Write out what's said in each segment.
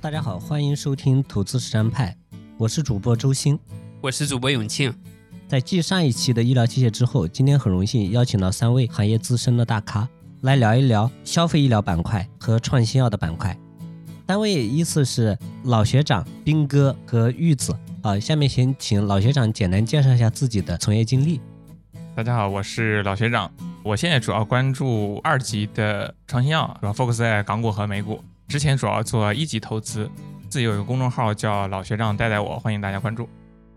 大家好，欢迎收听投资实战派，我是主播周鑫，我是主播永庆。在继上一期的医疗器械之后，今天很荣幸邀请到三位行业资深的大咖来聊一聊消费医疗板块和创新药的板块。三位依次是老学长兵哥和玉子啊。下面先请老学长简单介绍一下自己的从业经历。大家好，我是老学长，我现在主要关注二级的创新药，主要 focus 在港股和美股。之前主要做一级投资，自己有一个公众号叫老学长带带我，欢迎大家关注。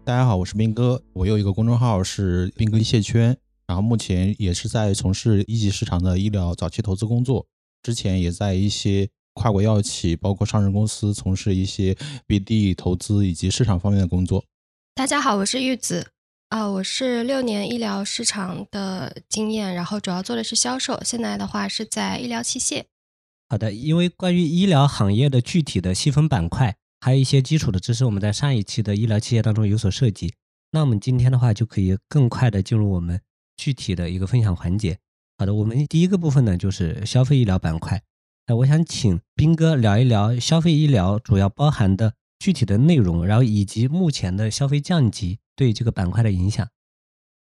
大家好，我是斌哥，我有一个公众号是斌哥一线圈，然后目前也是在从事一级市场的医疗早期投资工作，之前也在一些跨国药企，包括上市公司从事一些 BD 投资以及市场方面的工作。大家好，我是玉子，啊，我是六年医疗市场的经验，然后主要做的是销售，现在的话是在医疗器械。好的，因为关于医疗行业的具体的细分板块，还有一些基础的知识，我们在上一期的医疗器械当中有所涉及。那我们今天的话，就可以更快的进入我们具体的一个分享环节。好的，我们第一个部分呢，就是消费医疗板块。那我想请斌哥聊一聊消费医疗主要包含的具体的内容，然后以及目前的消费降级对这个板块的影响。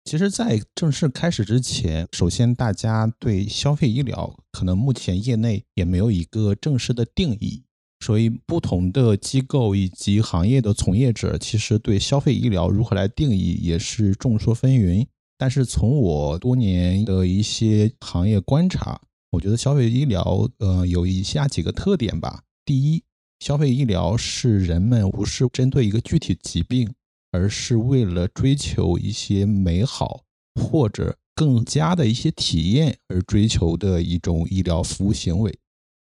其实，在正式开始之前，首先大家对消费医疗可能目前业内也没有一个正式的定义，所以不同的机构以及行业的从业者，其实对消费医疗如何来定义也是众说纷纭。但是从我多年的一些行业观察，我觉得消费医疗呃有以下几个特点吧。第一，消费医疗是人们不是针对一个具体疾病。而是为了追求一些美好或者更加的一些体验而追求的一种医疗服务行为。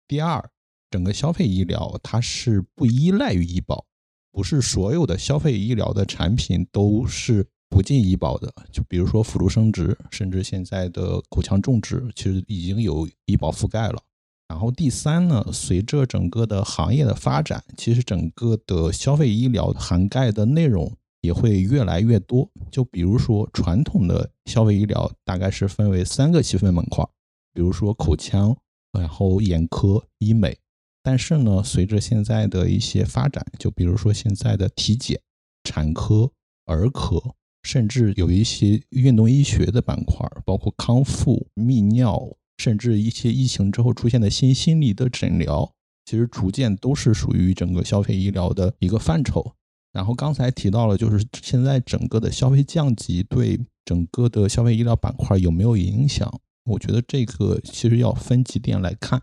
第二，整个消费医疗它是不依赖于医保，不是所有的消费医疗的产品都是不进医保的。就比如说辅助生殖，甚至现在的口腔种植，其实已经有医保覆盖了。然后第三呢，随着整个的行业的发展，其实整个的消费医疗涵盖的内容。也会越来越多。就比如说，传统的消费医疗大概是分为三个细分板块，比如说口腔，然后眼科、医美。但是呢，随着现在的一些发展，就比如说现在的体检、产科、儿科，甚至有一些运动医学的板块，包括康复、泌尿，甚至一些疫情之后出现的新心理的诊疗，其实逐渐都是属于整个消费医疗的一个范畴。然后刚才提到了，就是现在整个的消费降级对整个的消费医疗板块有没有影响？我觉得这个其实要分几点来看。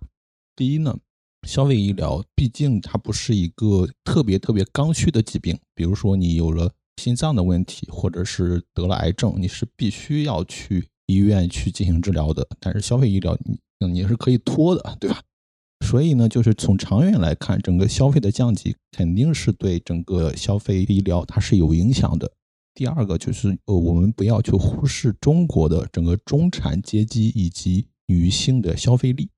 第一呢，消费医疗毕竟它不是一个特别特别刚需的疾病，比如说你有了心脏的问题，或者是得了癌症，你是必须要去医院去进行治疗的。但是消费医疗你你是可以拖的，对吧？所以呢，就是从长远来看，整个消费的降级肯定是对整个消费医疗它是有影响的。第二个就是，呃，我们不要去忽视中国的整个中产阶级以及女性的消费力。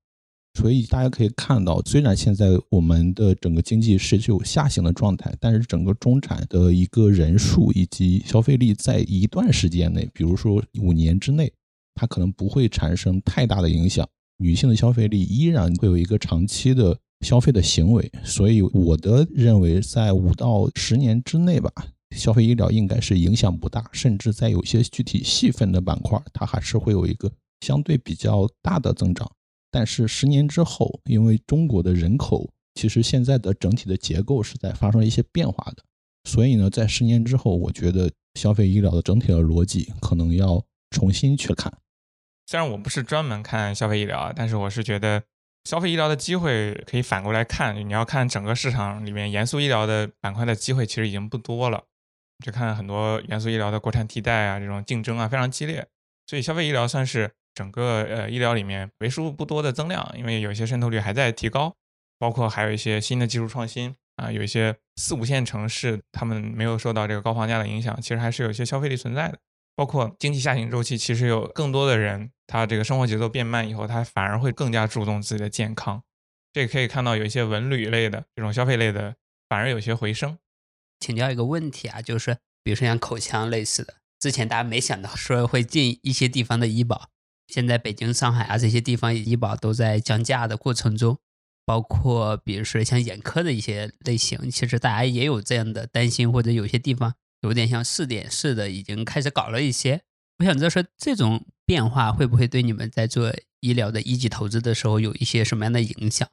所以大家可以看到，虽然现在我们的整个经济是有下行的状态，但是整个中产的一个人数以及消费力在一段时间内，比如说五年之内，它可能不会产生太大的影响。女性的消费力依然会有一个长期的消费的行为，所以我的认为，在五到十年之内吧，消费医疗应该是影响不大，甚至在有些具体细分的板块，它还是会有一个相对比较大的增长。但是十年之后，因为中国的人口其实现在的整体的结构是在发生一些变化的，所以呢，在十年之后，我觉得消费医疗的整体的逻辑可能要重新去看。虽然我不是专门看消费医疗啊，但是我是觉得消费医疗的机会可以反过来看。你要看整个市场里面严肃医疗的板块的机会其实已经不多了。就看很多严肃医疗的国产替代啊，这种竞争啊非常激烈。所以消费医疗算是整个呃医疗里面为数不多的增量，因为有些渗透率还在提高，包括还有一些新的技术创新啊，有一些四五线城市他们没有受到这个高房价的影响，其实还是有一些消费力存在的。包括经济下行周期，其实有更多的人，他这个生活节奏变慢以后，他反而会更加注重自己的健康。这可以看到有一些文旅类的这种消费类的，反而有些回升。请教一个问题啊，就是比如说像口腔类似的，之前大家没想到说会进一些地方的医保，现在北京、上海啊这些地方医保都在降价的过程中，包括比如说像眼科的一些类型，其实大家也有这样的担心，或者有些地方有点像试点似的，已经开始搞了一些。我想知道说这种变化会不会对你们在做医疗的一级投资的时候有一些什么样的影响？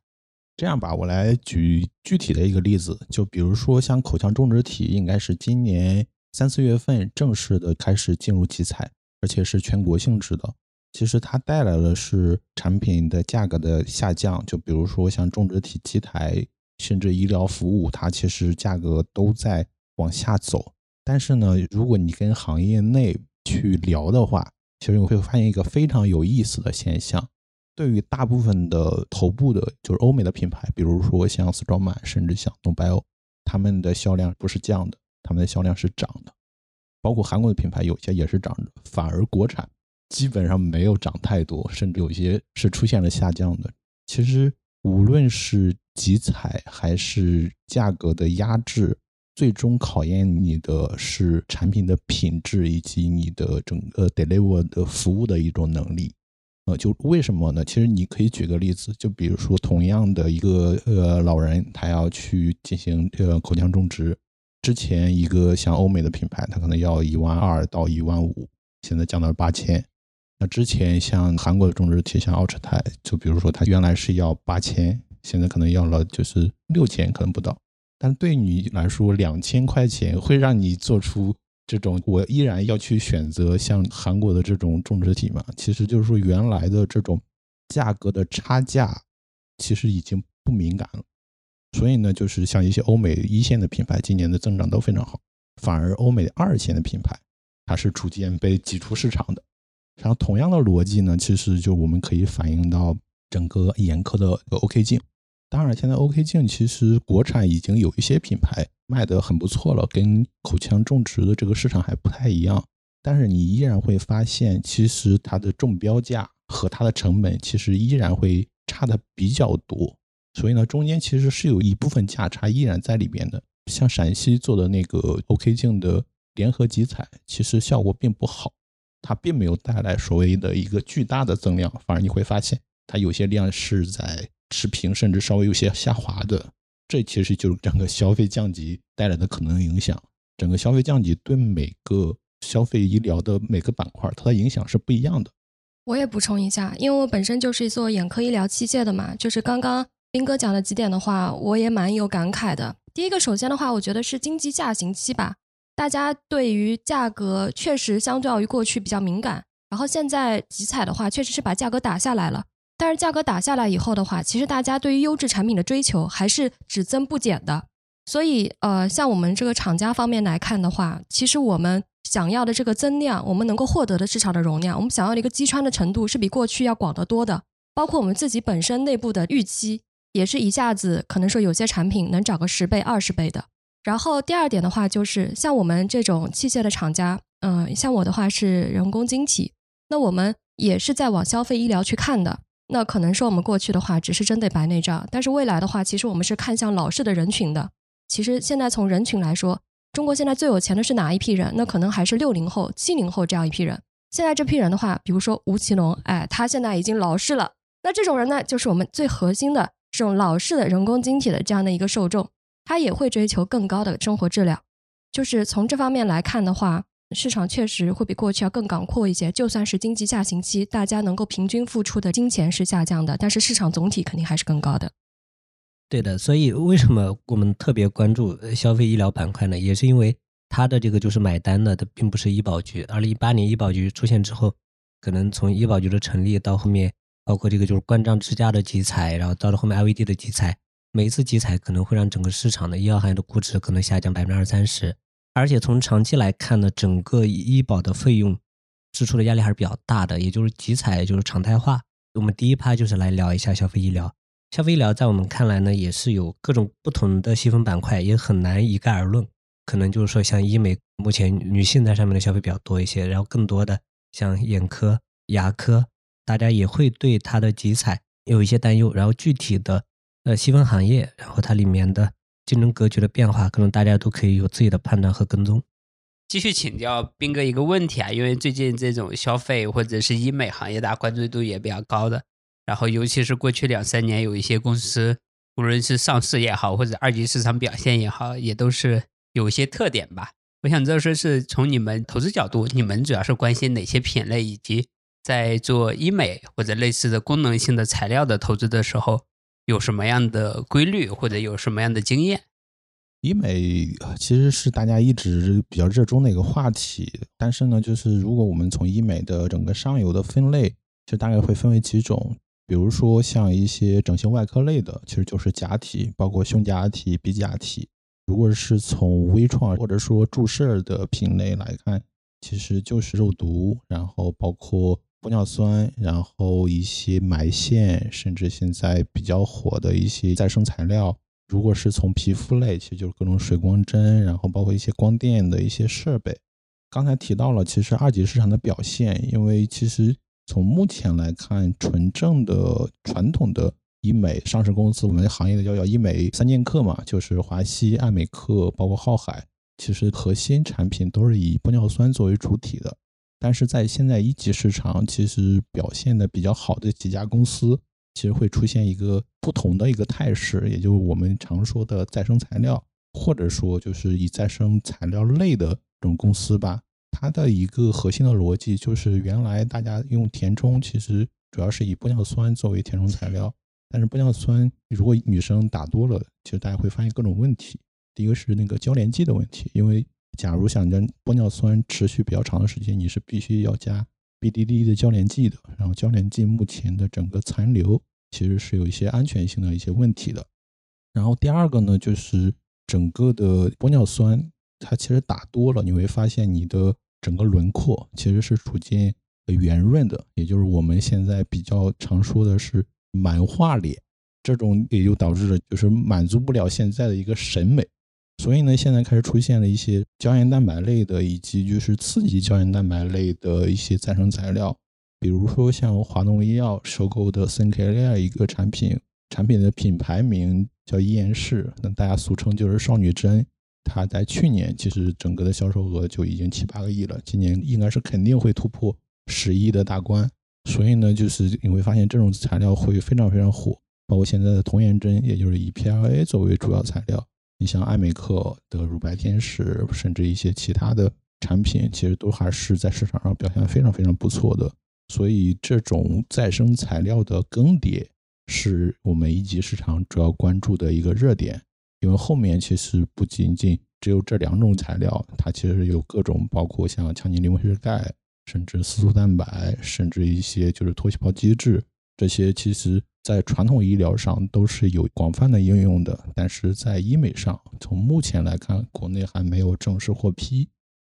这样吧，我来举具体的一个例子，就比如说像口腔种植体，应该是今年三四月份正式的开始进入集采，而且是全国性质的。其实它带来的是产品的价格的下降，就比如说像种植体机台，甚至医疗服务，它其实价格都在往下走。但是呢，如果你跟行业内去聊的话，其实你会发现一个非常有意思的现象。对于大部分的头部的，就是欧美的品牌，比如说像 Straumann，甚至像 Nobel，他们的销量不是降的，他们的销量是涨的。包括韩国的品牌，有些也是涨的，反而国产基本上没有涨太多，甚至有些是出现了下降的。其实无论是集采还是价格的压制，最终考验你的是产品的品质以及你的整个 deliver 的服务的一种能力。呃，就为什么呢？其实你可以举个例子，就比如说同样的一个呃老人，他要去进行呃口腔种植，之前一个像欧美的品牌，他可能要一万二到一万五，现在降到了八千。那之前像韩国的种植体，像奥特泰，就比如说他原来是要八千，现在可能要了就是六千，可能不到。但对你来说，两千块钱会让你做出。这种我依然要去选择像韩国的这种种植体嘛？其实就是说原来的这种价格的差价，其实已经不敏感了。所以呢，就是像一些欧美一线的品牌，今年的增长都非常好，反而欧美二线的品牌，它是逐渐被挤出市场的。然后同样的逻辑呢，其实就我们可以反映到整个眼科的 OK 镜。当然，现在 OK 镜其实国产已经有一些品牌卖得很不错了，跟口腔种植的这个市场还不太一样。但是你依然会发现，其实它的中标价和它的成本其实依然会差的比较多。所以呢，中间其实是有一部分价差依然在里边的。像陕西做的那个 OK 镜的联合集采，其实效果并不好，它并没有带来所谓的一个巨大的增量，反而你会发现它有些量是在。持平甚至稍微有些下滑的，这其实就是整个消费降级带来的可能影响。整个消费降级对每个消费医疗的每个板块，它的影响是不一样的。我也补充一下，因为我本身就是做眼科医疗器械的嘛，就是刚刚斌哥讲的几点的话，我也蛮有感慨的。第一个，首先的话，我觉得是经济下行期吧，大家对于价格确实相较于过去比较敏感，然后现在集采的话，确实是把价格打下来了。但是价格打下来以后的话，其实大家对于优质产品的追求还是只增不减的。所以，呃，像我们这个厂家方面来看的话，其实我们想要的这个增量，我们能够获得的市场的容量，我们想要的一个击穿的程度，是比过去要广得多的。包括我们自己本身内部的预期，也是一下子可能说有些产品能涨个十倍、二十倍的。然后第二点的话，就是像我们这种器械的厂家，嗯，像我的话是人工晶体，那我们也是在往消费医疗去看的。那可能说我们过去的话只是针对白内障，但是未来的话，其实我们是看向老式的人群的。其实现在从人群来说，中国现在最有钱的是哪一批人？那可能还是六零后、七零后这样一批人。现在这批人的话，比如说吴奇隆，哎，他现在已经老式了。那这种人呢，就是我们最核心的这种老式的人工晶体的这样的一个受众，他也会追求更高的生活质量。就是从这方面来看的话。市场确实会比过去要更广阔一些。就算是经济下行期，大家能够平均付出的金钱是下降的，但是市场总体肯定还是更高的。对的，所以为什么我们特别关注消费医疗板块呢？也是因为它的这个就是买单的，它并不是医保局。二零一八年医保局出现之后，可能从医保局的成立到后面，包括这个就是关张支架的集采，然后到了后面 LVD 的集采，每一次集采可能会让整个市场的医药行业的估值可能下降百分之二三十。而且从长期来看呢，整个医保的费用支出的压力还是比较大的，也就是集采就是常态化。我们第一趴就是来聊一下消费医疗。消费医疗在我们看来呢，也是有各种不同的细分板块，也很难一概而论。可能就是说，像医美，目前女性在上面的消费比较多一些，然后更多的像眼科、牙科，大家也会对它的集采有一些担忧。然后具体的呃细分行业，然后它里面的。竞争格局的变化，可能大家都可以有自己的判断和跟踪。继续请教斌哥一个问题啊，因为最近这种消费或者是医美行业，大家关注度也比较高的。然后，尤其是过去两三年，有一些公司无论是上市也好，或者二级市场表现也好，也都是有一些特点吧。我想知道说是从你们投资角度，你们主要是关心哪些品类，以及在做医美或者类似的功能性的材料的投资的时候，有什么样的规律，或者有什么样的经验？医美其实是大家一直比较热衷的一个话题，但是呢，就是如果我们从医美的整个上游的分类，就大概会分为几种，比如说像一些整形外科类的，其实就是假体，包括胸假体、鼻假体。如果是从微创或者说注射的品类来看，其实就是肉毒，然后包括玻尿酸，然后一些埋线，甚至现在比较火的一些再生材料。如果是从皮肤类，其实就是各种水光针，然后包括一些光电的一些设备。刚才提到了，其实二级市场的表现，因为其实从目前来看，纯正的传统的医美上市公司，我们行业的叫叫医美三剑客嘛，就是华西、爱美克，包括浩海，其实核心产品都是以玻尿酸作为主体的。但是在现在一级市场，其实表现的比较好的几家公司。其实会出现一个不同的一个态势，也就是我们常说的再生材料，或者说就是以再生材料类的这种公司吧。它的一个核心的逻辑就是，原来大家用填充，其实主要是以玻尿酸作为填充材料。但是玻尿酸如果女生打多了，其实大家会发现各种问题。第一个是那个交联剂的问题，因为假如想让玻尿酸持续比较长的时间，你是必须要加。BDD 的交联剂的，然后交联剂目前的整个残留其实是有一些安全性的一些问题的。然后第二个呢，就是整个的玻尿酸，它其实打多了，你会发现你的整个轮廓其实是逐渐圆润的，也就是我们现在比较常说的是满画脸，这种也就导致了就是满足不了现在的一个审美。所以呢，现在开始出现了一些胶原蛋白类的，以及就是刺激胶原蛋白类的一些再生材料，比如说像华东医药收购的森 K 链一个产品，产品的品牌名叫伊颜氏，那大家俗称就是少女针。它在去年其实整个的销售额就已经七八个亿了，今年应该是肯定会突破十亿的大关。所以呢，就是你会发现这种材料会非常非常火，包括现在的童颜针，也就是以 PLA 作为主要材料。你像爱美克的乳白天使，甚至一些其他的产品，其实都还是在市场上表现非常非常不错的。所以，这种再生材料的更迭是我们一级市场主要关注的一个热点。因为后面其实不仅仅只有这两种材料，它其实有各种，包括像强筋磷脂钙，甚至色素蛋白，甚至一些就是脱细胞机制，这些其实。在传统医疗上都是有广泛的应用的，但是在医美上，从目前来看，国内还没有正式获批。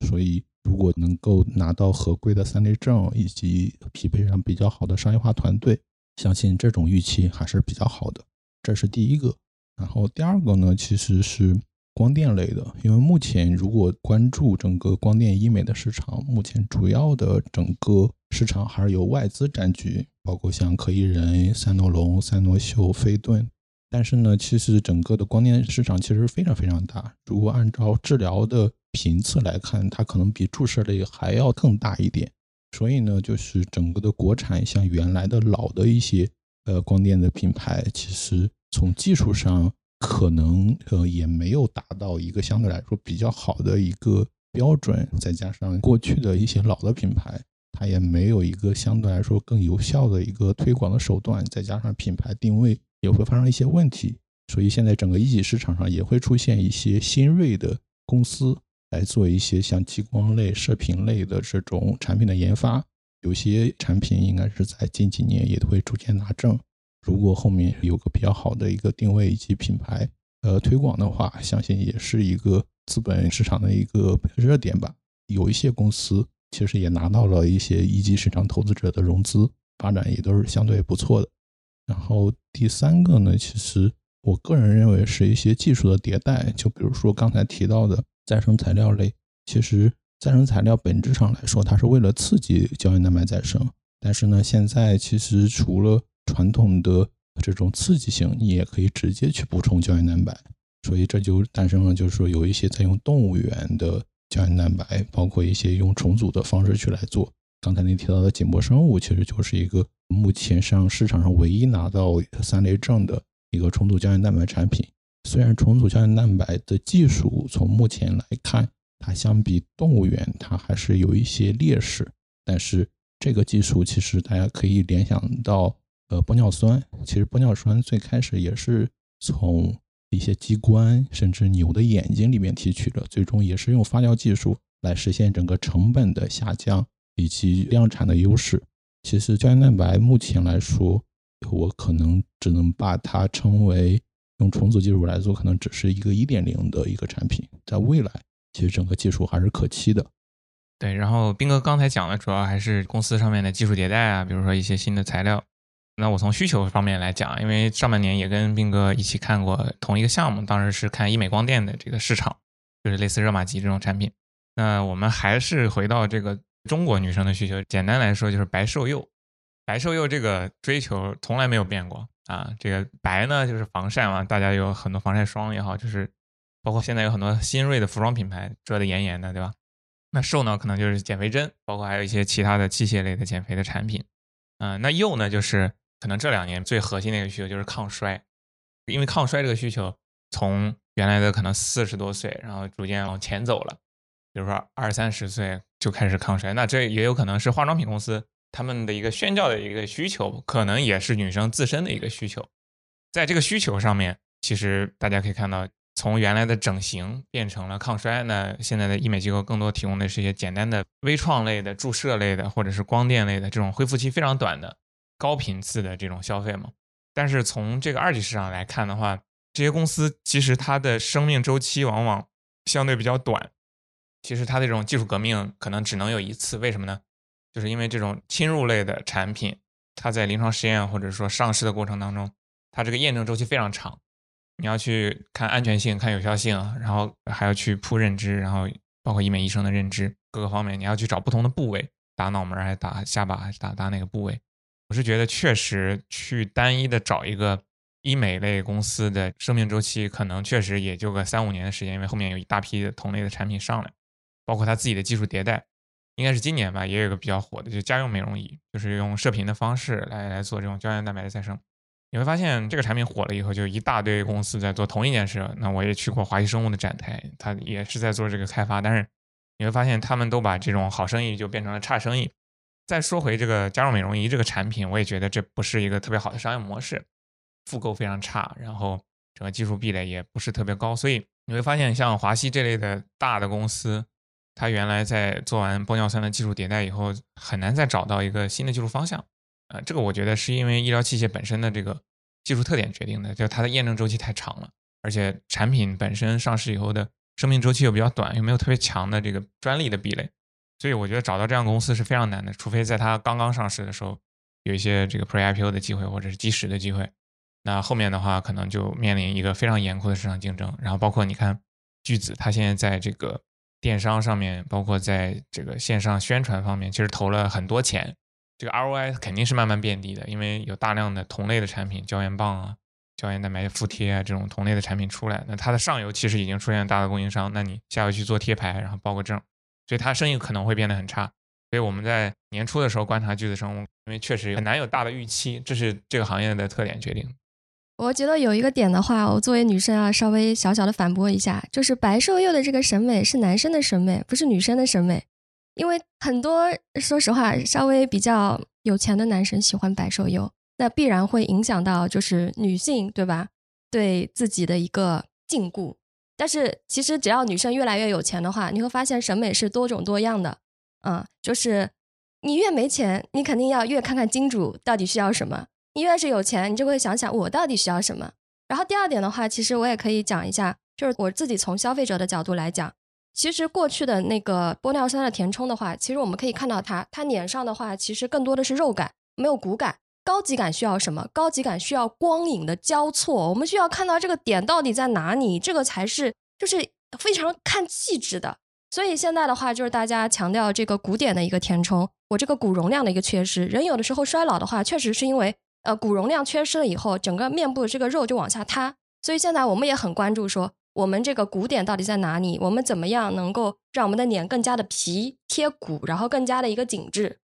所以，如果能够拿到合规的三类证，以及匹配上比较好的商业化团队，相信这种预期还是比较好的。这是第一个。然后第二个呢，其实是光电类的，因为目前如果关注整个光电医美的市场，目前主要的整个市场还是由外资占据。包括像可伊人、赛诺龙、赛诺秀、飞顿，但是呢，其实整个的光电市场其实非常非常大。如果按照治疗的频次来看，它可能比注射类还要更大一点。所以呢，就是整个的国产像原来的老的一些呃光电的品牌，其实从技术上可能呃也没有达到一个相对来说比较好的一个标准。再加上过去的一些老的品牌。它也没有一个相对来说更有效的一个推广的手段，再加上品牌定位也会发生一些问题，所以现在整个一级市场上也会出现一些新锐的公司来做一些像激光类、射频类的这种产品的研发。有些产品应该是在近几年也会逐渐拿证。如果后面有个比较好的一个定位以及品牌呃推广的话，相信也是一个资本市场的一个热点吧。有一些公司。其实也拿到了一些一级市场投资者的融资，发展也都是相对不错的。然后第三个呢，其实我个人认为是一些技术的迭代，就比如说刚才提到的再生材料类。其实再生材料本质上来说，它是为了刺激胶原蛋白再生。但是呢，现在其实除了传统的这种刺激性，你也可以直接去补充胶原蛋白。所以这就诞生了，就是说有一些在用动物园的。胶原蛋白包括一些用重组的方式去来做。刚才您提到的景博生物，其实就是一个目前上市场上唯一拿到三类证的一个重组胶原蛋白产品。虽然重组胶原蛋白的技术从目前来看，它相比动物园它还是有一些劣势，但是这个技术其实大家可以联想到，呃，玻尿酸。其实玻尿酸最开始也是从一些机关甚至牛的眼睛里面提取的，最终也是用发酵技术来实现整个成本的下降以及量产的优势。其实胶原蛋白目前来说，我可能只能把它称为用重组技术来做，可能只是一个一点零的一个产品。在未来，其实整个技术还是可期的。对，然后斌哥刚才讲的主要还是公司上面的技术迭代啊，比如说一些新的材料。那我从需求方面来讲，因为上半年也跟斌哥一起看过同一个项目，当时是看医美光电的这个市场，就是类似热玛吉这种产品。那我们还是回到这个。中国女生的需求，简单来说就是白瘦幼。白瘦幼这个追求从来没有变过啊。这个白呢，就是防晒嘛，大家有很多防晒霜也好，就是包括现在有很多新锐的服装品牌遮得严严的，对吧？那瘦呢，可能就是减肥针，包括还有一些其他的器械类的减肥的产品。嗯，那幼呢，就是可能这两年最核心的一个需求就是抗衰，因为抗衰这个需求从原来的可能四十多岁，然后逐渐往前走了。比如说二三十岁就开始抗衰，那这也有可能是化妆品公司他们的一个宣教的一个需求，可能也是女生自身的一个需求。在这个需求上面，其实大家可以看到，从原来的整形变成了抗衰，那现在的医美机构更多提供的是一些简单的微创类的、注射类的，或者是光电类的这种恢复期非常短的高频次的这种消费嘛。但是从这个二级市场来看的话，这些公司其实它的生命周期往往相对比较短。其实它的这种技术革命可能只能有一次，为什么呢？就是因为这种侵入类的产品，它在临床实验或者说上市的过程当中，它这个验证周期非常长。你要去看安全性、看有效性，然后还要去铺认知，然后包括医美医生的认知各个方面，你要去找不同的部位，打脑门还是打下巴还是打打哪个部位？我是觉得确实去单一的找一个医美类公司的生命周期，可能确实也就个三五年的时间，因为后面有一大批的同类的产品上来。包括它自己的技术迭代，应该是今年吧，也有个比较火的，就家用美容仪，就是用射频的方式来来做这种胶原蛋白的再生。你会发现这个产品火了以后，就一大堆公司在做同一件事。那我也去过华西生物的展台，它也是在做这个开发，但是你会发现他们都把这种好生意就变成了差生意。再说回这个家用美容仪这个产品，我也觉得这不是一个特别好的商业模式，复购非常差，然后整个技术壁垒也不是特别高，所以你会发现像华西这类的大的公司。它原来在做完玻尿酸的技术迭代以后，很难再找到一个新的技术方向，呃，这个我觉得是因为医疗器械本身的这个技术特点决定的，就它的验证周期太长了，而且产品本身上市以后的生命周期又比较短，又没有特别强的这个专利的壁垒，所以我觉得找到这样公司是非常难的，除非在它刚刚上市的时候有一些这个 Pre IPO 的机会或者是基石的机会，那后面的话可能就面临一个非常严酷的市场竞争，然后包括你看巨子，它现在在这个。电商上面，包括在这个线上宣传方面，其实投了很多钱，这个 ROI 肯定是慢慢变低的，因为有大量的同类的产品，胶原棒啊、胶原蛋白敷贴啊这种同类的产品出来，那它的上游其实已经出现大的供应商，那你下游去做贴牌，然后报个证，所以它生意可能会变得很差。所以我们在年初的时候观察巨子生物，因为确实很难有大的预期，这是这个行业的特点决定。我觉得有一个点的话，我作为女生啊，稍微小小的反驳一下，就是白瘦幼的这个审美是男生的审美，不是女生的审美。因为很多说实话，稍微比较有钱的男生喜欢白瘦幼，那必然会影响到就是女性对吧？对自己的一个禁锢。但是其实只要女生越来越有钱的话，你会发现审美是多种多样的。嗯，就是你越没钱，你肯定要越看看金主到底需要什么。你越是有钱，你就会想想我到底需要什么。然后第二点的话，其实我也可以讲一下，就是我自己从消费者的角度来讲，其实过去的那个玻尿酸的填充的话，其实我们可以看到它，它脸上的话，其实更多的是肉感，没有骨感。高级感需要什么？高级感需要光影的交错，我们需要看到这个点到底在哪里，这个才是就是非常看气质的。所以现在的话，就是大家强调这个骨点的一个填充，我这个骨容量的一个缺失，人有的时候衰老的话，确实是因为。呃，骨容量缺失了以后，整个面部的这个肉就往下塌，所以现在我们也很关注，说我们这个骨点到底在哪里？我们怎么样能够让我们的脸更加的皮贴骨，然后更加的一个紧致？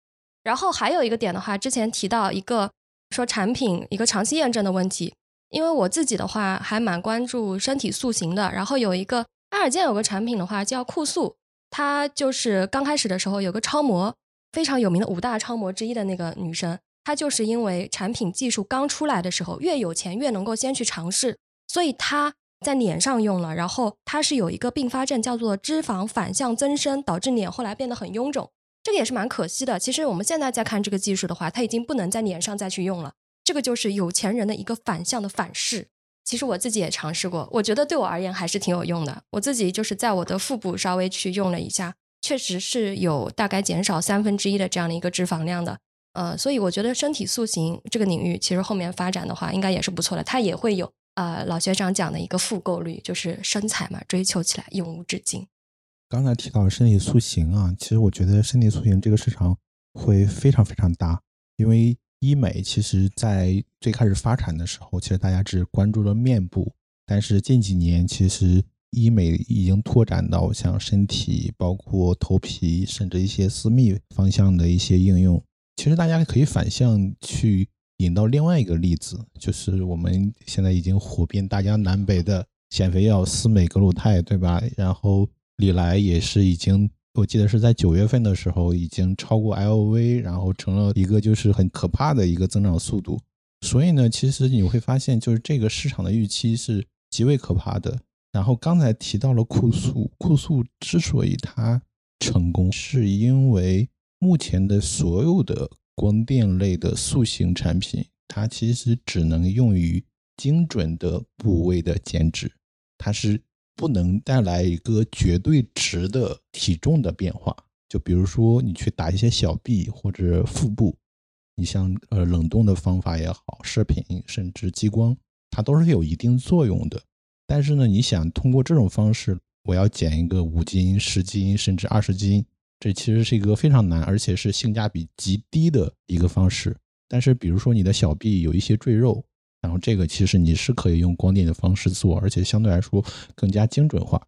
然后还有一个点的话，之前提到一个说产品一个长期验证的问题，因为我自己的话还蛮关注身体塑形的。然后有一个爱尔健有个产品的话叫酷塑，它就是刚开始的时候有个超模，非常有名的五大超模之一的那个女生，她就是因为产品技术刚出来的时候，越有钱越能够先去尝试，所以她在脸上用了，然后它是有一个并发症叫做脂肪反向增生，导致脸后来变得很臃肿。这个也是蛮可惜的。其实我们现在再看这个技术的话，它已经不能在脸上再去用了。这个就是有钱人的一个反向的反噬。其实我自己也尝试过，我觉得对我而言还是挺有用的。我自己就是在我的腹部稍微去用了一下，确实是有大概减少三分之一的这样的一个脂肪量的。呃，所以我觉得身体塑形这个领域，其实后面发展的话，应该也是不错的。它也会有呃老学长讲的一个复购率，就是身材嘛，追求起来永无止境。刚才提到身体塑形啊，其实我觉得身体塑形这个市场会非常非常大，因为医美其实在最开始发展的时候，其实大家只关注了面部，但是近几年其实医美已经拓展到像身体、包括头皮，甚至一些私密方向的一些应用。其实大家可以反向去引到另外一个例子，就是我们现在已经火遍大江南北的减肥药司美格鲁肽，对吧？然后李来也是已经，我记得是在九月份的时候已经超过 LV，然后成了一个就是很可怕的一个增长速度。所以呢，其实你会发现，就是这个市场的预期是极为可怕的。然后刚才提到了酷塑，酷塑之所以它成功，是因为目前的所有的光电类的塑形产品，它其实只能用于精准的部位的减脂，它是。不能带来一个绝对值的体重的变化，就比如说你去打一些小臂或者腹部，你像呃冷冻的方法也好，射频甚至激光，它都是有一定作用的。但是呢，你想通过这种方式，我要减一个五斤、十斤甚至二十斤，这其实是一个非常难，而且是性价比极低的一个方式。但是比如说你的小臂有一些赘肉。然后这个其实你是可以用光电的方式做，而且相对来说更加精准化。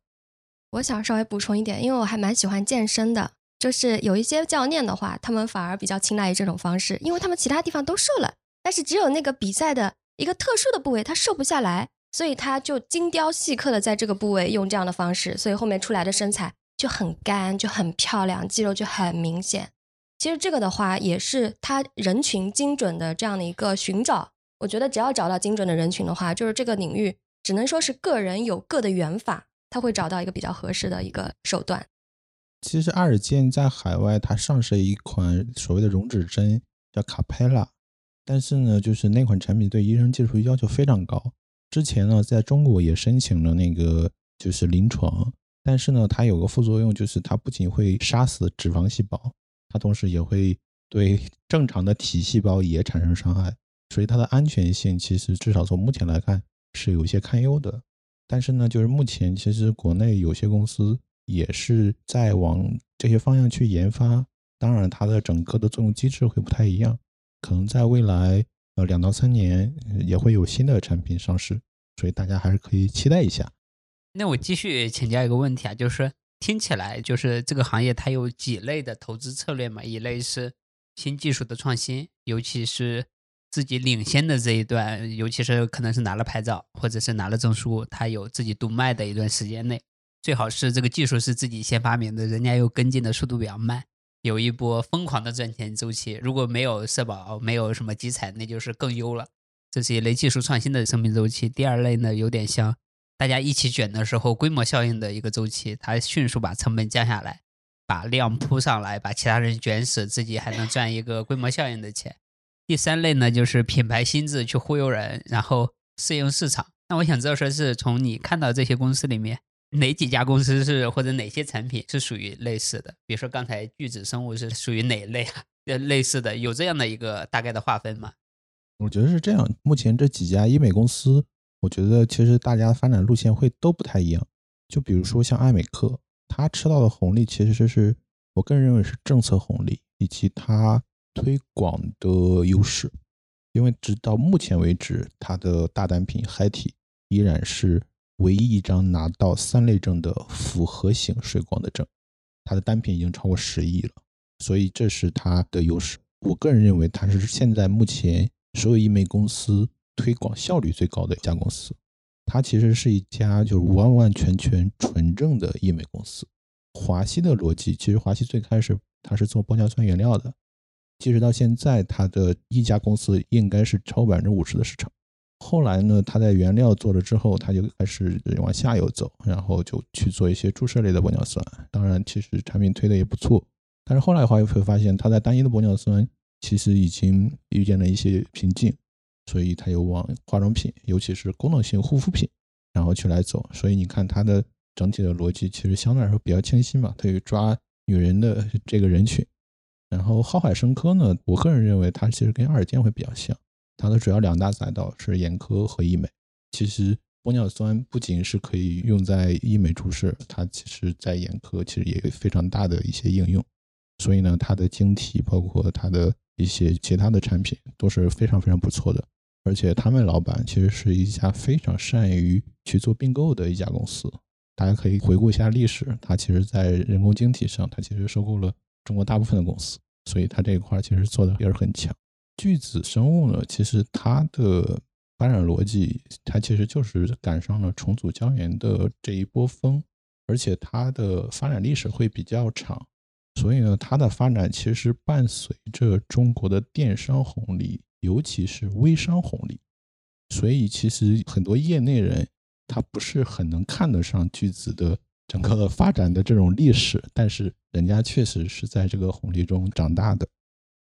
我想稍微补充一点，因为我还蛮喜欢健身的，就是有一些教练的话，他们反而比较青睐于这种方式，因为他们其他地方都瘦了，但是只有那个比赛的一个特殊的部位他瘦不下来，所以他就精雕细刻的在这个部位用这样的方式，所以后面出来的身材就很干，就很漂亮，肌肉就很明显。其实这个的话也是他人群精准的这样的一个寻找。我觉得只要找到精准的人群的话，就是这个领域只能说是个人有个的缘法，他会找到一个比较合适的一个手段。其实阿尔健在海外它上市一款所谓的溶脂针叫卡佩拉，但是呢，就是那款产品对医生技术要求非常高。之前呢，在中国也申请了那个就是临床，但是呢，它有个副作用，就是它不仅会杀死脂肪细胞，它同时也会对正常的体细胞也产生伤害。所以它的安全性其实至少从目前来看是有一些堪忧的，但是呢，就是目前其实国内有些公司也是在往这些方向去研发，当然它的整个的作用机制会不太一样，可能在未来呃两到三年也会有新的产品上市，所以大家还是可以期待一下。那我继续请教一个问题啊，就是听起来就是这个行业它有几类的投资策略嘛？一类是新技术的创新，尤其是。自己领先的这一段，尤其是可能是拿了牌照或者是拿了证书，他有自己独卖的一段时间内，最好是这个技术是自己先发明的，人家又跟进的速度比较慢，有一波疯狂的赚钱周期。如果没有社保，没有什么集采，那就是更优了。这是一类技术创新的生命周期。第二类呢，有点像大家一起卷的时候规模效应的一个周期，它迅速把成本降下来，把量铺上来，把其他人卷死，自己还能赚一个规模效应的钱。第三类呢，就是品牌心智去忽悠人，然后适应市场。那我想知道，说是从你看到这些公司里面，哪几家公司是或者哪些产品是属于类似的？比如说刚才聚酯生物是属于哪一类啊？呃，类似的有这样的一个大概的划分吗？我觉得是这样。目前这几家医美公司，我觉得其实大家发展路线会都不太一样。就比如说像爱美客，它吃到的红利其实是我个人认为是政策红利，以及它。推广的优势，因为直到目前为止，它的大单品嗨体依然是唯一一张拿到三类证的复合型水光的证，它的单品已经超过十亿了，所以这是它的优势。我个人认为，它是现在目前所有医美公司推广效率最高的一家公司。它其实是一家就是完完全全纯正的医美公司。华西的逻辑，其实华西最开始它是做玻尿酸原料的，即使到现在，它的一家公司应该是超百分之五十的市场。后来呢，它在原料做了之后，它就开始往下游走，然后就去做一些注射类的玻尿酸。当然，其实产品推的也不错，但是后来的话，又会发现它在单一的玻尿酸其实已经遇见了一些瓶颈，所以它又往化妆品，尤其是功能性护肤品，然后去来走。所以你看它的整体的逻辑其实相对来说比较清晰嘛，它去抓女人的这个人群。然后浩海生科呢，我个人认为它其实跟二健会比较像。它的主要两大赛道是眼科和医美。其实玻尿酸不仅是可以用在医美注射，它其实在眼科其实也有非常大的一些应用。所以呢，它的晶体包括它的一些其他的产品都是非常非常不错的。而且他们老板其实是一家非常善于去做并购的一家公司。大家可以回顾一下历史，它其实在人工晶体上，它其实收购了中国大部分的公司，所以它这一块其实做的也是很强。巨子生物呢，其实它的发展逻辑，它其实就是赶上了重组胶原的这一波风，而且它的发展历史会比较长，所以呢，它的发展其实伴随着中国的电商红利，尤其是微商红利，所以其实很多业内人他不是很能看得上巨子的整个发展的这种历史，但是人家确实是在这个红利中长大的。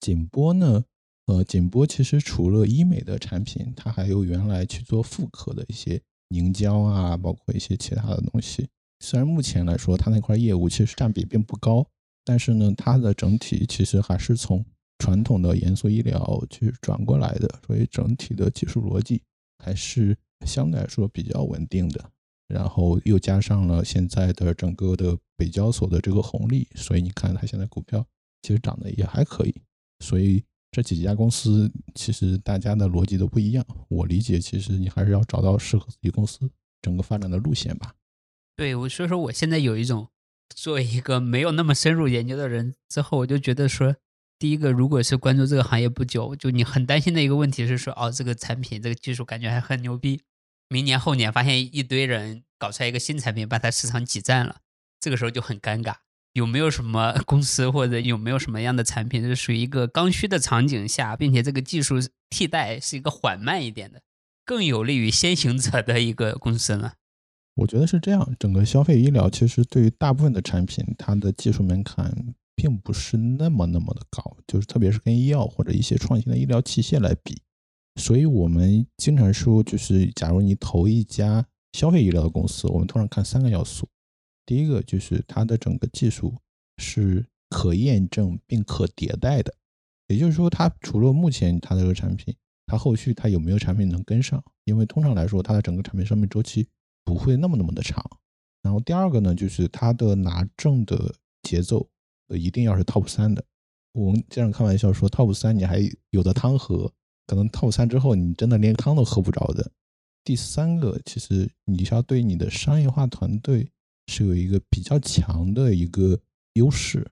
景波呢？呃，锦波其实除了医美的产品，它还有原来去做妇科的一些凝胶啊，包括一些其他的东西。虽然目前来说它那块业务其实占比并不高，但是呢，它的整体其实还是从传统的严肃医疗去转过来的，所以整体的技术逻辑还是相对来说比较稳定的。然后又加上了现在的整个的北交所的这个红利，所以你看它现在股票其实涨得也还可以，所以。这几家公司其实大家的逻辑都不一样，我理解其实你还是要找到适合自己公司整个发展的路线吧。对，我所以说我现在有一种作为一个没有那么深入研究的人之后，我就觉得说，第一个如果是关注这个行业不久，就你很担心的一个问题是说，哦，这个产品这个技术感觉还很牛逼，明年后年发现一堆人搞出来一个新产品把它市场挤占了，这个时候就很尴尬。有没有什么 公司或者有没有什么样的产品是属于一个刚需的场景下，并且这个技术替代是一个缓慢一点的，更有利于先行者的一个公司呢？我觉得是这样，整个消费医疗其实对于大部分的产品，它的技术门槛并不是那么那么的高，就是特别是跟医药或者一些创新的医疗器械来比。所以我们经常说，就是假如你投一家消费医疗的公司，我们通常看三个要素。第一个就是它的整个技术是可验证并可迭代的，也就是说，它除了目前它这个产品，它后续它有没有产品能跟上？因为通常来说，它的整个产品生命周期不会那么那么的长。然后第二个呢，就是它的拿证的节奏呃一定要是 top 三的。我们经常开玩笑说，top 三你还有的汤喝，可能套餐之后你真的连汤都喝不着的。第三个，其实你要对你的商业化团队。是有一个比较强的一个优势。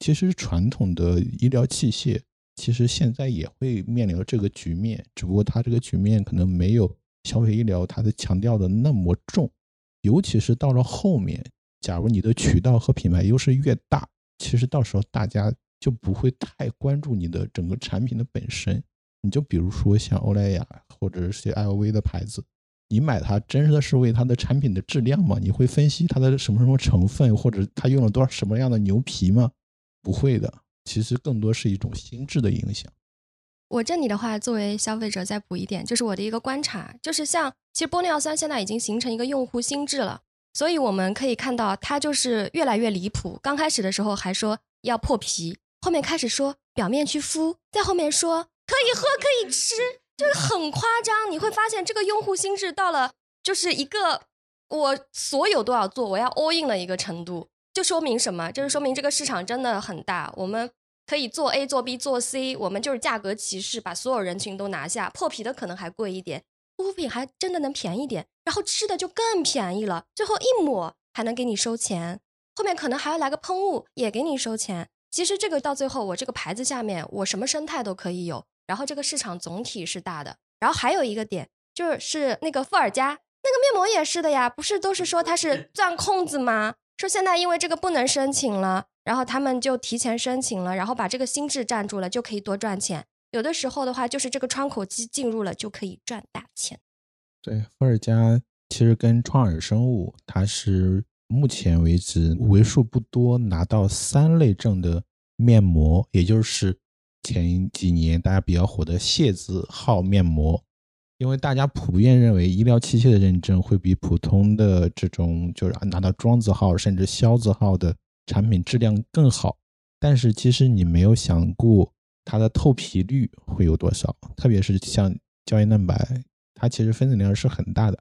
其实传统的医疗器械，其实现在也会面临这个局面，只不过它这个局面可能没有消费医疗它的强调的那么重。尤其是到了后面，假如你的渠道和品牌优势越大，其实到时候大家就不会太关注你的整个产品的本身。你就比如说像欧莱雅或者是些 LV 的牌子。你买它真的是为它的产品的质量吗？你会分析它的什么什么成分，或者它用了多少什么样的牛皮吗？不会的，其实更多是一种心智的影响。我这里的话，作为消费者再补一点，就是我的一个观察，就是像其实玻尿酸现在已经形成一个用户心智了，所以我们可以看到它就是越来越离谱。刚开始的时候还说要破皮，后面开始说表面去敷，在后面说可以喝可以吃。就是很夸张，你会发现这个用户心智到了就是一个我所有都要做，我要 all in 了一个程度，就说明什么？就是说明这个市场真的很大，我们可以做 A 做 B 做 C，我们就是价格歧视，把所有人群都拿下。破皮的可能还贵一点，护肤品还真的能便宜点，然后吃的就更便宜了，最后一抹还能给你收钱，后面可能还要来个喷雾也给你收钱。其实这个到最后，我这个牌子下面我什么生态都可以有。然后这个市场总体是大的，然后还有一个点就是那个富尔佳那个面膜也是的呀，不是都是说它是 钻空子吗？说现在因为这个不能申请了，然后他们就提前申请了，然后把这个心智占住了，就可以多赚钱。有的时候的话，就是这个窗口期进入了就可以赚大钱。对，伏尔加其实跟创尔生物，它是目前为止为数不多拿到三类证的面膜，也就是前几年大家比较火的械字号面膜。因为大家普遍认为医疗器械的认证会比普通的这种就是拿到庄字号甚至销字号的产品质量更好，但是其实你没有想过它的透皮率会有多少，特别是像胶原蛋白。它其实分子量是很大的，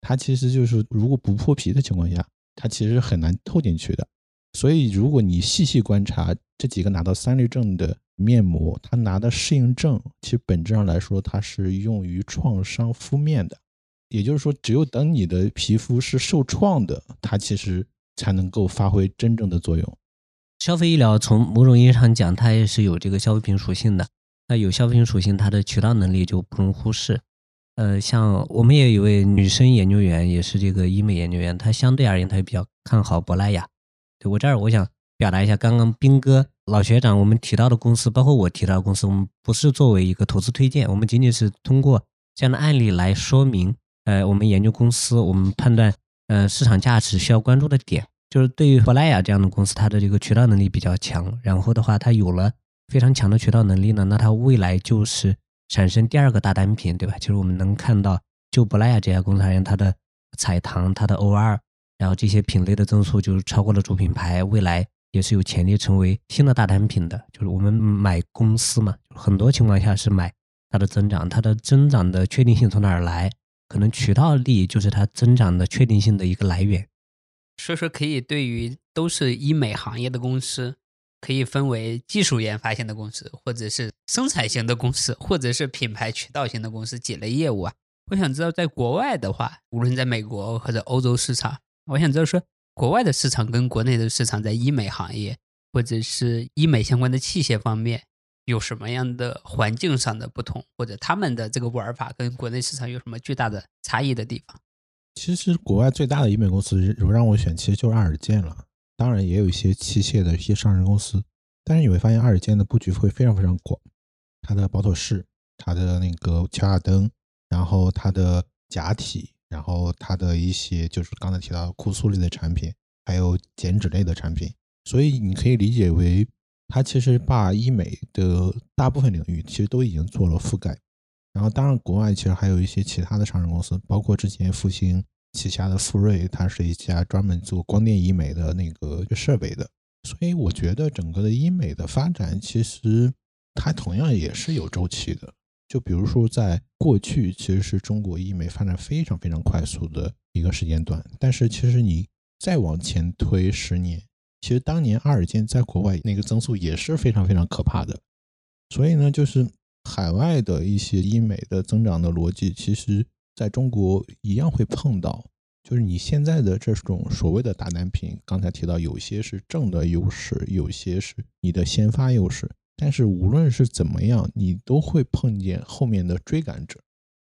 它其实就是如果不破皮的情况下，它其实很难透进去的。所以如果你细细观察这几个拿到三类证的面膜，它拿的适应症，其实本质上来说，它是用于创伤敷面的。也就是说，只有等你的皮肤是受创的，它其实才能够发挥真正的作用。消费医疗从某种意义上讲，它也是有这个消费品属性的。那有消费品属性，它的渠道能力就不容忽视。呃，像我们也有一位女生研究员，也是这个医美研究员，她相对而言，她也比较看好珀莱雅。对我这儿，我想表达一下，刚刚斌哥老学长我们提到的公司，包括我提到的公司，我们不是作为一个投资推荐，我们仅仅是通过这样的案例来说明，呃，我们研究公司，我们判断，呃，市场价值需要关注的点，就是对于珀莱雅这样的公司，它的这个渠道能力比较强，然后的话，它有了非常强的渠道能力呢，那它未来就是。产生第二个大单品，对吧？就是我们能看到，就珀莱雅这家公司而言，它的彩棠、它的 OR，然后这些品类的增速就是超过了主品牌，未来也是有潜力成为新的大单品的。就是我们买公司嘛，很多情况下是买它的增长，它的增长的确定性从哪儿来？可能渠道力就是它增长的确定性的一个来源。所以说，可以对于都是医美行业的公司。可以分为技术研发型的公司，或者是生产型的公司，或者是品牌渠道型的公司几类业务啊。我想知道，在国外的话，无论在美国或者欧洲市场，我想知道说，国外的市场跟国内的市场在医美行业或者是医美相关的器械方面有什么样的环境上的不同，或者他们的这个玩法跟国内市场有什么巨大的差异的地方？其实，国外最大的医美公司，如果让我选，其实就是爱尔健了。当然也有一些器械的一些上市公司，但是你会发现爱尔健的布局会非常非常广，它的保妥适，它的那个乔亚灯，然后它的假体，然后它的一些就是刚才提到的酷速类的产品，还有减脂类的产品，所以你可以理解为它其实把医美的大部分领域其实都已经做了覆盖。然后当然国外其实还有一些其他的上市公司，包括之前复兴。旗下的富瑞，它是一家专门做光电医美的那个设备的，所以我觉得整个的医美的发展，其实它同样也是有周期的。就比如说，在过去其实是中国医美发展非常非常快速的一个时间段，但是其实你再往前推十年，其实当年阿尔健在国外那个增速也是非常非常可怕的。所以呢，就是海外的一些医美的增长的逻辑，其实。在中国一样会碰到，就是你现在的这种所谓的大单品，刚才提到有些是正的优势，有些是你的先发优势，但是无论是怎么样，你都会碰见后面的追赶者。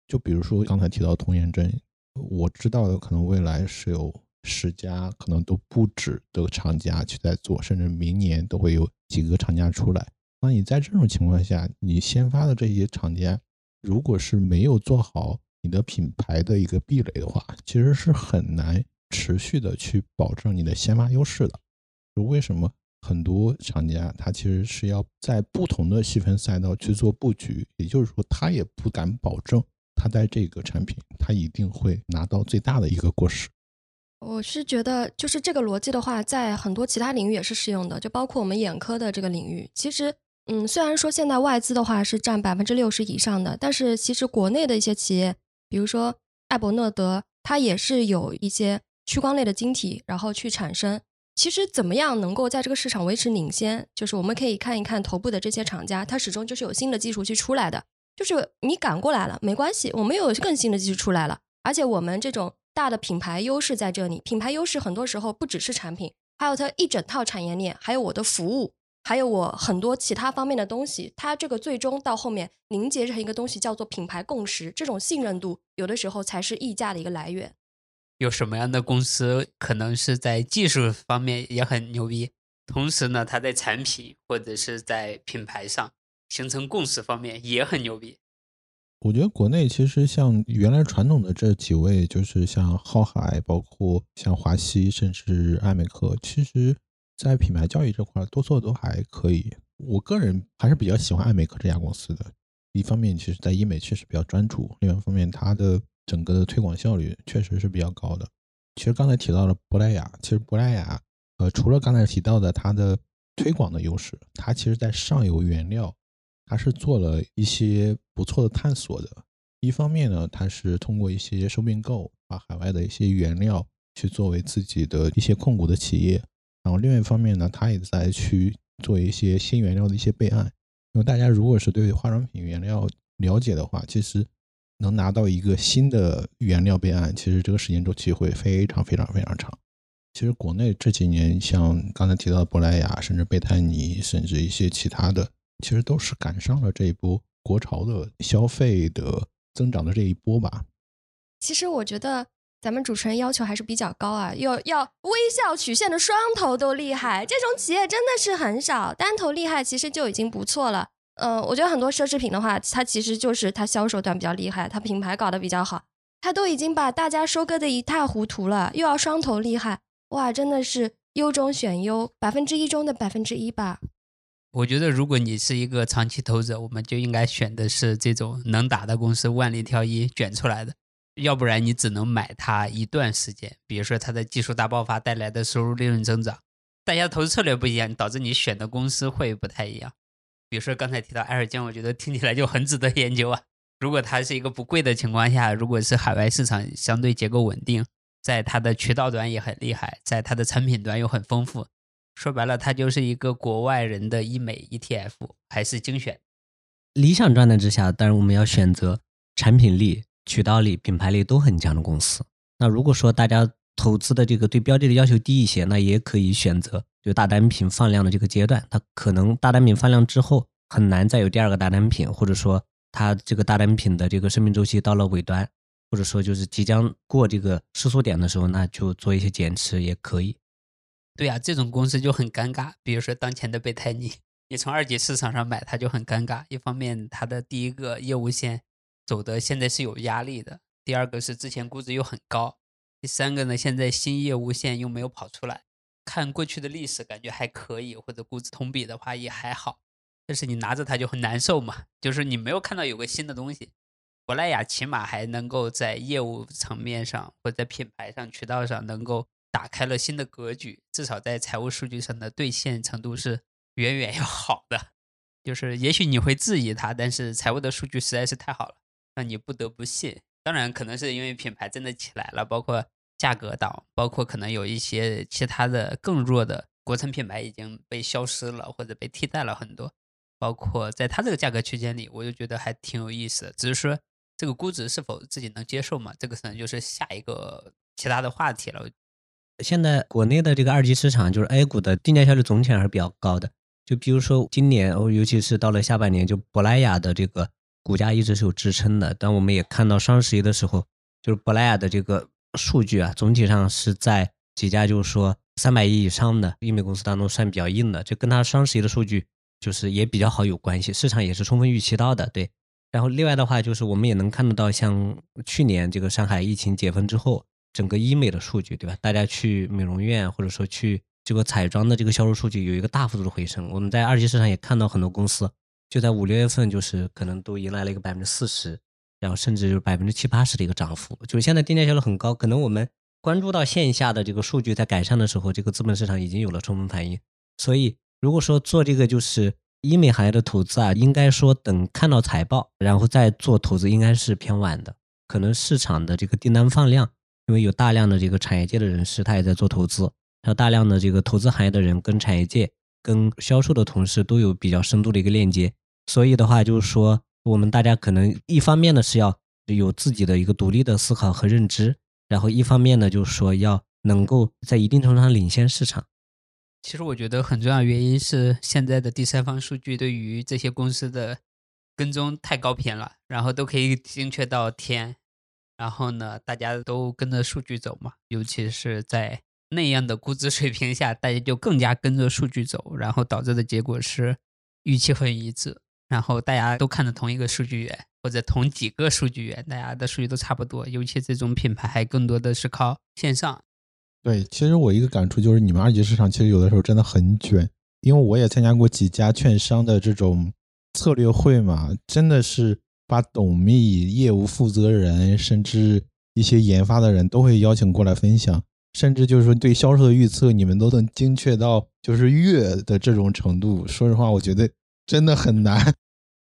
就比如说刚才提到童颜针，我知道的可能未来是有十家，可能都不止的厂家去在做，甚至明年都会有几个厂家出来。那你在这种情况下，你先发的这些厂家，如果是没有做好，你的品牌的一个壁垒的话，其实是很难持续的去保证你的先发优势的。就为什么很多厂家他其实是要在不同的细分赛道去做布局，也就是说他也不敢保证他在这个产品他一定会拿到最大的一个过失。我是觉得，就是这个逻辑的话，在很多其他领域也是适用的，就包括我们眼科的这个领域。其实，嗯，虽然说现在外资的话是占百分之六十以上的，但是其实国内的一些企业。比如说艾伯诺德，它也是有一些屈光类的晶体，然后去产生。其实怎么样能够在这个市场维持领先，就是我们可以看一看头部的这些厂家，它始终就是有新的技术去出来的。就是你赶过来了没关系，我们又有更新的技术出来了，而且我们这种大的品牌优势在这里。品牌优势很多时候不只是产品，还有它一整套产业链，还有我的服务。还有我很多其他方面的东西，它这个最终到后面凝结成一个东西，叫做品牌共识。这种信任度，有的时候才是溢价的一个来源。有什么样的公司可能是在技术方面也很牛逼，同时呢，它在产品或者是在品牌上形成共识方面也很牛逼？我觉得国内其实像原来传统的这几位，就是像浩海，包括像华西，甚至艾美克，其实。在品牌教育这块，多做都还可以。我个人还是比较喜欢艾美克这家公司的。一方面，其实在医美确实比较专注；另外一方面，它的整个的推广效率确实是比较高的。其实刚才提到了珀莱雅，其实珀莱雅，呃，除了刚才提到的它的推广的优势，它其实在上游原料，它是做了一些不错的探索的。一方面呢，它是通过一些收并购，把海外的一些原料去作为自己的一些控股的企业。然后另外一方面呢，他也在去做一些新原料的一些备案。因为大家如果是对化妆品原料了解的话，其实能拿到一个新的原料备案，其实这个时间周期会非常非常非常长。其实国内这几年，像刚才提到的珀莱雅，甚至贝泰尼，甚至一些其他的，其实都是赶上了这一波国潮的消费的增长的这一波吧。其实我觉得。咱们主持人要求还是比较高啊，要要微笑曲线的双头都厉害，这种企业真的是很少，单头厉害其实就已经不错了。嗯，我觉得很多奢侈品的话，它其实就是它销售端比较厉害，它品牌搞得比较好，它都已经把大家收割的一塌糊涂了，又要双头厉害，哇，真的是优中选优，百分之一中的百分之一吧。我觉得如果你是一个长期投资者，我们就应该选的是这种能打的公司，万里挑一卷出来的。要不然你只能买它一段时间，比如说它的技术大爆发带来的收入利润增长，大家投资策略不一样，导致你选的公司会不太一样。比如说刚才提到埃尔坚，我觉得听起来就很值得研究啊。如果它是一个不贵的情况下，如果是海外市场相对结构稳定，在它的渠道端也很厉害，在它的产品端又很丰富，说白了，它就是一个国外人的医美 ETF，还是精选。理想状态之下，当然我们要选择产品力。渠道力、品牌力都很强的公司。那如果说大家投资的这个对标的的要求低一些，那也可以选择就大单品放量的这个阶段。它可能大单品放量之后很难再有第二个大单品，或者说它这个大单品的这个生命周期到了尾端，或者说就是即将过这个失速点的时候，那就做一些减持也可以。对呀，这种公司就很尴尬。比如说当前的贝泰尼，你从二级市场上买它就很尴尬。一方面，它的第一个业务线。走的现在是有压力的。第二个是之前估值又很高，第三个呢，现在新业务线又没有跑出来。看过去的历史，感觉还可以，或者估值同比的话也还好。但是你拿着它就很难受嘛，就是你没有看到有个新的东西。珀莱雅起码还能够在业务层面上，或者在品牌上、渠道上能够打开了新的格局，至少在财务数据上的兑现程度是远远要好的。就是也许你会质疑它，但是财务的数据实在是太好了。让你不得不信，当然可能是因为品牌真的起来了，包括价格档，包括可能有一些其他的更弱的国产品牌已经被消失了，或者被替代了很多。包括在它这个价格区间里，我就觉得还挺有意思的。只是说这个估值是否自己能接受嘛？这个可能就是下一个其他的话题了。现在国内的这个二级市场，就是 A 股的定价效率总体还是比较高的。就比如说今年，尤其是到了下半年，就珀莱雅的这个。股价一直是有支撑的，但我们也看到双十一的时候，就是珀莱雅的这个数据啊，总体上是在几家就是说三百亿以上的医美公司当中算比较硬的，这跟它双十一的数据就是也比较好有关系，市场也是充分预期到的，对。然后另外的话就是我们也能看得到，像去年这个上海疫情解封之后，整个医美的数据，对吧？大家去美容院或者说去这个彩妆的这个销售数据有一个大幅度的回升，我们在二级市场也看到很多公司。就在五六月份，就是可能都迎来了一个百分之四十，然后甚至就是百分之七八十的一个涨幅。就是现在定价效率很高，可能我们关注到线下的这个数据在改善的时候，这个资本市场已经有了充分反应。所以，如果说做这个就是医美行业的投资啊，应该说等看到财报，然后再做投资，应该是偏晚的。可能市场的这个订单放量，因为有大量的这个产业界的人士，他也在做投资，还有大量的这个投资行业的人跟产业界、跟销售的同事都有比较深度的一个链接。所以的话，就是说，我们大家可能一方面呢是要有自己的一个独立的思考和认知，然后一方面呢就是说要能够在一定程度上领先市场。其实我觉得很重要原因是现在的第三方数据对于这些公司的跟踪太高频了，然后都可以精确到天，然后呢，大家都跟着数据走嘛，尤其是在那样的估值水平下，大家就更加跟着数据走，然后导致的结果是预期很一致，然后大家都看着同一个数据源或者同几个数据源，大家的数据都差不多，尤其这种品牌还更多的是靠线上。对，其实我一个感触就是，你们二级市场其实有的时候真的很卷，因为我也参加过几家券商的这种策略会嘛，真的是把董秘、业务负责人，甚至一些研发的人都会邀请过来分享，甚至就是说对销售的预测，你们都能精确到就是月的这种程度。说实话，我觉得真的很难。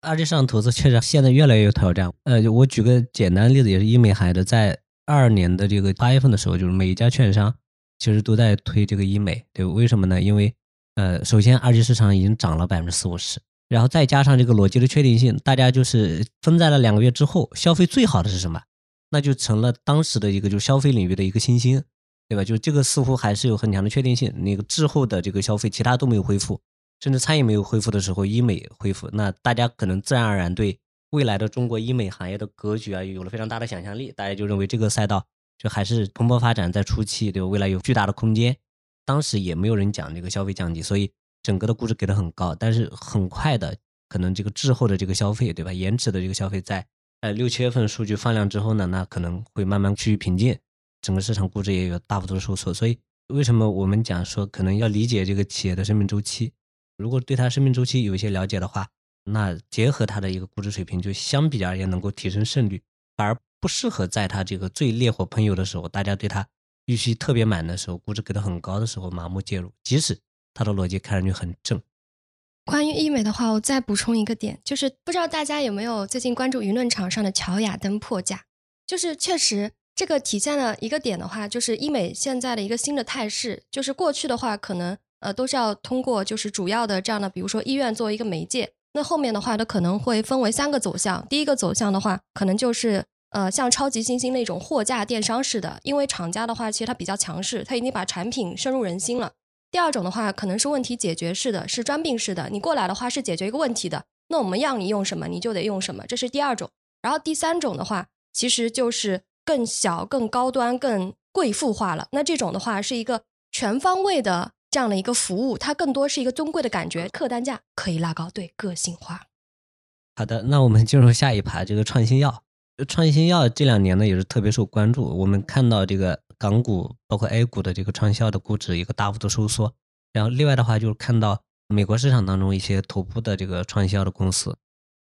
二级市场投资确实现在越来越有挑战。呃，我举个简单的例子，也是医美行业的，在二二年的这个八月份的时候，就是每一家券商其实都在推这个医美，对，为什么呢？因为呃，首先二级市场已经涨了百分之四五十，然后再加上这个逻辑的确定性，大家就是分在了两个月之后，消费最好的是什么？那就成了当时的一个就消费领域的一个新兴，对吧？就这个似乎还是有很强的确定性。那个滞后的这个消费，其他都没有恢复，甚至餐饮没有恢复的时候，医美恢复，那大家可能自然而然对未来的中国医美行业的格局啊，有了非常大的想象力。大家就认为这个赛道就还是蓬勃发展在初期，对吧？未来有巨大的空间。当时也没有人讲这个消费降级，所以整个的估值给的很高。但是很快的，可能这个滞后的这个消费，对吧？延迟的这个消费在。呃，六七月份数据放量之后呢，那可能会慢慢趋于平静，整个市场估值也有大幅度的收缩。所以，为什么我们讲说可能要理解这个企业的生命周期？如果对它生命周期有一些了解的话，那结合它的一个估值水平，就相比较而言能够提升胜率，而不适合在它这个最烈火喷油的时候，大家对它预期特别满的时候，估值给的很高的时候盲目介入，即使它的逻辑看上去很正。关于医美的话，我再补充一个点，就是不知道大家有没有最近关注舆论场上的乔雅登破价？就是确实这个体现了一个点的话，就是医美现在的一个新的态势，就是过去的话可能呃都是要通过就是主要的这样的，比如说医院作为一个媒介，那后面的话它可能会分为三个走向，第一个走向的话，可能就是呃像超级新星那种货架电商式的，因为厂家的话其实它比较强势，它已经把产品深入人心了。第二种的话，可能是问题解决式的，是专病式的。你过来的话是解决一个问题的，那我们要你用什么，你就得用什么，这是第二种。然后第三种的话，其实就是更小、更高端、更贵妇化了。那这种的话是一个全方位的这样的一个服务，它更多是一个尊贵的感觉，客单价可以拉高，对个性化。好的，那我们进入下一盘，这个创新药。创新药这两年呢也是特别受关注，我们看到这个。港股包括 A 股的这个创新药的估值一个大幅度收缩，然后另外的话就是看到美国市场当中一些头部的这个创新药的公司，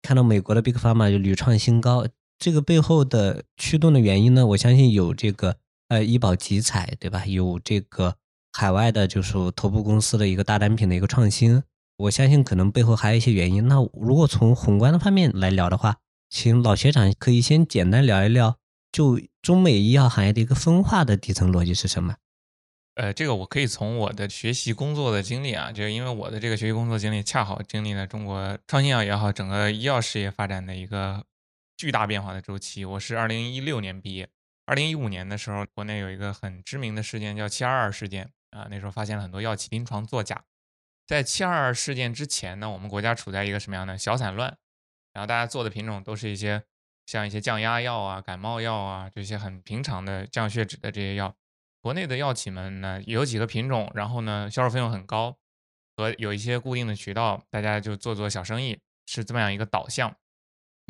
看到美国的 Big Pharma 就屡创新高，这个背后的驱动的原因呢，我相信有这个呃医保集采对吧？有这个海外的就是头部公司的一个大单品的一个创新，我相信可能背后还有一些原因。那如果从宏观的方面来聊的话，请老学长可以先简单聊一聊。就中美医药行业的一个分化的底层逻辑是什么？呃，这个我可以从我的学习工作的经历啊，就是因为我的这个学习工作经历恰好经历了中国创新药也好，整个医药事业发展的一个巨大变化的周期。我是二零一六年毕业，二零一五年的时候，国内有一个很知名的事件叫七二二事件啊，那时候发现了很多药企临床作假。在七二二事件之前呢，我们国家处在一个什么样的小散乱，然后大家做的品种都是一些。像一些降压药啊、感冒药啊这些很平常的降血脂的这些药，国内的药企们呢有几个品种，然后呢销售费用很高，和有一些固定的渠道，大家就做做小生意，是这么样一个导向。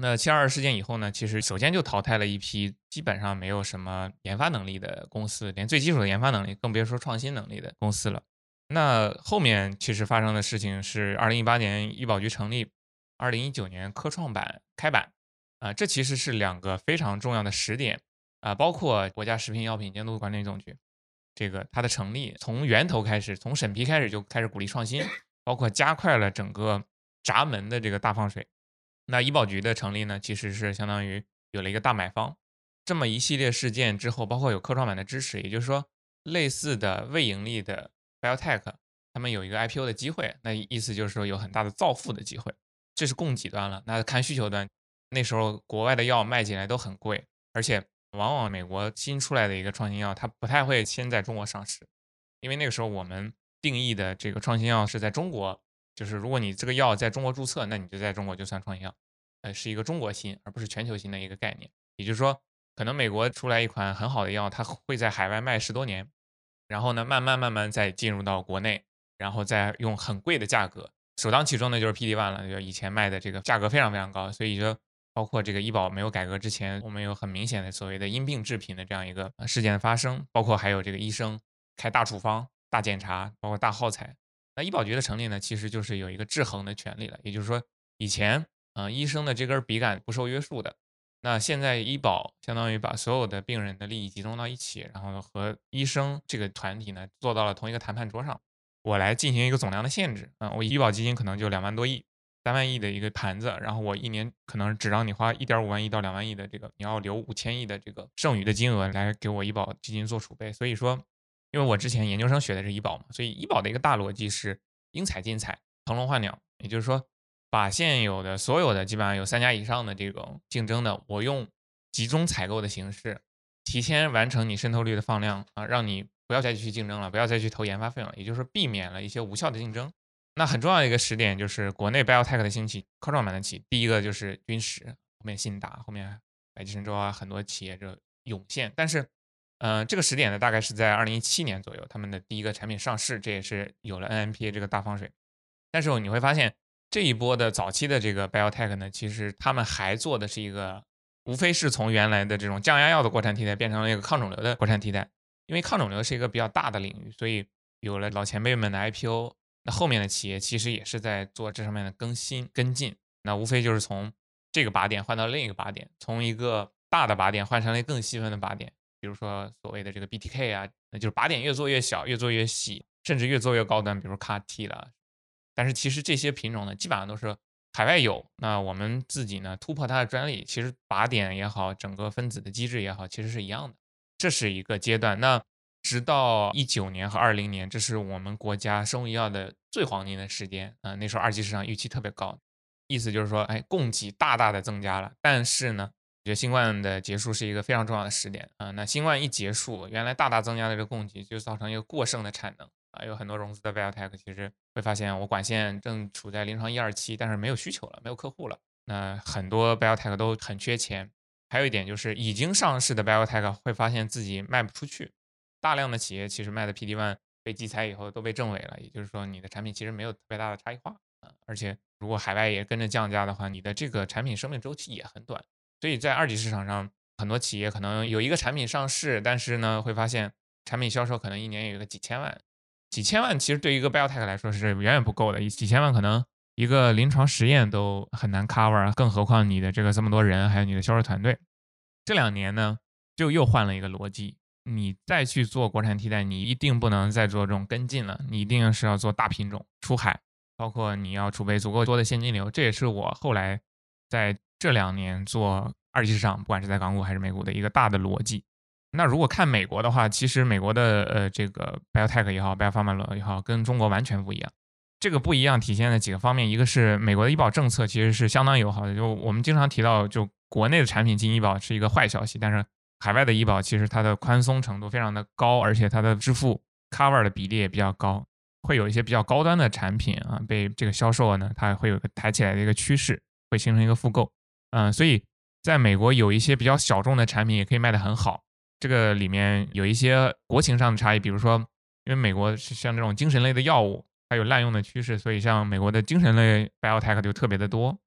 那七二二事件以后呢，其实首先就淘汰了一批基本上没有什么研发能力的公司，连最基础的研发能力，更别说创新能力的公司了。那后面其实发生的事情是，二零一八年医保局成立，二零一九年科创板开板。啊，这其实是两个非常重要的时点啊，包括国家食品药品监督管理总局，这个它的成立，从源头开始，从审批开始就开始鼓励创新，包括加快了整个闸门的这个大放水。那医保局的成立呢，其实是相当于有了一个大买方，这么一系列事件之后，包括有科创板的支持，也就是说，类似的未盈利的 biotech，他们有一个 IPO 的机会，那意思就是说有很大的造富的机会，这是供给端了，那看需求端。那时候国外的药卖进来都很贵，而且往往美国新出来的一个创新药，它不太会先在中国上市，因为那个时候我们定义的这个创新药是在中国，就是如果你这个药在中国注册，那你就在中国就算创新药，呃，是一个中国新而不是全球新的一个概念。也就是说，可能美国出来一款很好的药，它会在海外卖十多年，然后呢，慢慢慢慢再进入到国内，然后再用很贵的价格，首当其冲的就是 PD one 了，就以前卖的这个价格非常非常高，所以说。包括这个医保没有改革之前，我们有很明显的所谓的因病致贫的这样一个事件的发生，包括还有这个医生开大处方、大检查，包括大耗材。那医保局的成立呢，其实就是有一个制衡的权利了。也就是说，以前啊，医生的这根笔杆不受约束的，那现在医保相当于把所有的病人的利益集中到一起，然后和医生这个团体呢，坐到了同一个谈判桌上，我来进行一个总量的限制啊，我医保基金可能就两万多亿。三万亿的一个盘子，然后我一年可能只让你花一点五万亿到两万亿的这个，你要留五千亿的这个剩余的金额来给我医保基金做储备。所以说，因为我之前研究生学的是医保嘛，所以医保的一个大逻辑是应采尽采，腾笼换鸟，也就是说，把现有的所有的基本上有三家以上的这种竞争的，我用集中采购的形式，提前完成你渗透率的放量啊，让你不要再去竞争了，不要再去投研发费用了，也就是避免了一些无效的竞争。那很重要的一个时点就是国内 biotech 的兴起，科创板的起。第一个就是军石，后面信达，后面百济神州啊，很多企业就涌现。但是，呃，这个时点呢，大概是在二零一七年左右，他们的第一个产品上市，这也是有了 NMPA 这个大放水。但是你会发现，这一波的早期的这个 biotech 呢，其实他们还做的是一个，无非是从原来的这种降压药的国产替代，变成了一个抗肿瘤的国产替代。因为抗肿瘤是一个比较大的领域，所以有了老前辈们的 IPO。那后面的企业其实也是在做这上面的更新跟进，那无非就是从这个靶点换到另一个靶点，从一个大的靶点换成了更细分的靶点，比如说所谓的这个 BTK 啊，那就是靶点越做越小，越做越细，甚至越做越高端，比如 CAR-T 了。但是其实这些品种呢，基本上都是海外有，那我们自己呢突破它的专利，其实靶点也好，整个分子的机制也好，其实是一样的，这是一个阶段。那直到一九年和二零年，这是我们国家生物医药的最黄金的时间啊！那时候二级市场预期特别高，意思就是说，哎，供给大大的增加了。但是呢，我觉得新冠的结束是一个非常重要的时点啊！那新冠一结束，原来大大增加的这个供给就造成一个过剩的产能啊！有很多融资的 biotech 其实会发现，我管线正处在临床一二期，但是没有需求了，没有客户了。那很多 biotech 都很缺钱。还有一点就是，已经上市的 biotech 会发现自己卖不出去。大量的企业其实卖的 PD one 被集采以后都被证伪了，也就是说你的产品其实没有特别大的差异化啊，而且如果海外也跟着降价的话，你的这个产品生命周期也很短。所以在二级市场上，很多企业可能有一个产品上市，但是呢会发现产品销售可能一年有个几千万，几千万其实对于一个 biotech 来说是远远不够的，几千万可能一个临床实验都很难 cover，更何况你的这个这么多人，还有你的销售团队。这两年呢就又换了一个逻辑。你再去做国产替代，你一定不能再做这种跟进了，你一定是要做大品种出海，包括你要储备足够多的现金流。这也是我后来在这两年做二级市场，不管是在港股还是美股的一个大的逻辑。那如果看美国的话，其实美国的呃这个 biotech 也好，biopharma 也好，跟中国完全不一样。这个不一样体现在几个方面，一个是美国的医保政策其实是相当友好的，就我们经常提到，就国内的产品进医保是一个坏消息，但是。海外的医保其实它的宽松程度非常的高，而且它的支付 cover 的比例也比较高，会有一些比较高端的产品啊被这个销售呢，它会有个抬起来的一个趋势，会形成一个复购，嗯，所以在美国有一些比较小众的产品也可以卖得很好，这个里面有一些国情上的差异，比如说因为美国是像这种精神类的药物，它有滥用的趋势，所以像美国的精神类 biotech 就特别的多，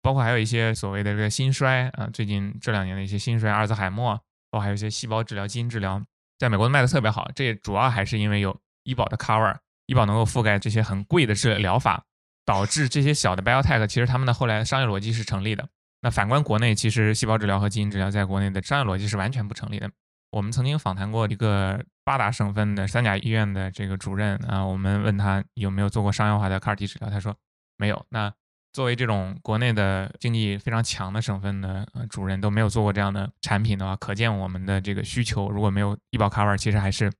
包括还有一些所谓的这个心衰啊，最近这两年的一些心衰、阿尔兹海默。包括还有一些细胞治疗、基因治疗，在美国卖的特别好。这也主要还是因为有医保的 cover，医保能够覆盖这些很贵的治疗法，导致这些小的 biotech 其实他们的后来商业逻辑是成立的。那反观国内，其实细胞治疗和基因治疗在国内的商业逻辑是完全不成立的。我们曾经访谈过一个八大省份的三甲医院的这个主任啊，我们问他有没有做过商业化的 CAR-T 治疗，他说没有。那作为这种国内的经济非常强的省份的主任都没有做过这样的产品的话，可见我们的这个需求如果没有医保 cover，其实还是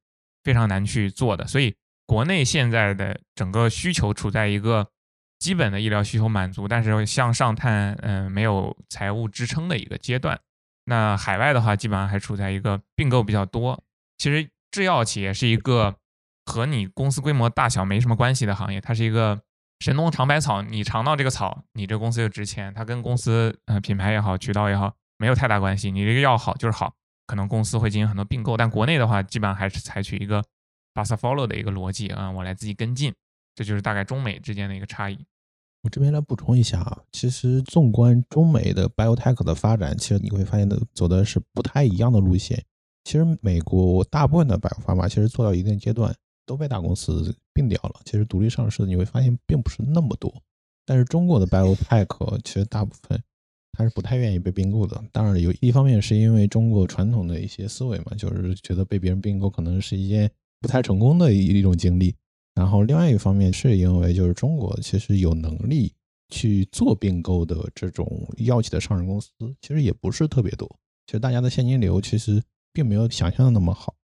非常难去做的。所以国内现在的整个需求处在一个基本的医疗需求满足，但是向上探，嗯，没有财务支撑的一个阶段。那海外的话，基本上还处在一个并购比较多。其实制药企业是一个。和你公司规模大小没什么关系的行业，它是一个神农尝百草，你尝到这个草，你这公司就值钱。它跟公司呃品牌也好，渠道也好，没有太大关系。你这个药好就是好，可能公司会进行很多并购。但国内的话，基本上还是采取一个 b u s follow 的一个逻辑啊，我来自己跟进，这就是大概中美之间的一个差异。我这边来补充一下啊，其实纵观中美的 biotech 的发展，其实你会发现的走的是不太一样的路线。其实美国大部分的 biopharma 其实做到一定阶段都被大公司并掉了，其实独立上市的你会发现并不是那么多。但是中国的 biotech 其实大部分还是不太愿意被并购的。当然有一方面是因为中国传统的一些思维嘛，就是觉得被别人并购可能是一件不太成功的一一种经历。然后另外一方面是因为就是中国其实有能力去做并购的这种药企的上市公司其实也不是特别多，其实大家的现金流其实并没有想象的那么好。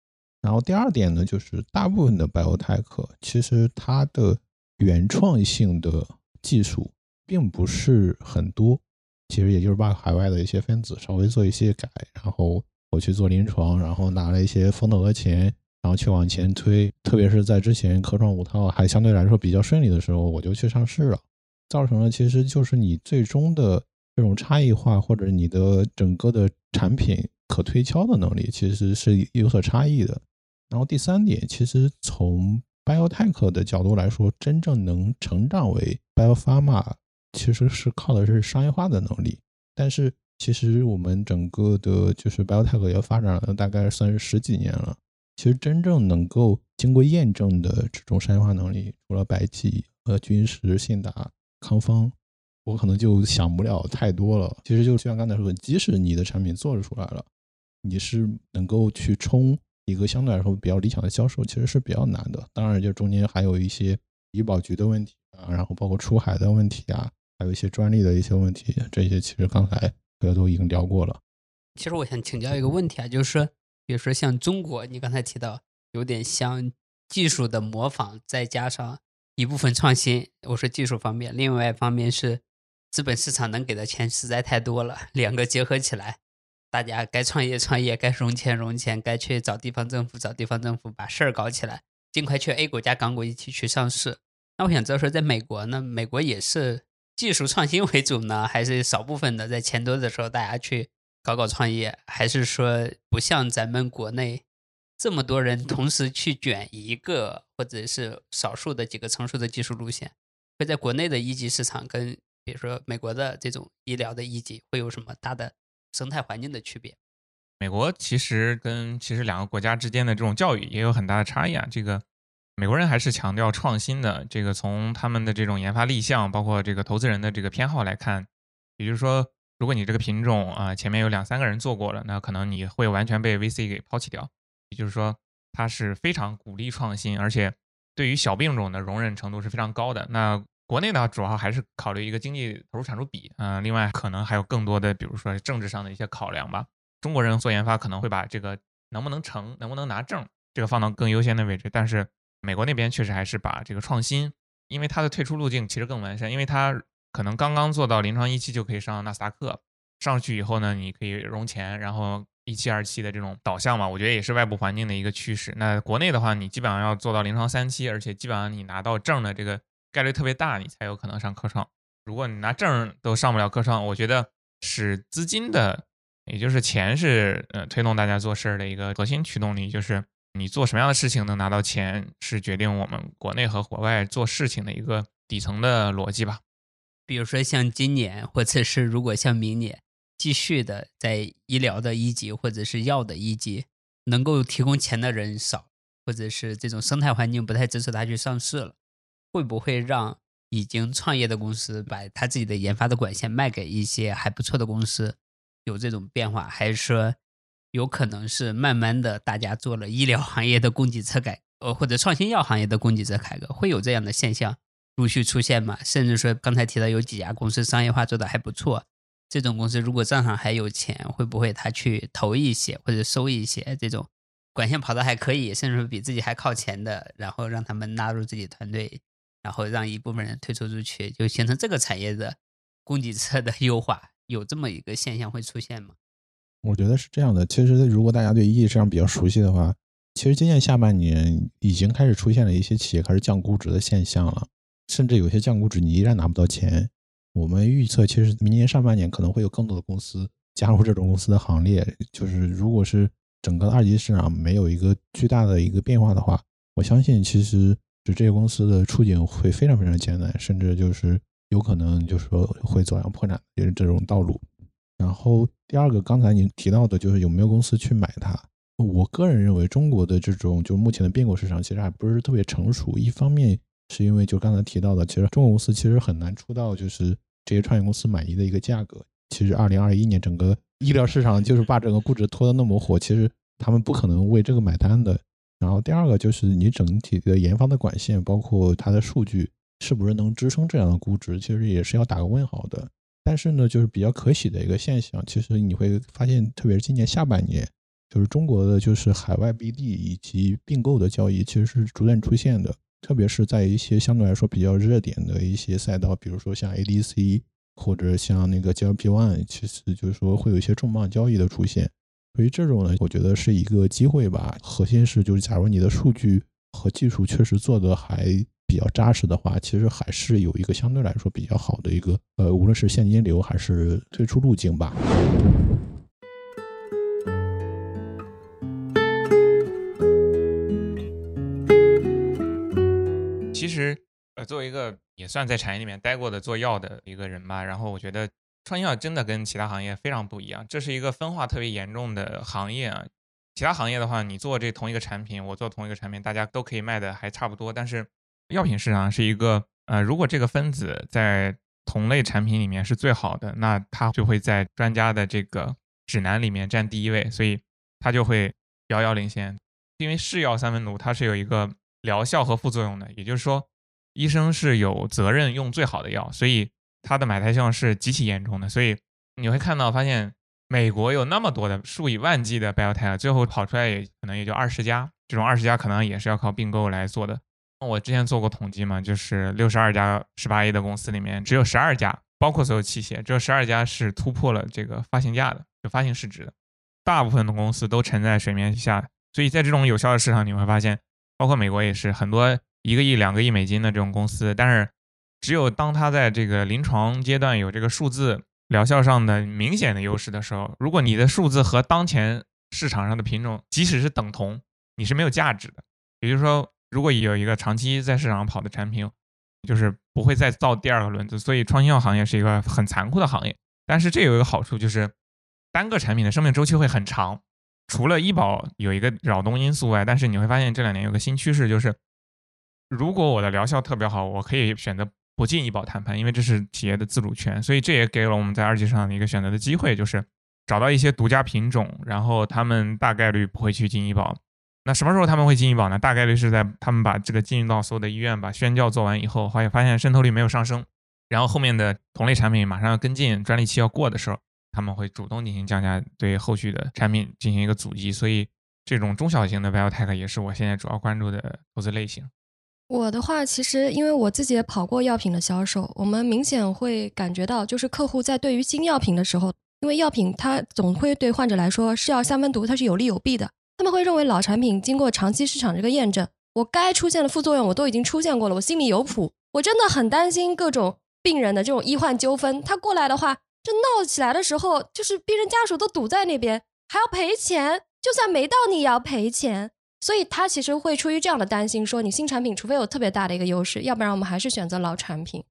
然后第二点呢，就是大部分的 biotech 其实它的原创性的技术并不是很多，其实也就是把海外的一些分子稍微做一些改，然后我去做临床，然后拿了一些风投的钱。然后去往前推，特别是在之前科创五套还相对来说比较顺利的时候，我就去上市了，造成了其实就是你最终的这种差异化或者你的整个的产品可推敲的能力其实是有所差异的。然后第三点，其实从 biotech 的角度来说，真正能成长为 biopharma，其实是靠的是商业化的能力。但是其实我们整个的就是 biotech 也发展了大概算是十几年了。其实真正能够经过验证的这种商业化能力，除了百济、呃君实、信达、康方，我可能就想不了太多了。其实就像刚才说的，即使你的产品做出来了，你是能够去冲一个相对来说比较理想的销售，其实是比较难的。当然，就中间还有一些医保局的问题啊，然后包括出海的问题啊，还有一些专利的一些问题，这些其实刚才大家都已经聊过了。其实我想请教一个问题啊，就是。比如说像中国，你刚才提到有点像技术的模仿，再加上一部分创新。我说技术方面，另外一方面是资本市场能给的钱实在太多了，两个结合起来，大家该创业创业，该融钱融钱，该去找地方政府找地方政府，把事儿搞起来，尽快去 A 股加港股一起去上市。那我想知道说，在美国呢，美国也是技术创新为主呢，还是少部分的在钱多的时候大家去？搞搞创业，还是说不像咱们国内这么多人同时去卷一个，或者是少数的几个成熟的技术路线，会在国内的一级市场跟比如说美国的这种医疗的一级会有什么大的生态环境的区别？美国其实跟其实两个国家之间的这种教育也有很大的差异啊。这个美国人还是强调创新的，这个从他们的这种研发立项，包括这个投资人的这个偏好来看，也就是说。如果你这个品种啊前面有两三个人做过了，那可能你会完全被 VC 给抛弃掉。也就是说，它是非常鼓励创新，而且对于小病种的容忍程度是非常高的。那国内呢，主要还是考虑一个经济投入产出比嗯，另外可能还有更多的，比如说政治上的一些考量吧。中国人做研发可能会把这个能不能成、能不能拿证这个放到更优先的位置，但是美国那边确实还是把这个创新，因为它的退出路径其实更完善，因为它。可能刚刚做到临床一期就可以上纳斯达克，上去以后呢，你可以融钱，然后一期二期的这种导向嘛，我觉得也是外部环境的一个趋势。那国内的话，你基本上要做到临床三期，而且基本上你拿到证的这个概率特别大，你才有可能上科创。如果你拿证都上不了科创，我觉得是资金的，也就是钱是呃推动大家做事儿的一个核心驱动力，就是你做什么样的事情能拿到钱，是决定我们国内和国外做事情的一个底层的逻辑吧。比如说像今年，或者是如果像明年继续的在医疗的一级或者是药的一级，能够提供钱的人少，或者是这种生态环境不太支持他去上市了，会不会让已经创业的公司把他自己的研发的管线卖给一些还不错的公司，有这种变化？还是说有可能是慢慢的大家做了医疗行业的供给侧改，呃或者创新药行业的供给侧改革，会有这样的现象？陆续出现嘛，甚至说刚才提到有几家公司商业化做的还不错，这种公司如果账上还有钱，会不会他去投一些或者收一些这种管线跑的还可以，甚至说比自己还靠前的，然后让他们纳入自己团队，然后让一部分人退出出去，就形成这个产业的供给侧的优化，有这么一个现象会出现吗？我觉得是这样的。其实如果大家对一级市场比较熟悉的话，其实今年下半年已经开始出现了一些企业开始降估值的现象了，甚至有些降估值你依然拿不到钱。我们预测，其实明年上半年可能会有更多的公司加入这种公司的行列。就是如果是整个二级市场没有一个巨大的一个变化的话，我相信其实就这些公司的处境会非常非常艰难，甚至就是有可能就是说会走向破产的这种道路。然后第二个，刚才您提到的就是有没有公司去买它？我个人认为，中国的这种就目前的并购市场其实还不是特别成熟。一方面是因为就刚才提到的，其实中国公司其实很难出到就是这些创业公司满意的一个价格。其实二零二一年整个医疗市场就是把整个估值拖得那么火，其实他们不可能为这个买单的。然后第二个就是你整体的研发的管线，包括它的数据是不是能支撑这样的估值，其实也是要打个问号的。但是呢，就是比较可喜的一个现象，其实你会发现，特别是今年下半年，就是中国的就是海外 BD 以及并购的交易，其实是逐渐出现的。特别是在一些相对来说比较热点的一些赛道，比如说像 ADC 或者像那个 GLP-1，其实就是说会有一些重磅交易的出现。所以这种呢，我觉得是一个机会吧。核心是就是，假如你的数据和技术确实做得还。比较扎实的话，其实还是有一个相对来说比较好的一个呃，无论是现金流还是退出路径吧。其实，呃，作为一个也算在产业里面待过的做药的一个人吧，然后我觉得创新药真的跟其他行业非常不一样，这是一个分化特别严重的行业啊。其他行业的话，你做这同一个产品，我做同一个产品，大家都可以卖的还差不多，但是。药品市场是一个，呃，如果这个分子在同类产品里面是最好的，那它就会在专家的这个指南里面占第一位，所以它就会遥遥领先。因为是药三分毒，它是有一个疗效和副作用的，也就是说，医生是有责任用最好的药，所以它的买台效是极其严重的。所以你会看到，发现美国有那么多的数以万计的 biotech，最后跑出来也可能也就二十家，这种二十家可能也是要靠并购来做的。我之前做过统计嘛，就是六十二家十八亿的公司里面，只有十二家，包括所有器械，只有十二家是突破了这个发行价的，就发行市值的。大部分的公司都沉在水面下，所以在这种有效的市场，你会发现，包括美国也是很多一个亿、两个亿美金的这种公司，但是只有当它在这个临床阶段有这个数字疗效上的明显的优势的时候，如果你的数字和当前市场上的品种即使是等同，你是没有价值的。也就是说。如果有一个长期在市场上跑的产品，就是不会再造第二个轮子，所以创新药行业是一个很残酷的行业。但是这有一个好处，就是单个产品的生命周期会很长。除了医保有一个扰动因素外，但是你会发现这两年有个新趋势，就是如果我的疗效特别好，我可以选择不进医保谈判，因为这是企业的自主权。所以这也给了我们在二级市场的一个选择的机会，就是找到一些独家品种，然后他们大概率不会去进医保。那什么时候他们会进医保呢？大概率是在他们把这个进入到所有的医院，把宣教做完以后，发现发现渗透率没有上升，然后后面的同类产品马上要跟进，专利期要过的时候，他们会主动进行降价，对后续的产品进行一个阻击。所以，这种中小型的 biotech 也是我现在主要关注的投资类型。我的话，其实因为我自己也跑过药品的销售，我们明显会感觉到，就是客户在对于新药品的时候，因为药品它总会对患者来说是药三分毒，它是有利有弊的。他们会认为老产品经过长期市场这个验证，我该出现的副作用我都已经出现过了，我心里有谱。我真的很担心各种病人的这种医患纠纷，他过来的话，这闹起来的时候，就是病人家属都堵在那边，还要赔钱，就算没到你也要赔钱。所以他其实会出于这样的担心，说你新产品除非有特别大的一个优势，要不然我们还是选择老产品。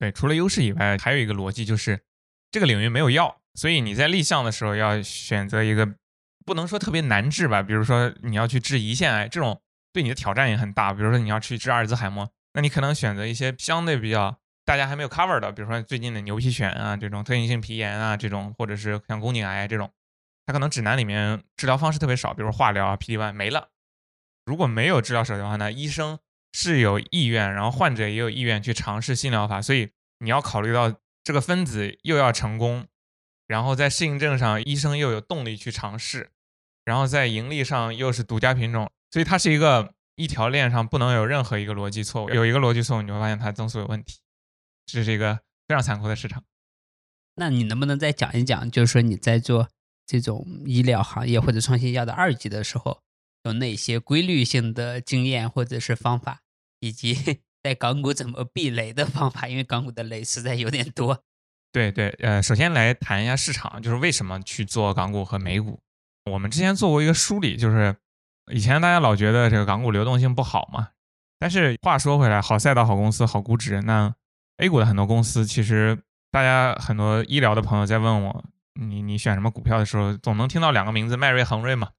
对，除了优势以外，还有一个逻辑就是这个领域没有药，所以你在立项的时候要选择一个。不能说特别难治吧，比如说你要去治胰腺癌，这种对你的挑战也很大。比如说你要去治阿尔兹海默，那你可能选择一些相对比较大家还没有 cover 的，比如说最近的牛皮癣啊，这种特异性皮炎啊，这种或者是像宫颈癌这种，它可能指南里面治疗方式特别少，比如化疗啊、PD-1 没了。如果没有治疗手段的话呢，医生是有意愿，然后患者也有意愿去尝试新疗法，所以你要考虑到这个分子又要成功，然后在适应症上医生又有动力去尝试。然后在盈利上又是独家品种，所以它是一个一条链上不能有任何一个逻辑错误，有一个逻辑错误，你会发现它增速有问题，这是一个非常残酷的市场。那你能不能再讲一讲，就是说你在做这种医疗行业或者创新药的二级的时候，有哪些规律性的经验或者是方法，以及 在港股怎么避雷的方法？因为港股的雷实在有点多。对对，呃，首先来谈一下市场，就是为什么去做港股和美股。我们之前做过一个梳理，就是以前大家老觉得这个港股流动性不好嘛，但是话说回来，好赛道、好公司、好估值，那 A 股的很多公司，其实大家很多医疗的朋友在问我，你你选什么股票的时候，总能听到两个名字，迈瑞、恒瑞嘛。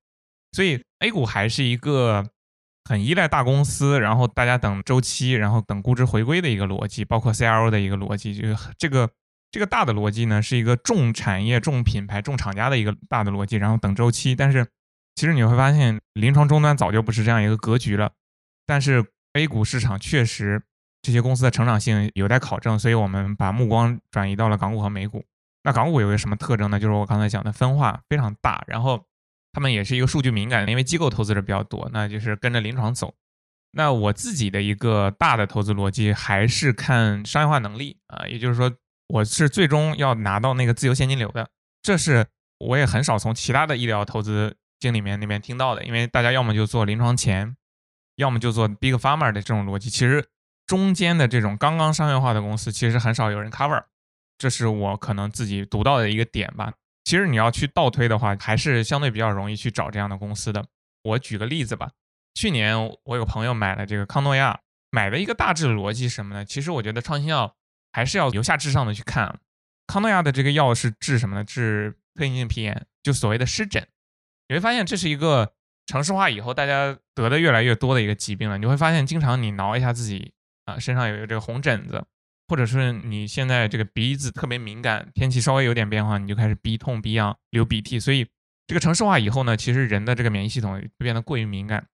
所以 A 股还是一个很依赖大公司，然后大家等周期，然后等估值回归的一个逻辑，包括 CRO 的一个逻辑，就是这个。这个大的逻辑呢，是一个重产业、重品牌、重厂家的一个大的逻辑，然后等周期。但是，其实你会发现，临床终端早就不是这样一个格局了。但是，A 股市场确实这些公司的成长性有待考证，所以我们把目光转移到了港股和美股。那港股有一个什么特征呢？就是我刚才讲的分化非常大，然后他们也是一个数据敏感，因为机构投资者比较多，那就是跟着临床走。那我自己的一个大的投资逻辑还是看商业化能力啊，也就是说。我是最终要拿到那个自由现金流的，这是我也很少从其他的医疗投资经理面那边听到的，因为大家要么就做临床前，要么就做 big pharma 的这种逻辑，其实中间的这种刚刚商业化的公司，其实很少有人 cover，这是我可能自己读到的一个点吧。其实你要去倒推的话，还是相对比较容易去找这样的公司的。我举个例子吧，去年我有朋友买了这个康诺亚，买的一个大致逻辑是什么呢？其实我觉得创新药。还是要由下至上的去看，康诺亚的这个药是治什么呢？治特异性皮炎，就所谓的湿疹。你会发现这是一个城市化以后大家得的越来越多的一个疾病了。你会发现，经常你挠一下自己啊，身上有一个这个红疹子，或者是你现在这个鼻子特别敏感，天气稍微有点变化，你就开始鼻痛、鼻痒、流鼻涕。所以这个城市化以后呢，其实人的这个免疫系统变得过于敏感。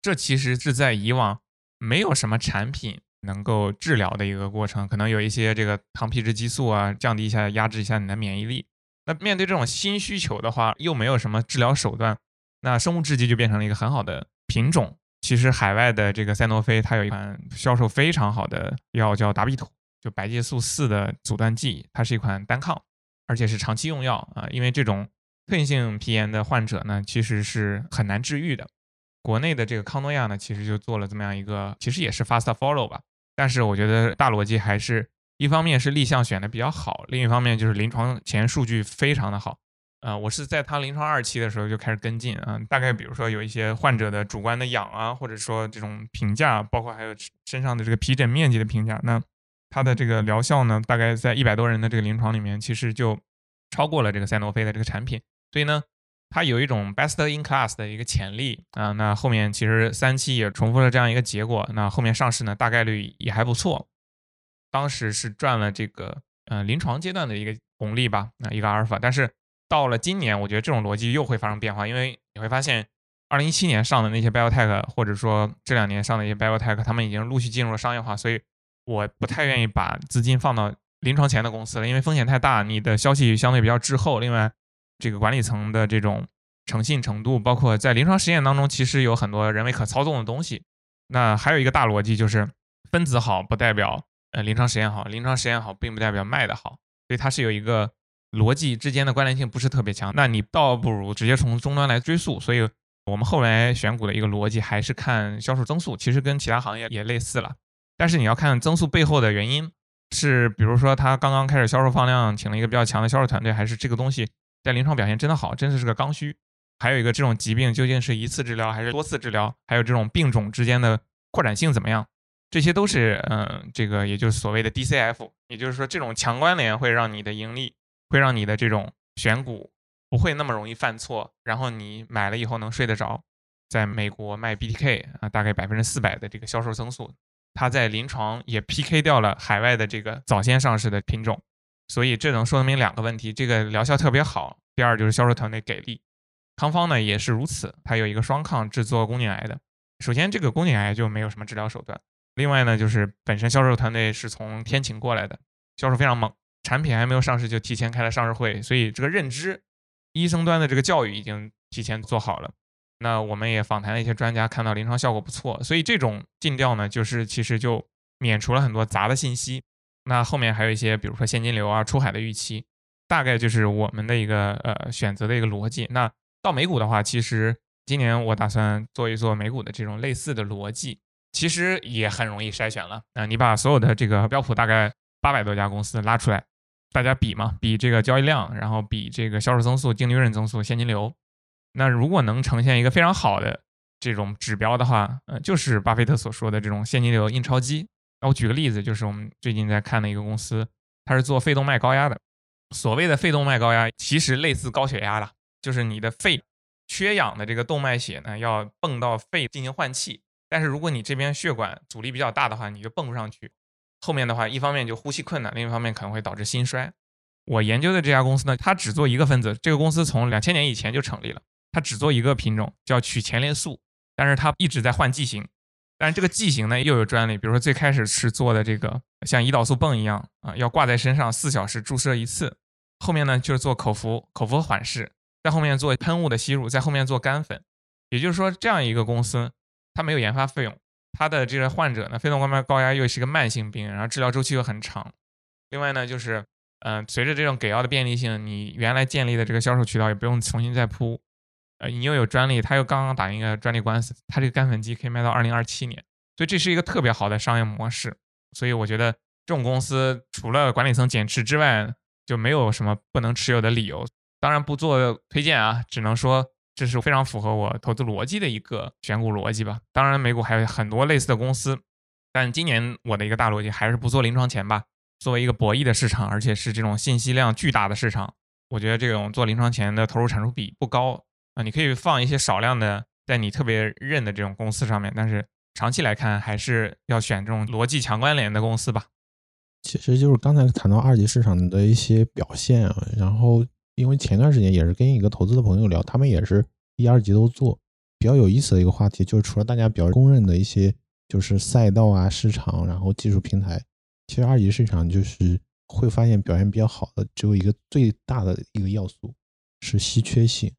这其实是在以往没有什么产品。能够治疗的一个过程，可能有一些这个糖皮质激素啊，降低一下、压制一下你的免疫力。那面对这种新需求的话，又没有什么治疗手段，那生物制剂就变成了一个很好的品种。其实海外的这个赛诺菲，它有一款销售非常好的药叫达必妥，就白介素四的阻断剂，它是一款单抗，而且是长期用药啊。因为这种特异性皮炎的患者呢，其实是很难治愈的。国内的这个康诺亚呢，其实就做了这么样一个，其实也是 fast follow 吧。但是我觉得大逻辑还是一方面是立项选的比较好，另一方面就是临床前数据非常的好。呃，我是在他临床二期的时候就开始跟进啊，大概比如说有一些患者的主观的痒啊，或者说这种评价，包括还有身上的这个皮疹面积的评价，那它的这个疗效呢，大概在一百多人的这个临床里面，其实就超过了这个赛诺菲的这个产品，所以呢。它有一种 best in class 的一个潜力啊，那后面其实三期也重复了这样一个结果，那后面上市呢大概率也还不错，当时是赚了这个呃临床阶段的一个红利吧，那一个阿尔法，但是到了今年，我觉得这种逻辑又会发生变化，因为你会发现，二零一七年上的那些 biotech，或者说这两年上的一些 biotech，他们已经陆续进入了商业化，所以我不太愿意把资金放到临床前的公司了，因为风险太大，你的消息相对比较滞后，另外。这个管理层的这种诚信程度，包括在临床实验当中，其实有很多人为可操纵的东西。那还有一个大逻辑就是，分子好不代表呃临床实验好，临床实验好并不代表卖的好，所以它是有一个逻辑之间的关联性不是特别强。那你倒不如直接从终端来追溯。所以我们后来选股的一个逻辑还是看销售增速，其实跟其他行业也类似了。但是你要看增速背后的原因，是比如说他刚刚开始销售放量，请了一个比较强的销售团队，还是这个东西。在临床表现真的好，真的是个刚需。还有一个，这种疾病究竟是一次治疗还是多次治疗？还有这种病种之间的扩展性怎么样？这些都是，嗯，这个也就是所谓的 DCF，也就是说，这种强关联会让你的盈利，会让你的这种选股不会那么容易犯错，然后你买了以后能睡得着。在美国卖 BTK 啊，大概百分之四百的这个销售增速，它在临床也 PK 掉了海外的这个早先上市的品种。所以这能说明两个问题：这个疗效特别好。第二就是销售团队给力。康方呢也是如此，它有一个双抗制作宫颈癌的。首先这个宫颈癌就没有什么治疗手段。另外呢就是本身销售团队是从天晴过来的，销售非常猛，产品还没有上市就提前开了上市会，所以这个认知、医生端的这个教育已经提前做好了。那我们也访谈了一些专家，看到临床效果不错，所以这种尽调呢，就是其实就免除了很多杂的信息。那后面还有一些，比如说现金流啊、出海的预期，大概就是我们的一个呃选择的一个逻辑。那到美股的话，其实今年我打算做一做美股的这种类似的逻辑，其实也很容易筛选了。那，你把所有的这个标普大概八百多家公司拉出来，大家比嘛，比这个交易量，然后比这个销售增速、净利润增速、现金流。那如果能呈现一个非常好的这种指标的话，呃，就是巴菲特所说的这种现金流印钞机。那我举个例子，就是我们最近在看的一个公司，它是做肺动脉高压的。所谓的肺动脉高压，其实类似高血压了，就是你的肺缺氧的这个动脉血呢，要泵到肺进行换气。但是如果你这边血管阻力比较大的话，你就泵不上去。后面的话，一方面就呼吸困难，另一方面可能会导致心衰。我研究的这家公司呢，它只做一个分子。这个公司从两千年以前就成立了，它只做一个品种，叫曲前列素。但是它一直在换剂型，但是这个剂型呢又有专利。比如说最开始是做的这个像胰岛素泵一样啊，要挂在身上四小时注射一次。后面呢就是做口服，口服缓释，在后面做喷雾的吸入，在后面做干粉。也就是说，这样一个公司，它没有研发费用，他的这个患者呢，肺动脉高压又是个慢性病，然后治疗周期又很长。另外呢，就是嗯，随着这种给药的便利性，你原来建立的这个销售渠道也不用重新再铺。呃，你又有专利，他又刚刚打赢一个专利官司，他这个干粉机可以卖到二零二七年，所以这是一个特别好的商业模式。所以我觉得这种公司除了管理层减持之外，就没有什么不能持有的理由。当然不做推荐啊，只能说这是非常符合我投资逻辑的一个选股逻辑吧。当然美股还有很多类似的公司，但今年我的一个大逻辑还是不做临床前吧。作为一个博弈的市场，而且是这种信息量巨大的市场，我觉得这种做临床前的投入产出比不高。啊，你可以放一些少量的在你特别认的这种公司上面，但是长期来看还是要选这种逻辑强关联的公司吧。其实就是刚才谈到二级市场的一些表现啊，然后因为前段时间也是跟一个投资的朋友聊，他们也是一二级都做，比较有意思的一个话题就是除了大家比较公认的一些就是赛道啊、市场，然后技术平台，其实二级市场就是会发现表现比较好的只有一个最大的一个要素是稀缺性。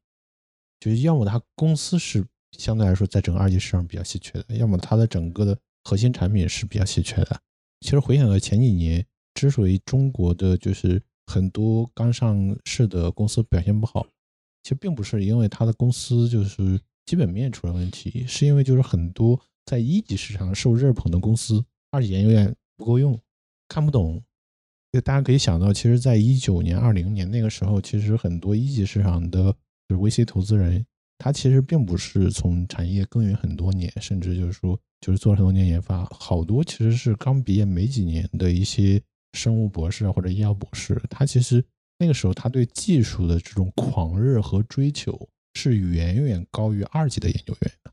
就是要么它公司是相对来说在整个二级市场比较稀缺的，要么它的整个的核心产品是比较稀缺的。其实回想到前几年，之所以中国的就是很多刚上市的公司表现不好，其实并不是因为他的公司就是基本面出了问题，是因为就是很多在一级市场受热捧的公司，二级研究院不够用，看不懂。就大家可以想到，其实在一九年、二零年那个时候，其实很多一级市场的。就是 VC 投资人，他其实并不是从产业耕耘很多年，甚至就是说，就是做了很多年研发，好多其实是刚毕业没几年的一些生物博士或者医药博士，他其实那个时候他对技术的这种狂热和追求是远远高于二级的研究员的。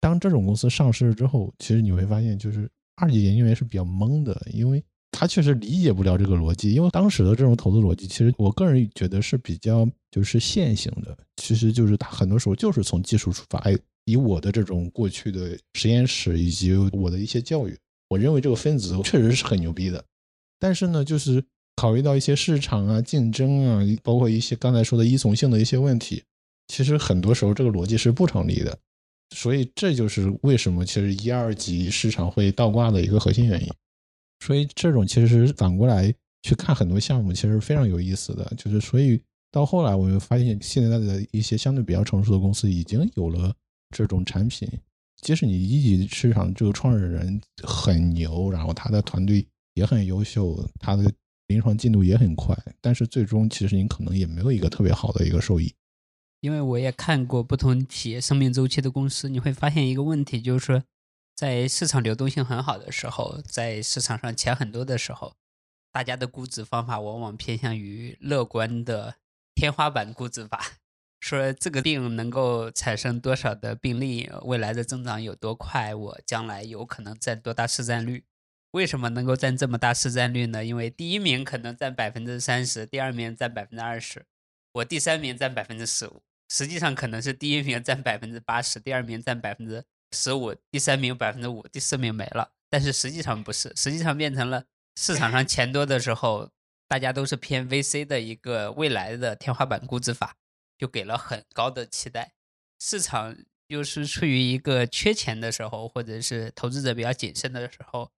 当这种公司上市之后，其实你会发现，就是二级研究员是比较懵的，因为。他确实理解不了这个逻辑，因为当时的这种投资逻辑，其实我个人觉得是比较就是线性的。其实就是他很多时候就是从技术出发，哎，以我的这种过去的实验室以及我的一些教育，我认为这个分子确实是很牛逼的。但是呢，就是考虑到一些市场啊、竞争啊，包括一些刚才说的依从性的一些问题，其实很多时候这个逻辑是不成立的。所以这就是为什么其实一二级市场会倒挂的一个核心原因。所以这种其实反过来去看很多项目，其实非常有意思的。就是所以到后来，我们发现现在的一些相对比较成熟的公司已经有了这种产品。即使你一级市场这个创始人很牛，然后他的团队也很优秀，他的临床进度也很快，但是最终其实你可能也没有一个特别好的一个收益。因为我也看过不同企业生命周期的公司，你会发现一个问题，就是说。在市场流动性很好的时候，在市场上钱很多的时候，大家的估值方法往往偏向于乐观的天花板估值法，说这个病能够产生多少的病例，未来的增长有多快，我将来有可能占多大市占率？为什么能够占这么大市占率呢？因为第一名可能占百分之三十，第二名占百分之二十，我第三名占百分之十五，实际上可能是第一名占百分之八十，第二名占百分之。十五，第三名百分之五，第四名没了。但是实际上不是，实际上变成了市场上钱多的时候，大家都是偏 VC 的一个未来的天花板估值法，就给了很高的期待。市场又是处于一个缺钱的时候，或者是投资者比较谨慎的时候，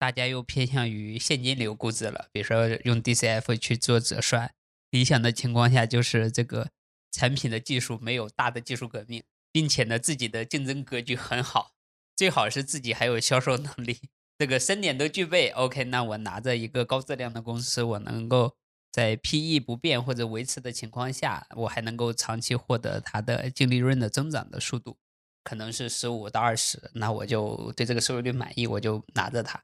大家又偏向于现金流估值了。比如说用 DCF 去做折算，理想的情况下就是这个产品的技术没有大的技术革命。并且呢自己的竞争格局很好，最好是自己还有销售能力，这个三点都具备。OK，那我拿着一个高质量的公司，我能够在 PE 不变或者维持的情况下，我还能够长期获得它的净利润的增长的速度，可能是十五到二十，那我就对这个收益率满意，我就拿着它。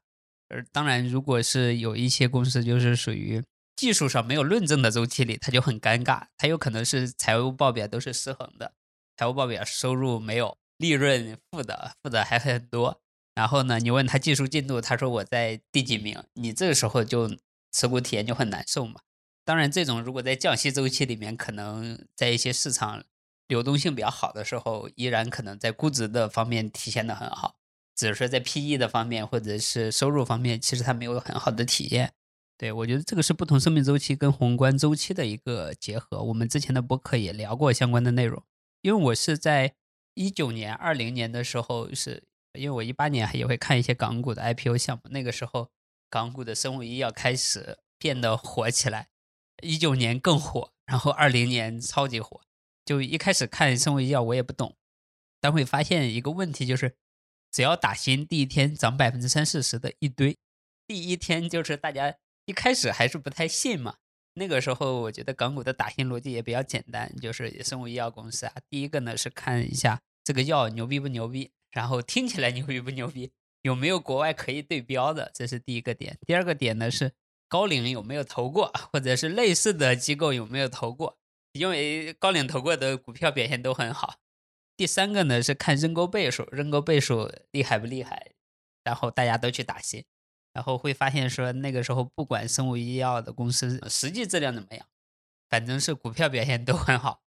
而，当然，如果是有一些公司就是属于技术上没有论证的周期里，它就很尴尬，它有可能是财务报表都是失衡的，财务报表收入没有，利润负的，负的还很多。然后呢，你问他技术进度，他说我在第几名，你这个时候就持股体验就很难受嘛。当然，这种如果在降息周期里面，可能在一些市场流动性比较好的时候，依然可能在估值的方面体现的很好。只是说在 PE 的方面或者是收入方面，其实它没有很好的体验。对我觉得这个是不同生命周期跟宏观周期的一个结合。我们之前的播客也聊过相关的内容。因为我是在一九年、二零年的时候，是因为我一八年也会看一些港股的 IPO 项目，那个时候港股的生物医药开始变得火起来，一九年更火，然后二零年超级火。就一开始看生物医药我也不懂，但会发现一个问题就是。只要打新，第一天涨百分之三四十的一堆，第一天就是大家一开始还是不太信嘛。那个时候我觉得港股的打新逻辑也比较简单，就是生物医药公司啊，第一个呢是看一下这个药牛逼不牛逼，然后听起来牛逼不牛逼，有没有国外可以对标的，这是第一个点。第二个点呢是高瓴有没有投过，或者是类似的机构有没有投过，因为高瓴投过的股票表现都很好。第三个呢是看认购倍数，认购倍数厉害不厉害，然后大家都去打新，然后会发现说那个时候不管生物医药的公司实际质量怎么样，反正是股票表现都很好。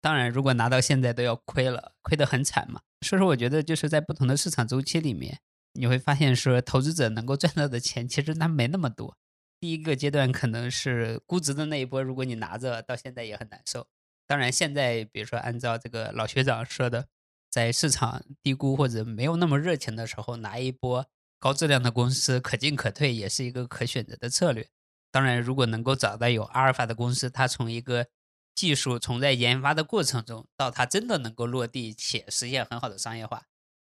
当然，如果拿到现在都要亏了，亏得很惨嘛。所以说，我觉得就是在不同的市场周期里面，你会发现说投资者能够赚到的钱其实它没那么多。第一个阶段可能是估值的那一波，如果你拿着到现在也很难受。当然，现在比如说按照这个老学长说的，在市场低估或者没有那么热情的时候，拿一波高质量的公司可进可退，也是一个可选择的策略。当然，如果能够找到有阿尔法的公司，它从一个技术从在研发的过程中到它真的能够落地且实现很好的商业化，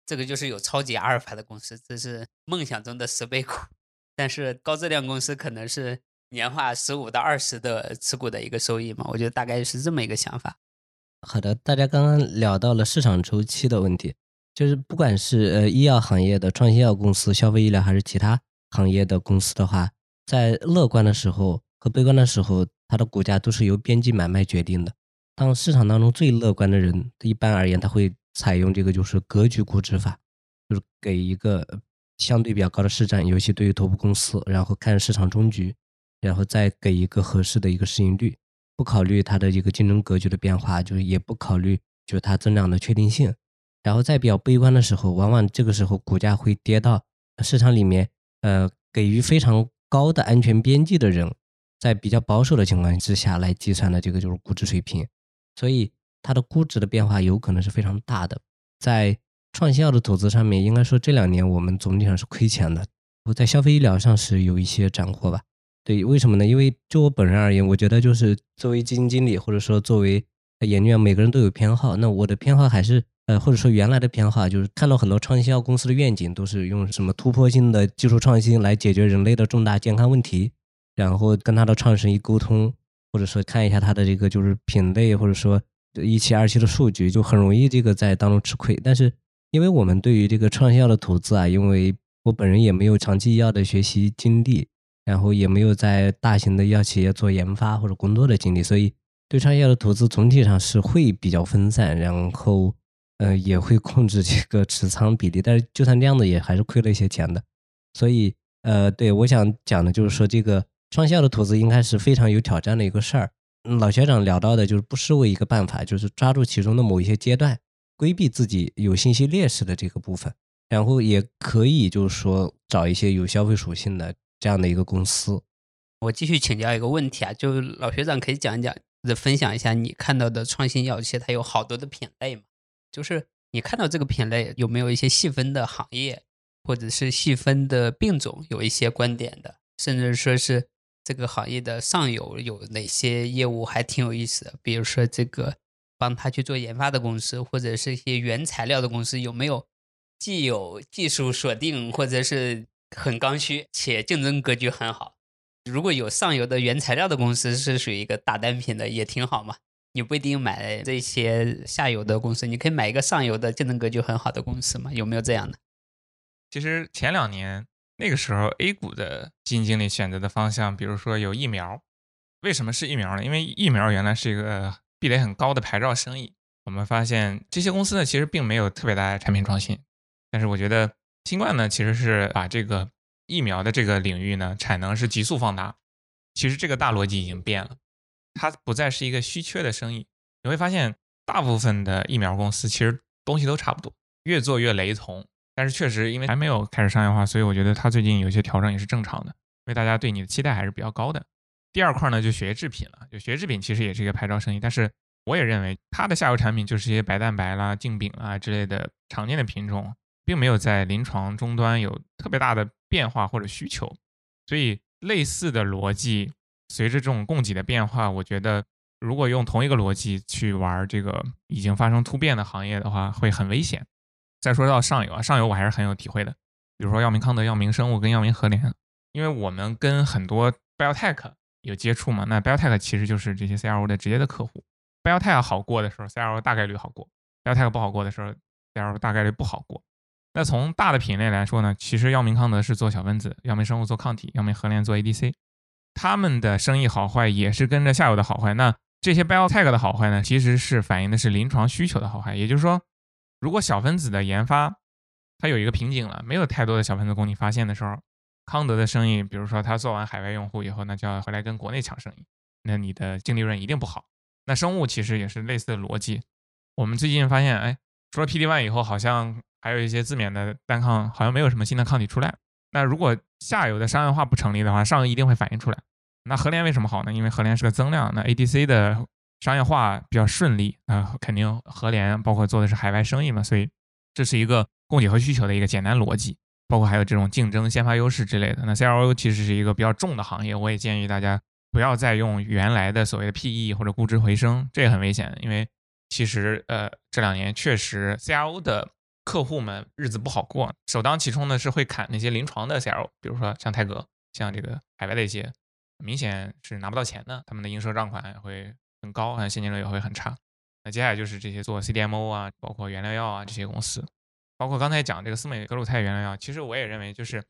这个就是有超级阿尔法的公司，这是梦想中的十倍股。但是高质量公司可能是。年化十五到二十的持股的一个收益嘛，我觉得大概是这么一个想法。好的，大家刚刚聊到了市场周期的问题，就是不管是呃医药行业的创新药公司、消费医疗还是其他行业的公司的话，在乐观的时候和悲观的时候，它的股价都是由边际买卖决定的。当市场当中最乐观的人，一般而言他会采用这个就是格局估值法，就是给一个相对比较高的市占，尤其对于头部公司，然后看市场中局。然后再给一个合适的一个市盈率，不考虑它的一个竞争格局的变化，就是也不考虑就是它增长的确定性。然后在比较悲观的时候，往往这个时候股价会跌到市场里面，呃，给予非常高的安全边际的人，在比较保守的情况之下来计算的这个就是估值水平。所以它的估值的变化有可能是非常大的。在创新药的投资上面，应该说这两年我们总体上是亏钱的。我在消费医疗上是有一些斩获吧。对，为什么呢？因为就我本人而言，我觉得就是作为基金经理，或者说作为研究员，每个人都有偏好。那我的偏好还是呃，或者说原来的偏好，就是看到很多创新药公司的愿景都是用什么突破性的技术创新来解决人类的重大健康问题，然后跟他的创始人一沟通，或者说看一下他的这个就是品类，或者说一期二期的数据，就很容易这个在当中吃亏。但是因为我们对于这个创新药的投资啊，因为我本人也没有长期医药的学习经历。然后也没有在大型的药企业做研发或者工作的经历，所以对创业的投资总体上是会比较分散，然后呃也会控制这个持仓比例，但是就算这样的也还是亏了一些钱的。所以呃，对我想讲的就是说，这个创业的投资应该是非常有挑战的一个事儿。老学长聊到的就是不失为一个办法，就是抓住其中的某一些阶段，规避自己有信息劣势的这个部分，然后也可以就是说找一些有消费属性的。这样的一个公司，我继续请教一个问题啊，就老学长可以讲一讲，分享一下你看到的创新药企，它有好多的品类嘛？就是你看到这个品类有没有一些细分的行业，或者是细分的病种，有一些观点的，甚至说是这个行业的上游有哪些业务还挺有意思的？比如说这个帮他去做研发的公司，或者是一些原材料的公司，有没有既有技术锁定，或者是很刚需且竞争格局很好？如果有上游的原材料的公司是属于一个大单品的，也挺好嘛。你不一定买这些下游的公司，你可以买一个上游的竞争格局很好的公司嘛？有没有这样的？其实前两年那个时候，A 股的基金经理选择的方向，比如说有疫苗，为什么是疫苗呢？因为疫苗原来是一个壁垒很高的牌照生意。我们发现这些公司呢，其实并没有特别大的产品创新。但是我觉得新冠呢，其实是把这个疫苗的这个领域呢，产能是急速放大。其实这个大逻辑已经变了。它不再是一个稀缺的生意，你会发现大部分的疫苗公司其实东西都差不多，越做越雷同。但是确实因为还没有开始商业化，所以我觉得它最近有些调整也是正常的，因为大家对你的期待还是比较高的。第二块呢，就血液制品了，就血液制品其实也是一个牌照生意，但是我也认为它的下游产品就是一些白蛋白啦、净饼啊之类的常见的品种，并没有在临床终端有特别大的变化或者需求，所以类似的逻辑。随着这种供给的变化，我觉得如果用同一个逻辑去玩这个已经发生突变的行业的话，会很危险。再说到上游啊，上游我还是很有体会的，比如说药明康德、药明生物跟药明和联，因为我们跟很多 biotech 有接触嘛，那 biotech 其实就是这些 CRO 的直接的客户。biotech 好过的时候，CRO 大概率好过；biotech 不好过的时候，CRO 大概率不好过。那从大的品类来说呢，其实药明康德是做小分子，药明生物做抗体，药明和联做 ADC。他们的生意好坏也是跟着下游的好坏。那这些 biotech 的好坏呢，其实是反映的是临床需求的好坏。也就是说，如果小分子的研发它有一个瓶颈了，没有太多的小分子供你发现的时候，康德的生意，比如说他做完海外用户以后，那就要回来跟国内抢生意，那你的净利润一定不好。那生物其实也是类似的逻辑。我们最近发现，哎，除了 PD-1 以后，好像还有一些自免的单抗，好像没有什么新的抗体出来。那如果下游的商业化不成立的话，上游一定会反映出来。那和联为什么好呢？因为和联是个增量，那 ADC 的商业化比较顺利啊，肯定和联包括做的是海外生意嘛，所以这是一个供给和需求的一个简单逻辑，包括还有这种竞争、先发优势之类的。那 CRO 其实是一个比较重的行业，我也建议大家不要再用原来的所谓的 PE 或者估值回升，这也很危险，因为其实呃这两年确实 CRO 的。客户们日子不好过，首当其冲的是会砍那些临床的 CRO，比如说像泰格，像这个海外的一些，明显是拿不到钱的，他们的应收账款也会很高，现金流也会很差。那接下来就是这些做 CDMO 啊，包括原料药啊这些公司，包括刚才讲这个斯美格鲁肽原料药，其实我也认为就是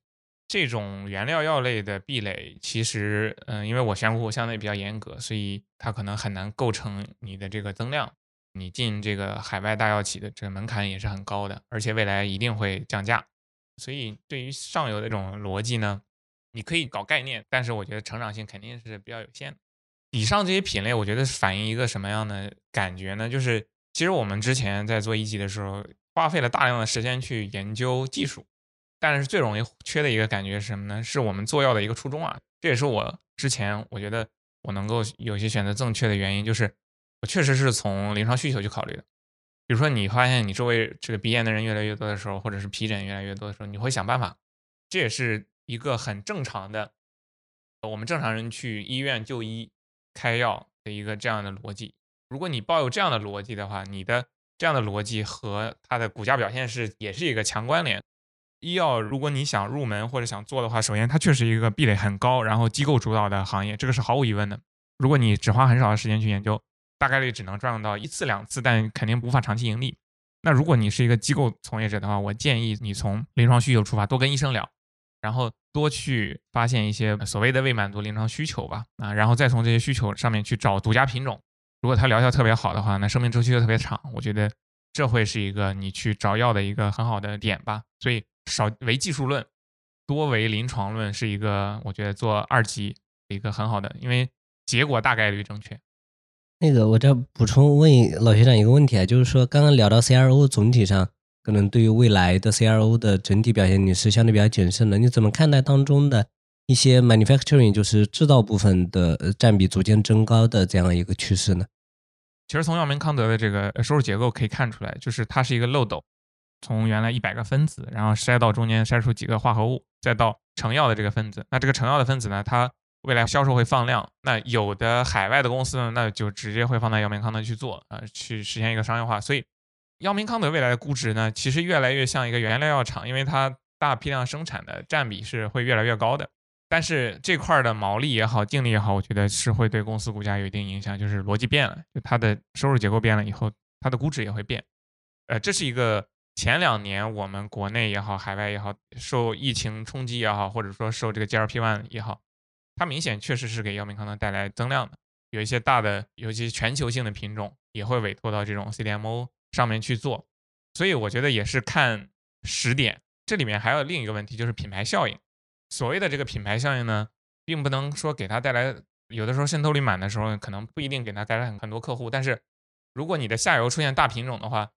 这种原料药类的壁垒，其实嗯，因为我选股相对比较严格，所以它可能很难构成你的这个增量。你进这个海外大药企的这个门槛也是很高的，而且未来一定会降价。所以对于上游的这种逻辑呢，你可以搞概念，但是我觉得成长性肯定是比较有限。以上这些品类，我觉得反映一个什么样的感觉呢？就是其实我们之前在做一级的时候，花费了大量的时间去研究技术，但是最容易缺的一个感觉是什么呢？是我们做药的一个初衷啊。这也是我之前我觉得我能够有些选择正确的原因，就是。确实是从临床需求去考虑的，比如说你发现你周围这个鼻炎的人越来越多的时候，或者是皮疹越来越多的时候，你会想办法，这也是一个很正常的，我们正常人去医院就医开药的一个这样的逻辑。如果你抱有这样的逻辑的话，你的这样的逻辑和它的股价表现是也是一个强关联。医药如果你想入门或者想做的话，首先它确实一个壁垒很高，然后机构主导的行业，这个是毫无疑问的。如果你只花很少的时间去研究。大概率只能赚到一次两次，但肯定无法长期盈利。那如果你是一个机构从业者的话，我建议你从临床需求出发，多跟医生聊，然后多去发现一些所谓的未满足临床需求吧，啊，然后再从这些需求上面去找独家品种。如果它疗效特别好的话，那生命周期又特别长，我觉得这会是一个你去找药的一个很好的点吧。所以少为技术论，多为临床论，是一个我觉得做二级一个很好的，因为结果大概率正确。那个，我再补充问老学长一个问题啊，就是说刚刚聊到 CRO 总体上，可能对于未来的 CRO 的整体表现，你是相对比较谨慎的。你怎么看待当中的一些 manufacturing，就是制造部分的占比逐渐增高的这样一个趋势呢？其实从药明康德的这个收入结构可以看出来，就是它是一个漏斗，从原来一百个分子，然后筛到中间筛出几个化合物，再到成药的这个分子。那这个成药的分子呢，它未来销售会放量。那有的海外的公司呢，那就直接会放在药明康德去做啊、去实现一个商业化。所以，药明康德未来的估值呢，其实越来越像一个原料药厂，因为它大批量生产的占比是会越来越高的。但是这块的毛利也好，净利也好，我觉得是会对公司股价有一定影响，就是逻辑变了，就它的收入结构变了以后，它的估值也会变。呃，这是一个前两年我们国内也好，海外也好，受疫情冲击也好，或者说受这个 GLP-1 也好，它明显确实是给药明康德带来增量的。有一些大的，尤其全球性的品种，也会委托到这种 CDMO 上面去做。所以我觉得也是看时点。这里面还有另一个问题，就是品牌效应。所谓的这个品牌效应呢，并不能说给它带来，有的时候渗透率满的时候，可能不一定给它带来很很多客户。但是如果你的下游出现大品种的话，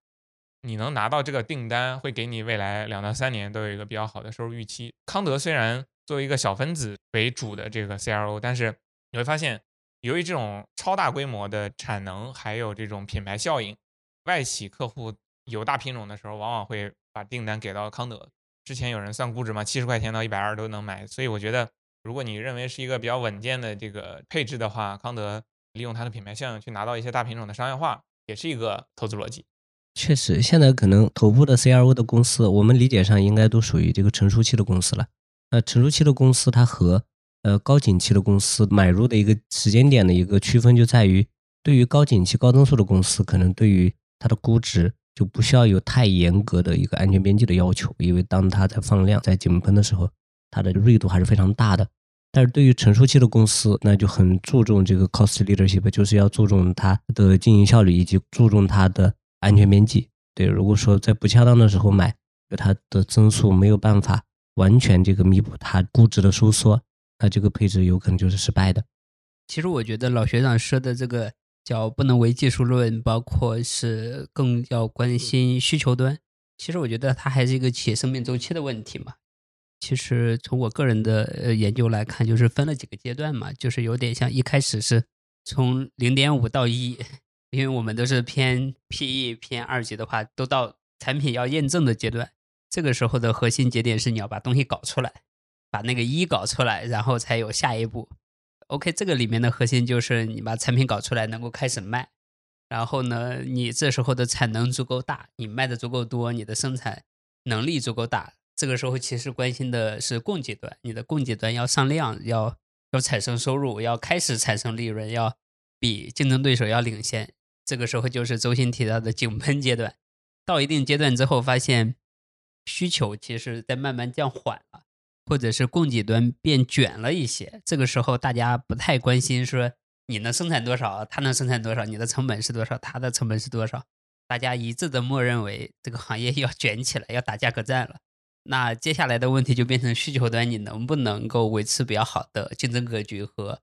你能拿到这个订单，会给你未来两到三年都有一个比较好的收入预期。康德虽然作为一个小分子为主的这个 CRO，但是你会发现，由于这种超大规模的产能，还有这种品牌效应，外企客户有大品种的时候，往往会把订单给到康德。之前有人算估值嘛，七十块钱到一百二都能买。所以我觉得，如果你认为是一个比较稳健的这个配置的话，康德利用它的品牌效应去拿到一些大品种的商业化，也是一个投资逻辑。确实，现在可能头部的 CRO 的公司，我们理解上应该都属于这个成熟期的公司了。那成熟期的公司，它和呃高景气的公司买入的一个时间点的一个区分，就在于对于高景气、高增速的公司，可能对于它的估值就不需要有太严格的一个安全边际的要求，因为当它在放量、在井喷的时候，它的锐度还是非常大的。但是对于成熟期的公司，那就很注重这个 cost leadership，就是要注重它的经营效率以及注重它的安全边际。对，如果说在不恰当的时候买，它的增速没有办法完全这个弥补它估值的收缩，那这个配置有可能就是失败的。其实我觉得老学长说的这个叫不能唯技术论，包括是更要关心需求端。其实我觉得它还是一个企业生命周期的问题嘛。其实从我个人的呃研究来看，就是分了几个阶段嘛，就是有点像一开始是从零点五到一，因为我们都是偏 PE 偏二级的话，都到产品要验证的阶段。这个时候的核心节点是你要把东西搞出来，把那个一搞出来，然后才有下一步。OK，这个里面的核心就是你把产品搞出来，能够开始卖。然后呢，你这时候的产能足够大，你卖的足够多，你的生产能力足够大。这个时候其实关心的是供给端，你的供给端要上量，要要产生收入，要开始产生利润，要比竞争对手要领先。这个时候就是周鑫提到的井喷阶段。到一定阶段之后，发现需求其实在慢慢降缓了，或者是供给端变卷了一些。这个时候大家不太关心说你能生产多少，他能生产多少，你的成本是多少，他的成本是多少。大家一致的默认为这个行业要卷起来，要打价格战了。那接下来的问题就变成需求端，你能不能够维持比较好的竞争格局和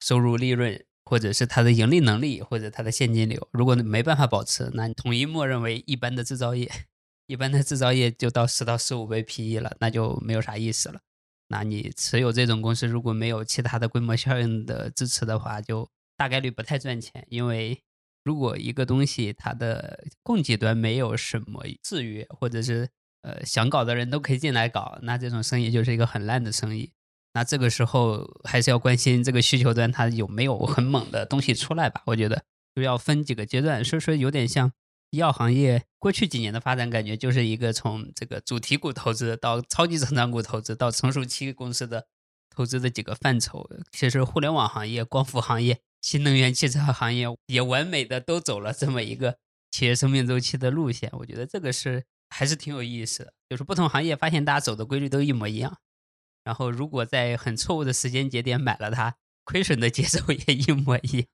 收入利润，或者是它的盈利能力，或者它的现金流？如果没办法保持，那统一默认为一般的制造业，一般的制造业就到十到十五倍 PE 了，那就没有啥意思了。那你持有这种公司，如果没有其他的规模效应的支持的话，就大概率不太赚钱。因为如果一个东西它的供给端没有什么制约，或者是呃，想搞的人都可以进来搞，那这种生意就是一个很烂的生意。那这个时候还是要关心这个需求端它有没有很猛的东西出来吧？我觉得就要分几个阶段，所以说有点像医药行业过去几年的发展，感觉就是一个从这个主题股投资到超级成长股投资到成熟期公司的投资的几个范畴。其实互联网行业、光伏行业、新能源汽车行业也完美的都走了这么一个企业生命周期的路线。我觉得这个是。还是挺有意思的，就是不同行业发现大家走的规律都一模一样，然后如果在很错误的时间节点买了它，亏损的节奏也一模一样。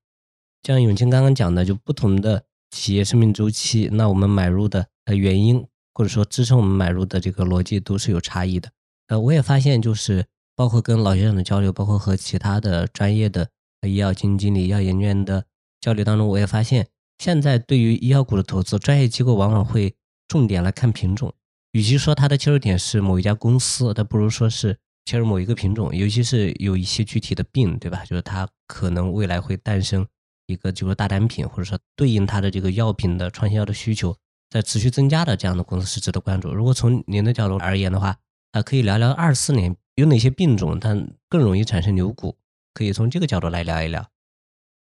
像永清刚刚讲的，就不同的企业生命周期，那我们买入的呃原因或者说支撑我们买入的这个逻辑都是有差异的。呃，我也发现就是包括跟老先生的交流，包括和其他的专业的医药基金经理、医药研究员的交流当中，我也发现现在对于医药股的投资，专业机构往往会。重点来看品种，与其说它的切入点是某一家公司，它不如说是切入某一个品种，尤其是有一些具体的病，对吧？就是它可能未来会诞生一个就是大单品，或者说对应它的这个药品的创新药的需求在持续增加的这样的公司是值得关注。如果从您的角度而言的话，啊，可以聊聊二四年有哪些病种它更容易产生牛股，可以从这个角度来聊一聊。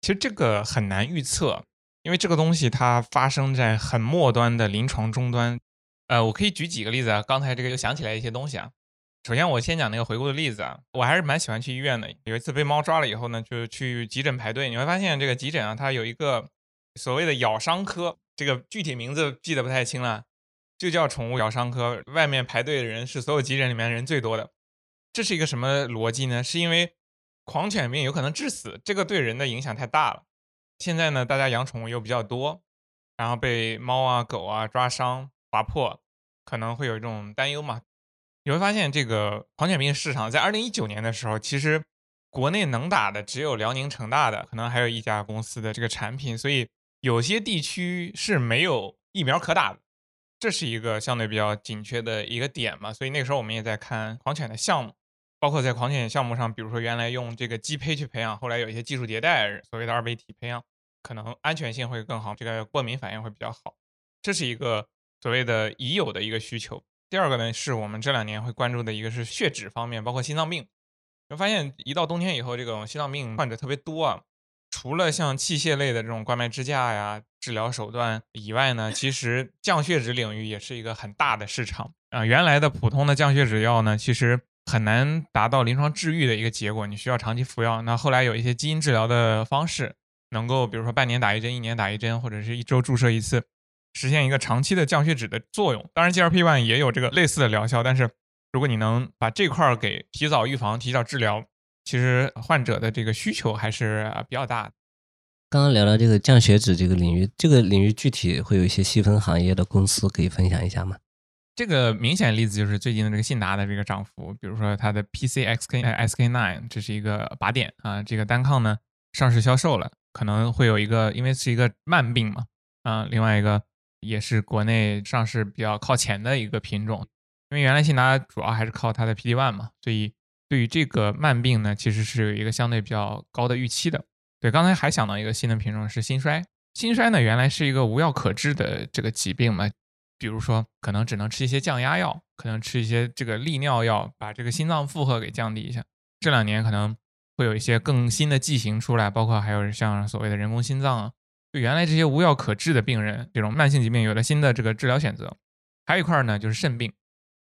其实这个很难预测，因为这个东西它发生在很末端的临床终端。呃，我可以举几个例子啊。刚才这个又想起来一些东西啊。首先，我先讲那个回顾的例子啊。我还是蛮喜欢去医院的。有一次被猫抓了以后呢，就去急诊排队。你会发现这个急诊啊，它有一个所谓的咬伤科，这个具体名字记得不太清了，就叫宠物咬伤科。外面排队的人是所有急诊里面人最多的。这是一个什么逻辑呢？是因为狂犬病有可能致死，这个对人的影响太大了。现在呢，大家养宠物又比较多，然后被猫啊、狗啊抓伤、划破，可能会有一种担忧嘛。你会发现，这个狂犬病市场在二零一九年的时候，其实国内能打的只有辽宁成大的，可能还有一家公司的这个产品，所以有些地区是没有疫苗可打的，这是一个相对比较紧缺的一个点嘛。所以那个时候我们也在看狂犬的项目，包括在狂犬项目上，比如说原来用这个鸡胚去培养，后来有一些技术迭代，所谓的二倍体培养，可能安全性会更好，这个过敏反应会比较好，这是一个所谓的已有的一个需求。第二个呢，是我们这两年会关注的一个是血脂方面，包括心脏病。就发现一到冬天以后，这种心脏病患者特别多啊。除了像器械类的这种冠脉支架呀、治疗手段以外呢，其实降血脂领域也是一个很大的市场啊。原来的普通的降血脂药呢，其实很难达到临床治愈的一个结果，你需要长期服药。那后来有一些基因治疗的方式，能够比如说半年打一针、一年打一针，或者是一周注射一次。实现一个长期的降血脂的作用，当然 GLP-1 也有这个类似的疗效，但是如果你能把这块儿给提早预防、提早治疗，其实患者的这个需求还是比较大的。刚刚聊到这个降血脂这个领域，这个领域具体会有一些细分行业的公司可以分享一下吗？这个明显例子就是最近的这个信达的这个涨幅，比如说它的 PCXK SK9，这是一个靶点啊，这个单抗呢上市销售了，可能会有一个，因为是一个慢病嘛，啊，另外一个。也是国内上市比较靠前的一个品种，因为原来信达主要还是靠它的 PD one 嘛，所以对于这个慢病呢，其实是有一个相对比较高的预期的。对，刚才还想到一个新的品种是心衰，心衰呢原来是一个无药可治的这个疾病嘛，比如说可能只能吃一些降压药，可能吃一些这个利尿药，把这个心脏负荷给降低一下。这两年可能会有一些更新的剂型出来，包括还有像所谓的人工心脏啊。就原来这些无药可治的病人，这种慢性疾病有了新的这个治疗选择。还有一块呢，就是肾病。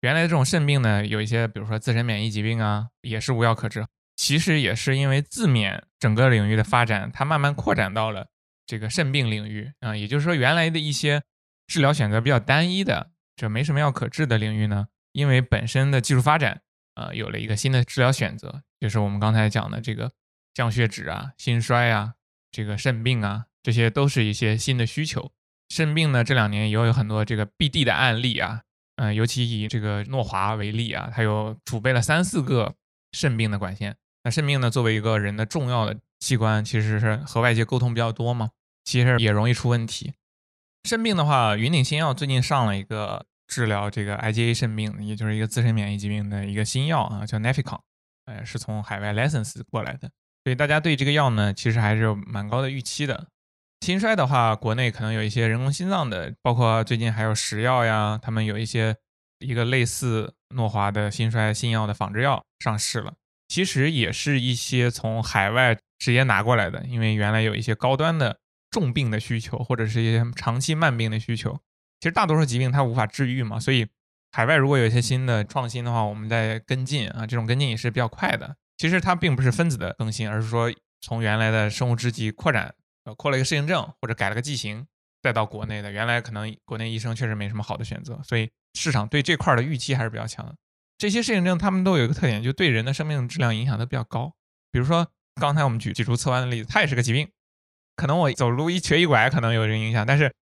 原来的这种肾病呢，有一些比如说自身免疫疾病啊，也是无药可治。其实也是因为自免整个领域的发展，它慢慢扩展到了这个肾病领域啊。也就是说，原来的一些治疗选择比较单一的，就没什么药可治的领域呢，因为本身的技术发展，呃，有了一个新的治疗选择，就是我们刚才讲的这个降血脂啊、心衰啊、这个肾病啊。这些都是一些新的需求。肾病呢，这两年也有很多这个 BD 的案例啊，嗯，尤其以这个诺华为例啊，它有储备了三四个肾病的管线。那肾病呢，作为一个人的重要的器官，其实是和外界沟通比较多嘛，其实也容易出问题。肾病的话，云顶新药最近上了一个治疗这个 IgA 肾病，也就是一个自身免疫疾病的一个新药啊，叫 Neficon，呃，是从海外 license 过来的，所以大家对这个药呢，其实还是有蛮高的预期的。心衰的话，国内可能有一些人工心脏的，包括最近还有石药呀，他们有一些一个类似诺华的心衰新药的仿制药上市了。其实也是一些从海外直接拿过来的，因为原来有一些高端的重病的需求，或者是一些长期慢病的需求。其实大多数疾病它无法治愈嘛，所以海外如果有一些新的创新的话，我们在跟进啊，这种跟进也是比较快的。其实它并不是分子的更新，而是说从原来的生物制剂扩展。呃，扩了一个适应症，或者改了个剂型，再到国内的。原来可能国内医生确实没什么好的选择，所以市场对这块的预期还是比较强的。这些适应症他们都有一个特点，就对人的生命质量影响都比较高。比如说刚才我们举脊柱侧弯的例子，它也是个疾病，可能我走路一瘸一拐可能有人影响，但是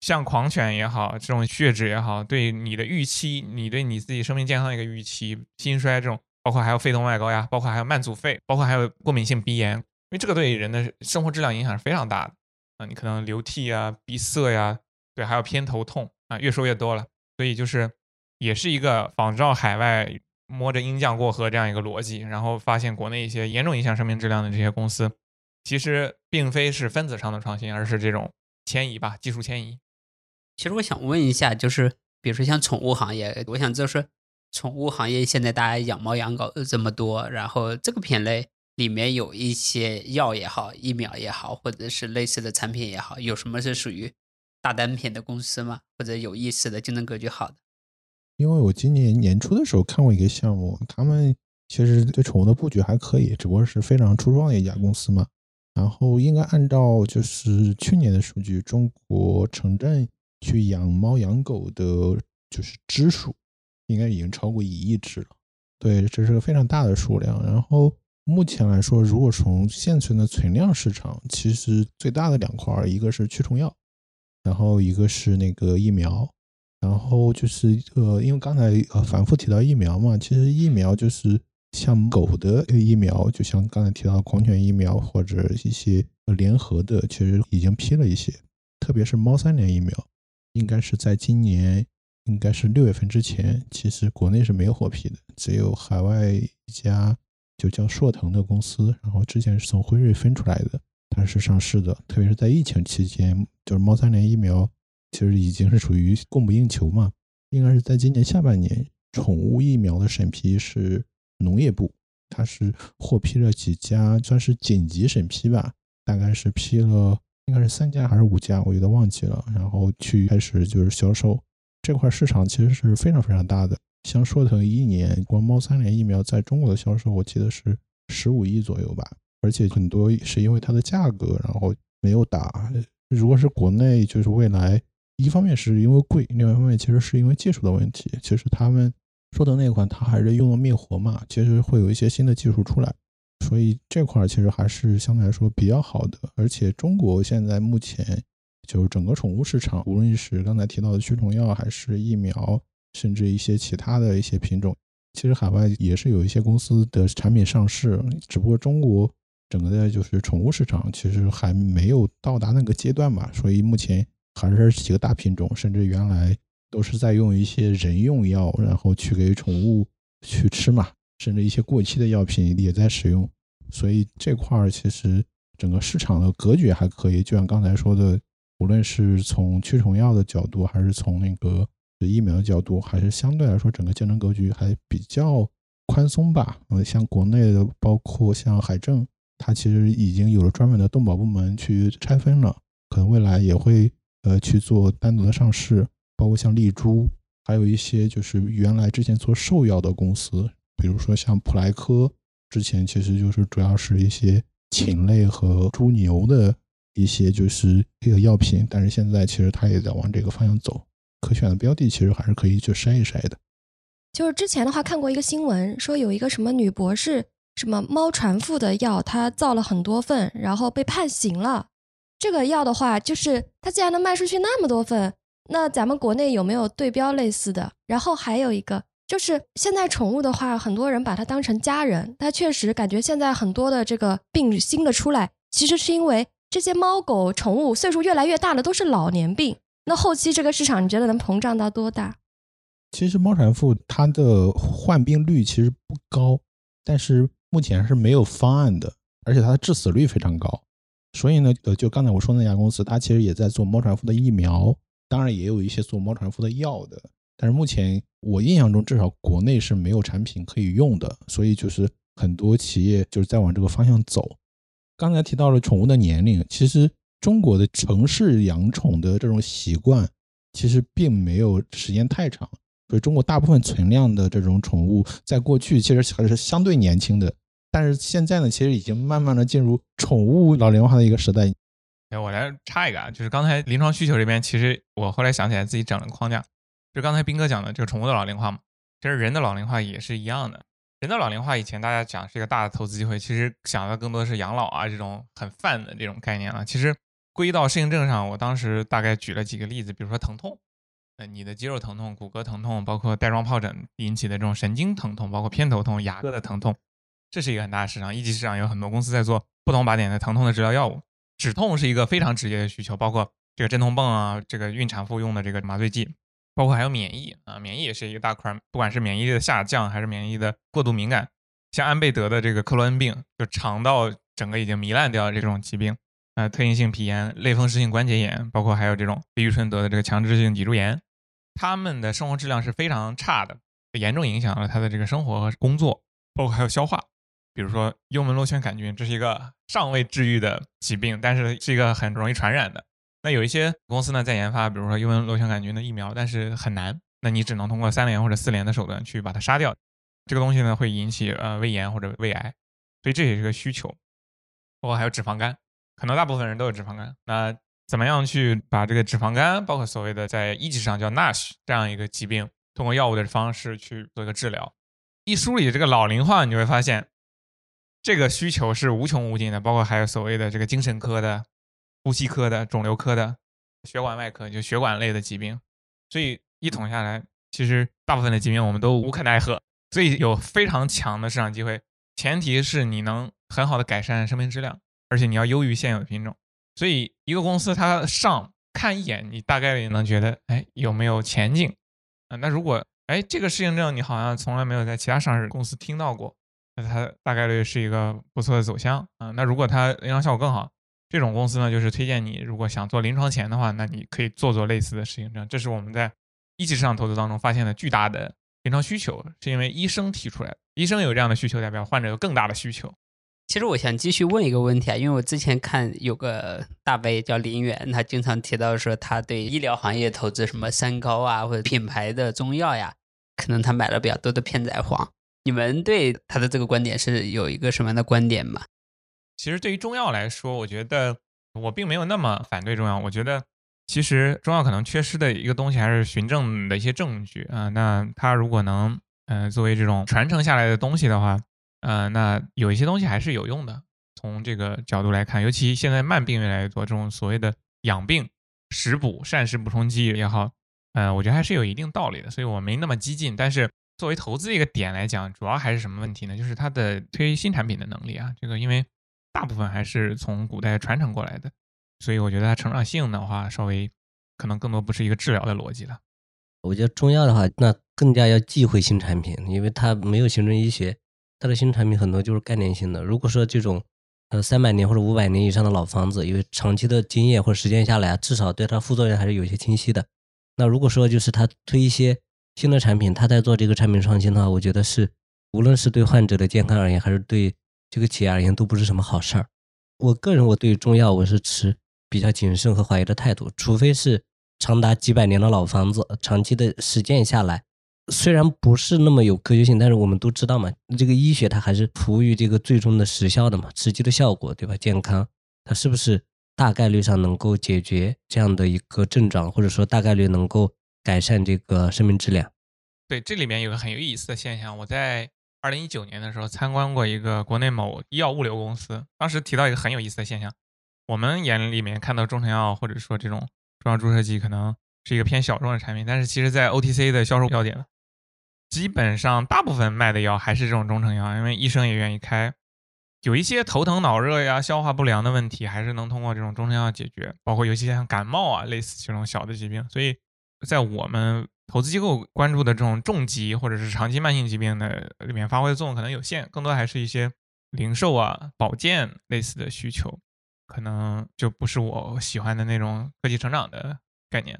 像狂犬也好，这种血脂也好，对你的预期，你对你自己生命健康的一个预期，心衰这种，包括还有肺动脉高压，包括还有慢阻肺，包括还有过敏性鼻炎。因为这个对人的生活质量影响是非常大的啊，你可能流涕啊、鼻塞呀，对，还有偏头痛啊，越说越多了。所以就是也是一个仿照海外摸着鹰酱过河这样一个逻辑，然后发现国内一些严重影响生命质量的这些公司，其实并非是分子上的创新，而是这种迁移吧，技术迁移。其实我想问一下，就是比如说像宠物行业，我想就是宠物行业现在大家养猫养狗这么多，然后这个品类。里面有一些药也好、疫苗也好，或者是类似的产品也好，有什么是属于大单品的公司吗？或者有意思的、竞争格局好的？因为我今年年初的时候看过一个项目，他们其实对宠物的布局还可以，只不过是非常初创的一家公司嘛。然后应该按照就是去年的数据，中国城镇去养猫养狗的，就是只数应该已经超过一亿只了。对，这是个非常大的数量。然后目前来说，如果从现存的存量市场，其实最大的两块，一个是驱虫药，然后一个是那个疫苗。然后就是呃，因为刚才呃反复提到疫苗嘛，其实疫苗就是像狗的疫苗，就像刚才提到狂犬疫苗或者一些联合的，其实已经批了一些，特别是猫三联疫苗，应该是在今年应该是六月份之前，其实国内是没有获批的，只有海外一家就叫硕腾的公司，然后之前是从辉瑞分出来的，它是上市的，特别是在疫情期间，就是猫三联疫苗。其实已经是属于供不应求嘛，应该是在今年下半年，宠物疫苗的审批是农业部，它是获批了几家，算是紧急审批吧，大概是批了，应该是三家还是五家，我有点忘记了。然后去开始就是销售这块市场，其实是非常非常大的。像硕腾一年光猫三联疫苗在中国的销售，我记得是十五亿左右吧，而且很多是因为它的价格，然后没有打。如果是国内，就是未来。一方面是因为贵，另外一方面其实是因为技术的问题。其实他们说的那款，它还是用了灭活嘛，其实会有一些新的技术出来，所以这块其实还是相对来说比较好的。而且中国现在目前就是整个宠物市场，无论是刚才提到的驱虫药，还是疫苗，甚至一些其他的一些品种，其实海外也是有一些公司的产品上市，只不过中国整个的就是宠物市场其实还没有到达那个阶段嘛，所以目前。还是几个大品种，甚至原来都是在用一些人用药，然后去给宠物去吃嘛，甚至一些过期的药品也在使用。所以这块儿其实整个市场的格局还可以。就像刚才说的，无论是从驱虫药的角度，还是从那个疫苗的角度，还是相对来说整个竞争格局还比较宽松吧。呃，像国内的，包括像海政，它其实已经有了专门的动保部门去拆分了，可能未来也会。呃，去做单独的上市，包括像丽珠，还有一些就是原来之前做兽药的公司，比如说像普莱科，之前其实就是主要是一些禽类和猪牛的一些就是这个药品，但是现在其实它也在往这个方向走，可选的标的其实还是可以去筛一筛的。就是之前的话看过一个新闻，说有一个什么女博士，什么猫传腹的药，她造了很多份，然后被判刑了。这个药的话，就是它既然能卖出去那么多份，那咱们国内有没有对标类似的？然后还有一个，就是现在宠物的话，很多人把它当成家人，它确实感觉现在很多的这个病新的出来，其实是因为这些猫狗宠物岁数越来越大了，都是老年病。那后期这个市场，你觉得能膨胀到多大？其实猫传腹它的患病率其实不高，但是目前是没有方案的，而且它的致死率非常高。所以呢，呃，就刚才我说那家公司，它其实也在做猫传腹的疫苗，当然也有一些做猫传腹的药的。但是目前我印象中，至少国内是没有产品可以用的。所以就是很多企业就是在往这个方向走。刚才提到了宠物的年龄，其实中国的城市养宠的这种习惯，其实并没有时间太长。所以中国大部分存量的这种宠物，在过去其实还是相对年轻的。但是现在呢，其实已经慢慢的进入宠物老龄化的一个时代。哎，我来插一个啊，就是刚才临床需求这边，其实我后来想起来自己整了个框架，就刚才斌哥讲的这个宠物的老龄化嘛，其实人的老龄化也是一样的。人的老龄化以前大家讲是一个大的投资机会，其实想的更多的是养老啊这种很泛的这种概念了。其实归到适应症上，我当时大概举了几个例子，比如说疼痛，呃，你的肌肉疼痛、骨骼疼痛，包括带状疱疹引起的这种神经疼痛，包括偏头痛、牙科的疼痛。这是一个很大的市场，一级市场有很多公司在做不同靶点的疼痛的治疗药物。止痛是一个非常直接的需求，包括这个镇痛泵啊，这个孕产妇用的这个麻醉剂，包括还有免疫啊，免疫也是一个大块，不管是免疫力的下降还是免疫的过度敏感，像安倍得的这个克罗恩病，就肠道整个已经糜烂掉的这种疾病，呃，特应性皮炎、类风湿性关节炎，包括还有这种李宇春得的这个强直性脊柱炎，他们的生活质量是非常差的，严重影响了他的这个生活和工作，包括还有消化。比如说幽门螺旋杆菌，这是一个尚未治愈的疾病，但是是一个很容易传染的。那有一些公司呢在研发，比如说幽门螺旋杆菌的疫苗，但是很难，那你只能通过三联或者四联的手段去把它杀掉。这个东西呢会引起呃胃炎或者胃癌，所以这也是个需求。包括还有脂肪肝，可能大部分人都有脂肪肝。那怎么样去把这个脂肪肝，包括所谓的在一级上叫 NASH 这样一个疾病，通过药物的方式去做一个治疗？一梳理这个老龄化，你就会发现这个需求是无穷无尽的。包括还有所谓的这个精神科的、呼吸科的、肿瘤科的、血管外科，就血管类的疾病。所以一统下来，其实大部分的疾病我们都无可奈何。所以有非常强的市场机会，前提是你能很好的改善生命质量，而且你要优于现有的品种。所以一个公司它上看一眼，你大概率能觉得，哎，有没有前景啊？那如果哎这个适应症你好像从来没有在其他上市公司听到过，那它大概率是一个不错的走向啊。那如果它临床效果更好，这种公司呢，就是推荐你，如果想做临床前的话，那你可以做做类似的适应症。这是我们在一级市场投资当中发现的巨大的。临床需求是因为医生提出来的，医生有这样的需求，代表患者有更大的需求。其实我想继续问一个问题啊，因为我之前看有个大 V 叫林远，他经常提到说他对医疗行业投资什么三高啊或者品牌的中药呀，可能他买了比较多的片仔癀。你们对他的这个观点是有一个什么样的观点吗？其实对于中药来说，我觉得我并没有那么反对中药，我觉得。其实中药可能缺失的一个东西还是循证的一些证据啊。那它如果能，嗯，作为这种传承下来的东西的话，嗯，那有一些东西还是有用的。从这个角度来看，尤其现在慢病越来越多，这种所谓的养病、食补、膳食补充剂也好，嗯，我觉得还是有一定道理的。所以我没那么激进。但是作为投资一个点来讲，主要还是什么问题呢？就是它的推新产品的能力啊。这个因为大部分还是从古代传承过来的。所以我觉得它成长性的话，稍微可能更多不是一个治疗的逻辑了。我觉得中药的话，那更加要忌讳新产品，因为它没有形成医学，它的新产品很多就是概念性的。如果说这种呃三百年或者五百年以上的老房子，因为长期的经验或者时间下来啊，至少对它副作用还是有些清晰的。那如果说就是他推一些新的产品，他在做这个产品创新的话，我觉得是无论是对患者的健康而言，还是对这个企业而言，都不是什么好事儿。我个人我对中药我是持。比较谨慎和怀疑的态度，除非是长达几百年的老房子，长期的实践下来，虽然不是那么有科学性，但是我们都知道嘛，这个医学它还是服务于这个最终的实效的嘛，实际的效果，对吧？健康它是不是大概率上能够解决这样的一个症状，或者说大概率能够改善这个生命质量？对，这里面有个很有意思的现象，我在二零一九年的时候参观过一个国内某医药物流公司，当时提到一个很有意思的现象。我们眼里面看到中成药或者说这种中药注射剂可能是一个偏小众的产品，但是其实，在 OTC 的销售要点，基本上大部分卖的药还是这种中成药，因为医生也愿意开。有一些头疼脑热呀、消化不良的问题，还是能通过这种中成药解决，包括尤其像感冒啊，类似这种小的疾病。所以在我们投资机构关注的这种重疾或者是长期慢性疾病的里面，发挥的作用可能有限，更多还是一些零售啊、保健类似的需求。可能就不是我喜欢的那种科技成长的概念，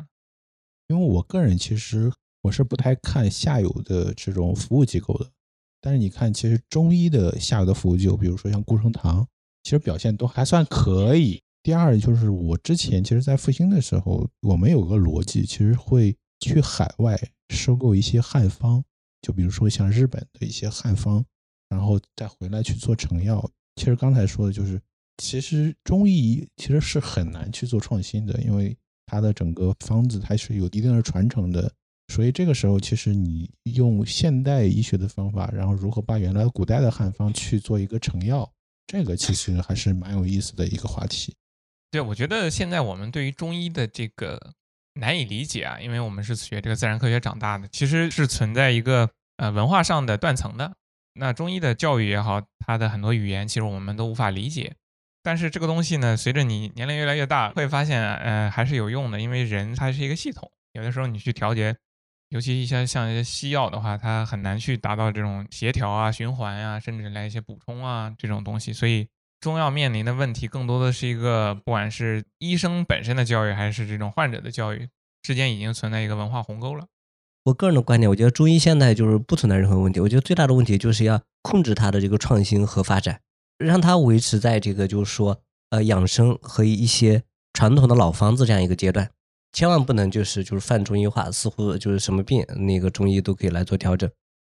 因为我个人其实我是不太看下游的这种服务机构的，但是你看，其实中医的下游的服务机构，比如说像顾生堂，其实表现都还算可以。第二就是我之前其实，在复兴的时候，我们有个逻辑，其实会去海外收购一些汉方，就比如说像日本的一些汉方，然后再回来去做成药。其实刚才说的就是。其实中医其实是很难去做创新的，因为它的整个方子它是有一定的传承的，所以这个时候其实你用现代医学的方法，然后如何把原来古代的汉方去做一个成药，这个其实还是蛮有意思的一个话题。对，我觉得现在我们对于中医的这个难以理解啊，因为我们是学这个自然科学长大的，其实是存在一个呃文化上的断层的。那中医的教育也好，它的很多语言其实我们都无法理解。但是这个东西呢，随着你年龄越来越大，会发现，呃，还是有用的。因为人它是一个系统，有的时候你去调节，尤其一些像一些西药的话，它很难去达到这种协调啊、循环呀，甚至来一些补充啊这种东西。所以中药面临的问题，更多的是一个，不管是医生本身的教育，还是这种患者的教育之间，已经存在一个文化鸿沟了。我个人的观点，我觉得中医现在就是不存在任何问题。我觉得最大的问题就是要控制它的这个创新和发展，让它维持在这个就是说呃养生和一些传统的老方子这样一个阶段，千万不能就是就是泛中医化，似乎就是什么病那个中医都可以来做调整，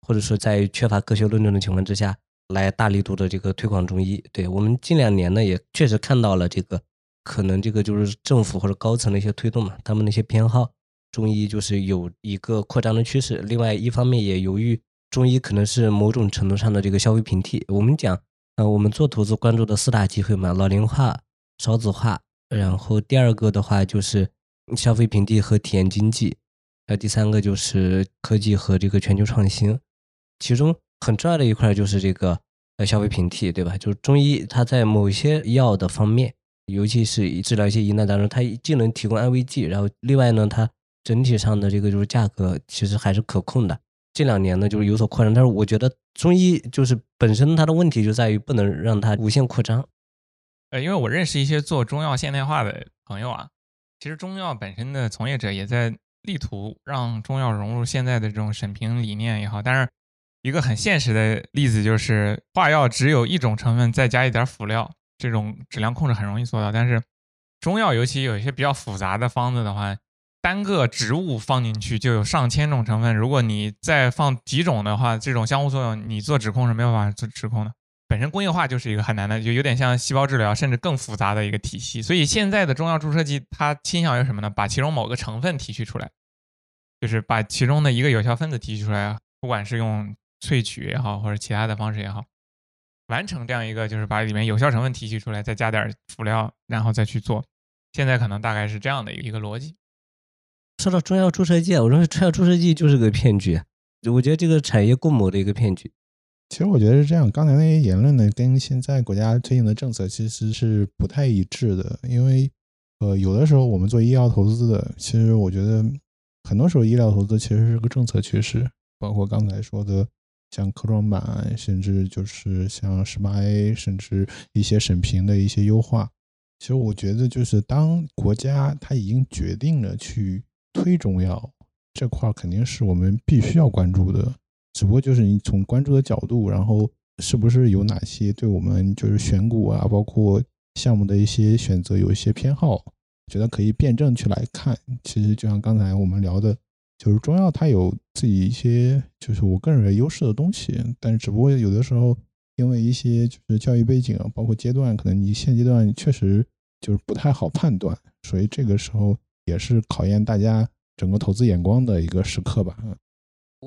或者说在缺乏科学论证的情况之下，来大力度的这个推广中医。对我们近两年呢，也确实看到了这个可能这个就是政府或者高层的一些推动嘛，他们那些偏好中医就是有一个扩张的趋势。另外一方面也由于中医可能是某种程度上的这个消费平替。我们讲，呃，我们做投资关注的四大机会嘛，老龄化、少子化，然后第二个的话就是消费平替和体验经济，那，第三个就是科技和这个全球创新。其中很重要的一块就是这个呃消费平替，对吧？就是中医它在某些药的方面，尤其是治疗一些疑难当中，它既能提供安慰剂，然后另外呢，它整体上的这个就是价格其实还是可控的。这两年呢，就是有所扩张，但是我觉得中医就是本身它的问题就在于不能让它无限扩张。呃，因为我认识一些做中药现代化的朋友啊，其实中药本身的从业者也在力图让中药融入现在的这种审评理念也好，但是一个很现实的例子就是化药只有一种成分，再加一点辅料，这种质量控制很容易做到，但是中药尤其有一些比较复杂的方子的话。单个植物放进去就有上千种成分，如果你再放几种的话，这种相互作用你做指控是没有办法做指控的。本身工业化就是一个很难的，就有点像细胞治疗，甚至更复杂的一个体系。所以现在的中药注射剂，它倾向于什么呢？把其中某个成分提取出来，就是把其中的一个有效分子提取出来，不管是用萃取也好，或者其他的方式也好，完成这样一个，就是把里面有效成分提取出来，再加点辅料，然后再去做。现在可能大概是这样的一个逻辑。说到中药注射剂，我认为中药注射剂就是个骗局。我觉得这个产业共谋的一个骗局。其实我觉得是这样，刚才那些言论呢，跟现在国家推行的政策其实是不太一致的。因为，呃，有的时候我们做医药投资的，其实我觉得很多时候医疗投资其实是个政策趋势，包括刚才说的像科创板，甚至就是像十八 A，甚至一些审评的一些优化。其实我觉得就是当国家它已经决定了去。推中药这块肯定是我们必须要关注的，只不过就是你从关注的角度，然后是不是有哪些对我们就是选股啊，包括项目的一些选择有一些偏好，觉得可以辩证去来看。其实就像刚才我们聊的，就是中药它有自己一些就是我个人认为优势的东西，但是只不过有的时候因为一些就是教育背景，包括阶段，可能你现阶段确实就是不太好判断，所以这个时候。也是考验大家整个投资眼光的一个时刻吧。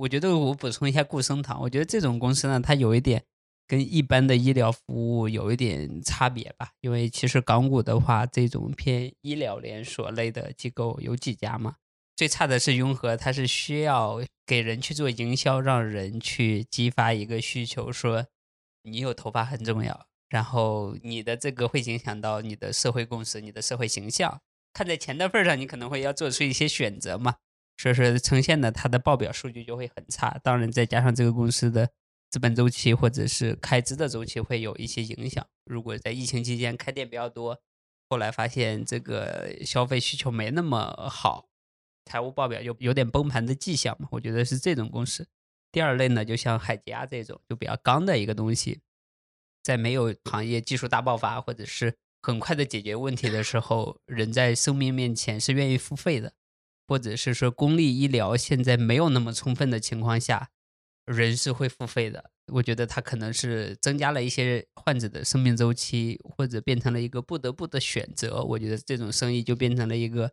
我觉得我补充一下固生堂，我觉得这种公司呢，它有一点跟一般的医疗服务有一点差别吧。因为其实港股的话，这种偏医疗连锁类的机构有几家嘛。最差的是雍和，它是需要给人去做营销，让人去激发一个需求，说你有头发很重要，然后你的这个会影响到你的社会共识、你的社会形象。看在钱的份上，你可能会要做出一些选择嘛，所以说呈现的它的报表数据就会很差。当然，再加上这个公司的资本周期或者是开支的周期会有一些影响。如果在疫情期间开店比较多，后来发现这个消费需求没那么好，财务报表就有点崩盘的迹象嘛。我觉得是这种公司。第二类呢，就像海吉亚这种就比较刚的一个东西，在没有行业技术大爆发或者是。很快的解决问题的时候，人在生命面前是愿意付费的，或者是说公立医疗现在没有那么充分的情况下，人是会付费的。我觉得它可能是增加了一些患者的生命周期，或者变成了一个不得不的选择。我觉得这种生意就变成了一个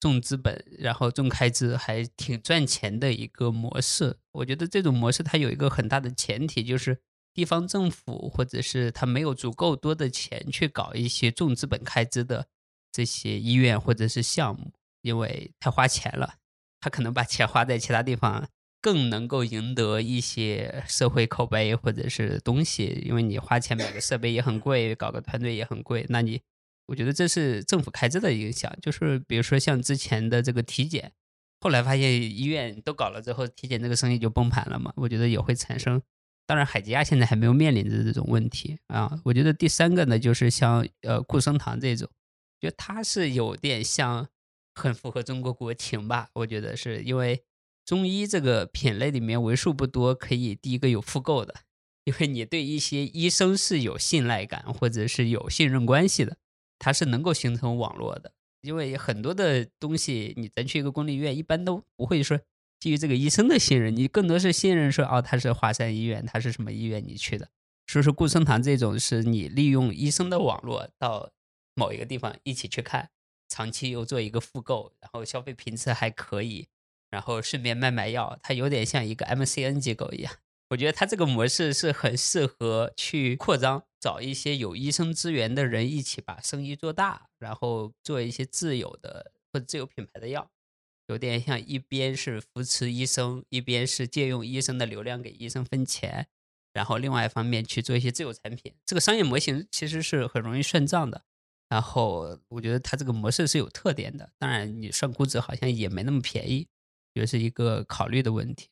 重资本，然后重开支，还挺赚钱的一个模式。我觉得这种模式它有一个很大的前提就是。地方政府或者是他没有足够多的钱去搞一些重资本开支的这些医院或者是项目，因为太花钱了，他可能把钱花在其他地方，更能够赢得一些社会口碑或者是东西。因为你花钱买个设备也很贵，搞个团队也很贵，那你我觉得这是政府开支的影响。就是比如说像之前的这个体检，后来发现医院都搞了之后，体检这个生意就崩盘了嘛，我觉得也会产生。当然，海吉亚现在还没有面临着这种问题啊。我觉得第三个呢，就是像呃固生堂这种，觉得它是有点像很符合中国国情吧。我觉得是因为中医这个品类里面为数不多可以第一个有复购的，因为你对一些医生是有信赖感或者是有信任关系的，它是能够形成网络的。因为很多的东西，你咱去一个公立医院，一般都不会说基于这个医生的信任，你更多是信任说哦，他是华山医院，他是什么医院你去的。所以说顾生堂这种是你利用医生的网络到某一个地方一起去看，长期又做一个复购，然后消费频次还可以，然后顺便卖卖药，它有点像一个 MCN 机构一样。我觉得它这个模式是很适合去扩张，找一些有医生资源的人一起把生意做大，然后做一些自有的或者自有品牌的药，有点像一边是扶持医生，一边是借用医生的流量给医生分钱，然后另外一方面去做一些自有产品。这个商业模型其实是很容易算账的。然后我觉得它这个模式是有特点的，当然你算估值好像也没那么便宜，也是一个考虑的问题。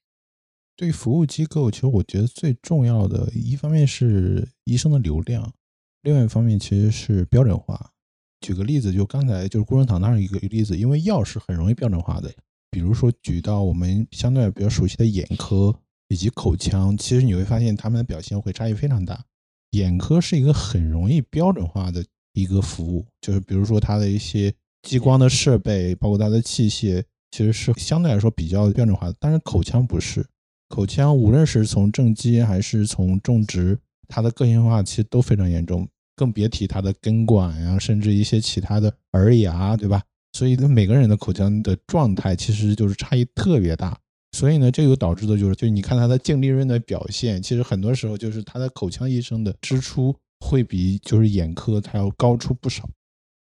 对服务机构，其实我觉得最重要的一方面是医生的流量，另外一方面其实是标准化。举个例子，就刚才就是顾生堂那儿一个例子，因为药是很容易标准化的。比如说举到我们相对比较熟悉的眼科以及口腔，其实你会发现他们的表现会差异非常大。眼科是一个很容易标准化的一个服务，就是比如说它的一些激光的设备，包括它的器械，其实是相对来说比较标准化的。但是口腔不是。口腔无论是从正畸还是从种植，它的个性化其实都非常严重，更别提它的根管呀，甚至一些其他的儿牙，对吧？所以呢每个人的口腔的状态其实就是差异特别大。所以呢，这就导致的就是，就你看它的净利润的表现，其实很多时候就是它的口腔医生的支出会比就是眼科它要高出不少。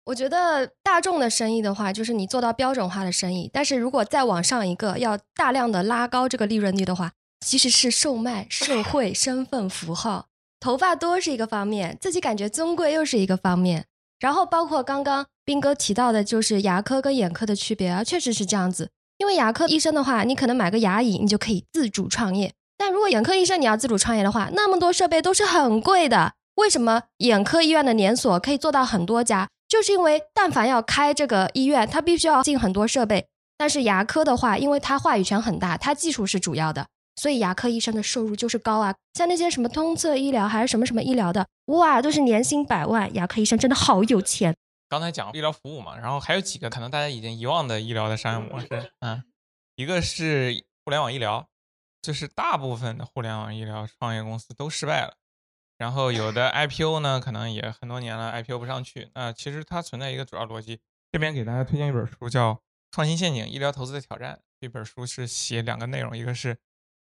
我觉得大众的生意的话，就是你做到标准化的生意。但是如果再往上一个，要大量的拉高这个利润率的话，其实是售卖社会 身份符号。头发多是一个方面，自己感觉尊贵又是一个方面。然后包括刚刚斌哥提到的，就是牙科跟眼科的区别啊，确实是这样子。因为牙科医生的话，你可能买个牙椅，你就可以自主创业。但如果眼科医生你要自主创业的话，那么多设备都是很贵的。为什么眼科医院的连锁可以做到很多家？就是因为，但凡要开这个医院，它必须要进很多设备。但是牙科的话，因为它话语权很大，它技术是主要的，所以牙科医生的收入就是高啊。像那些什么通策医疗还是什么什么医疗的，哇，都是年薪百万。牙科医生真的好有钱。刚才讲医疗服务嘛，然后还有几个可能大家已经遗忘的医疗的商业模式，嗯，一个是互联网医疗，就是大部分的互联网医疗创业公司都失败了。然后有的 IPO 呢，可能也很多年了，IPO 不上去。那其实它存在一个主要逻辑。这边给大家推荐一本书，叫《创新陷阱：医疗投资的挑战》。这本书是写两个内容，一个是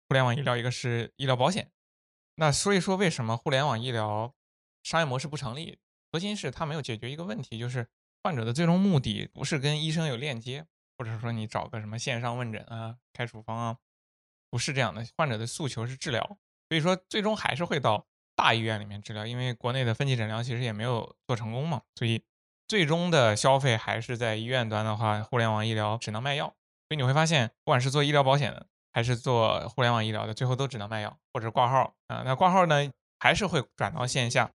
互联网医疗，一个是医疗保险。那说一说为什么互联网医疗商业模式不成立？核心是它没有解决一个问题，就是患者的最终目的不是跟医生有链接，或者说你找个什么线上问诊啊、开处方啊，不是这样的。患者的诉求是治疗，所以说最终还是会到。大医院里面治疗，因为国内的分级诊疗其实也没有做成功嘛，所以最终的消费还是在医院端的话，互联网医疗只能卖药。所以你会发现，不管是做医疗保险的，还是做互联网医疗的，最后都只能卖药或者挂号啊。那挂号呢，还是会转到线下。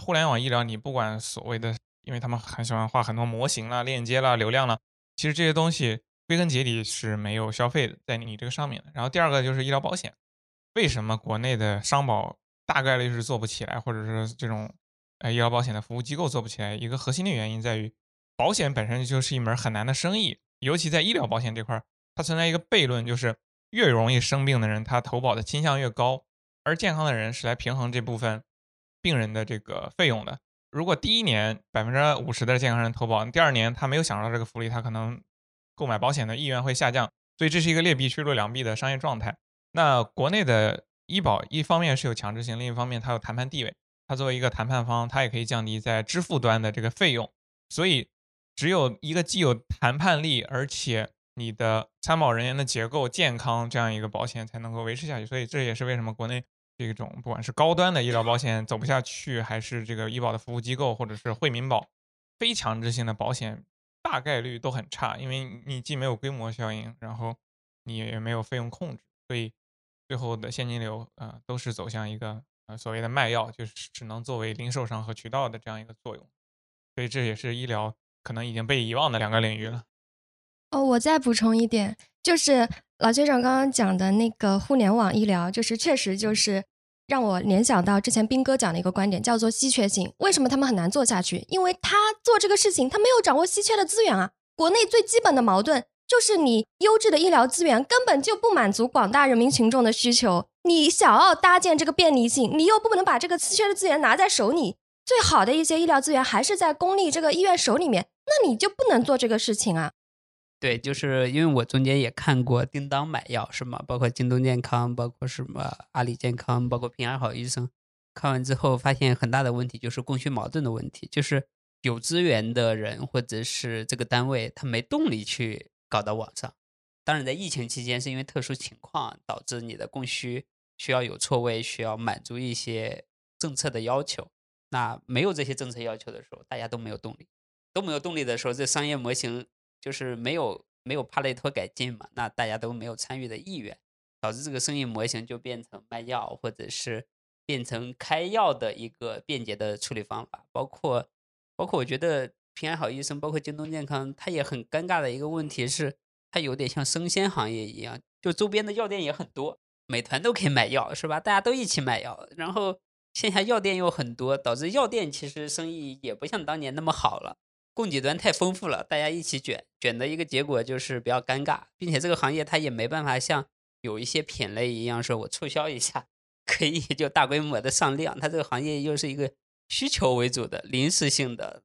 互联网医疗，你不管所谓的，因为他们很喜欢画很多模型啦、链接啦、流量啦，其实这些东西归根结底是没有消费的在你这个上面的。然后第二个就是医疗保险，为什么国内的商保？大概率是做不起来，或者是这种呃医疗保险的服务机构做不起来。一个核心的原因在于，保险本身就是一门很难的生意，尤其在医疗保险这块儿，它存在一个悖论，就是越容易生病的人，他投保的倾向越高，而健康的人是来平衡这部分病人的这个费用的。如果第一年百分之五十的健康人投保，第二年他没有享受到这个福利，他可能购买保险的意愿会下降。所以这是一个劣币驱逐良币的商业状态。那国内的。医保一方面是有强制性，另一方面它有谈判地位。它作为一个谈判方，它也可以降低在支付端的这个费用。所以，只有一个既有谈判力，而且你的参保人员的结构健康，这样一个保险才能够维持下去。所以，这也是为什么国内这种不管是高端的医疗保险走不下去，还是这个医保的服务机构，或者是惠民保非强制性的保险，大概率都很差，因为你既没有规模效应，然后你也没有费用控制，所以。最后的现金流啊，都是走向一个呃所谓的卖药，就是只能作为零售商和渠道的这样一个作用，所以这也是医疗可能已经被遗忘的两个领域了。哦，我再补充一点，就是老学长刚刚讲的那个互联网医疗，就是确实就是让我联想到之前斌哥讲的一个观点，叫做稀缺性。为什么他们很难做下去？因为他做这个事情，他没有掌握稀缺的资源啊。国内最基本的矛盾就是你优质的医疗资源根本就不满足广大人民群众的需求。你想要搭建这个便利性，你又不能把这个稀缺的资源拿在手里。最好的一些医疗资源还是在公立这个医院手里面，那你就不能做这个事情啊。对，就是因为我中间也看过叮当买药是吗？包括京东健康，包括什么阿里健康，包括平安好医生。看完之后发现很大的问题就是供需矛盾的问题，就是有资源的人或者是这个单位他没动力去搞到网上。当然，在疫情期间是因为特殊情况导致你的供需需要有错位，需要满足一些政策的要求。那没有这些政策要求的时候，大家都没有动力，都没有动力的时候，这商业模型。就是没有没有帕累托改进嘛，那大家都没有参与的意愿，导致这个生意模型就变成卖药，或者是变成开药的一个便捷的处理方法。包括包括我觉得平安好医生，包括京东健康，它也很尴尬的一个问题是，它有点像生鲜行业一样，就周边的药店也很多，美团都可以买药是吧？大家都一起买药，然后线下药店又很多，导致药店其实生意也不像当年那么好了。供给端太丰富了，大家一起卷卷的一个结果就是比较尴尬，并且这个行业它也没办法像有一些品类一样，说我促销一下可以就大规模的上量，它这个行业又是一个需求为主的临时性的。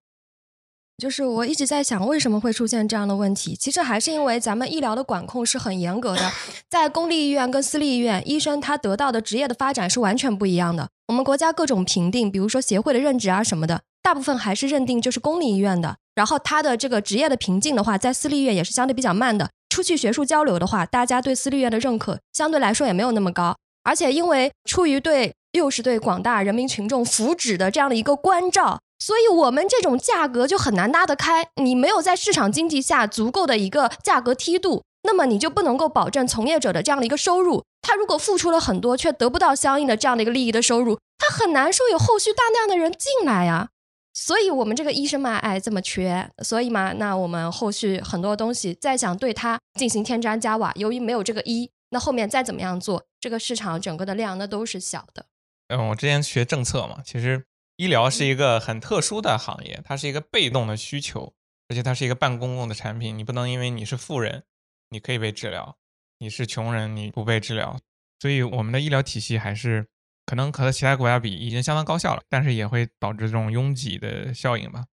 就是我一直在想，为什么会出现这样的问题？其实还是因为咱们医疗的管控是很严格的，在公立医院跟私立医院，医生他得到的职业的发展是完全不一样的。我们国家各种评定，比如说协会的任职啊什么的。大部分还是认定就是公立医院的，然后他的这个职业的瓶颈的话，在私立医院也是相对比较慢的。出去学术交流的话，大家对私立医院的认可相对来说也没有那么高。而且因为出于对又是对广大人民群众福祉的这样的一个关照，所以我们这种价格就很难拉得开。你没有在市场经济下足够的一个价格梯度，那么你就不能够保证从业者的这样的一个收入。他如果付出了很多，却得不到相应的这样的一个利益的收入，他很难说有后续大量的人进来呀。所以，我们这个医生嘛，哎，这么缺，所以嘛，那我们后续很多东西再想对他进行添砖加瓦，由于没有这个医，那后面再怎么样做，这个市场整个的量那都是小的。嗯，我之前学政策嘛，其实医疗是一个很特殊的行业，它是一个被动的需求，而且它是一个半公共的产品，你不能因为你是富人，你可以被治疗，你是穷人你不被治疗，所以我们的医疗体系还是。可能和其他国家比已经相当高效了，但是也会导致这种拥挤的效应吧。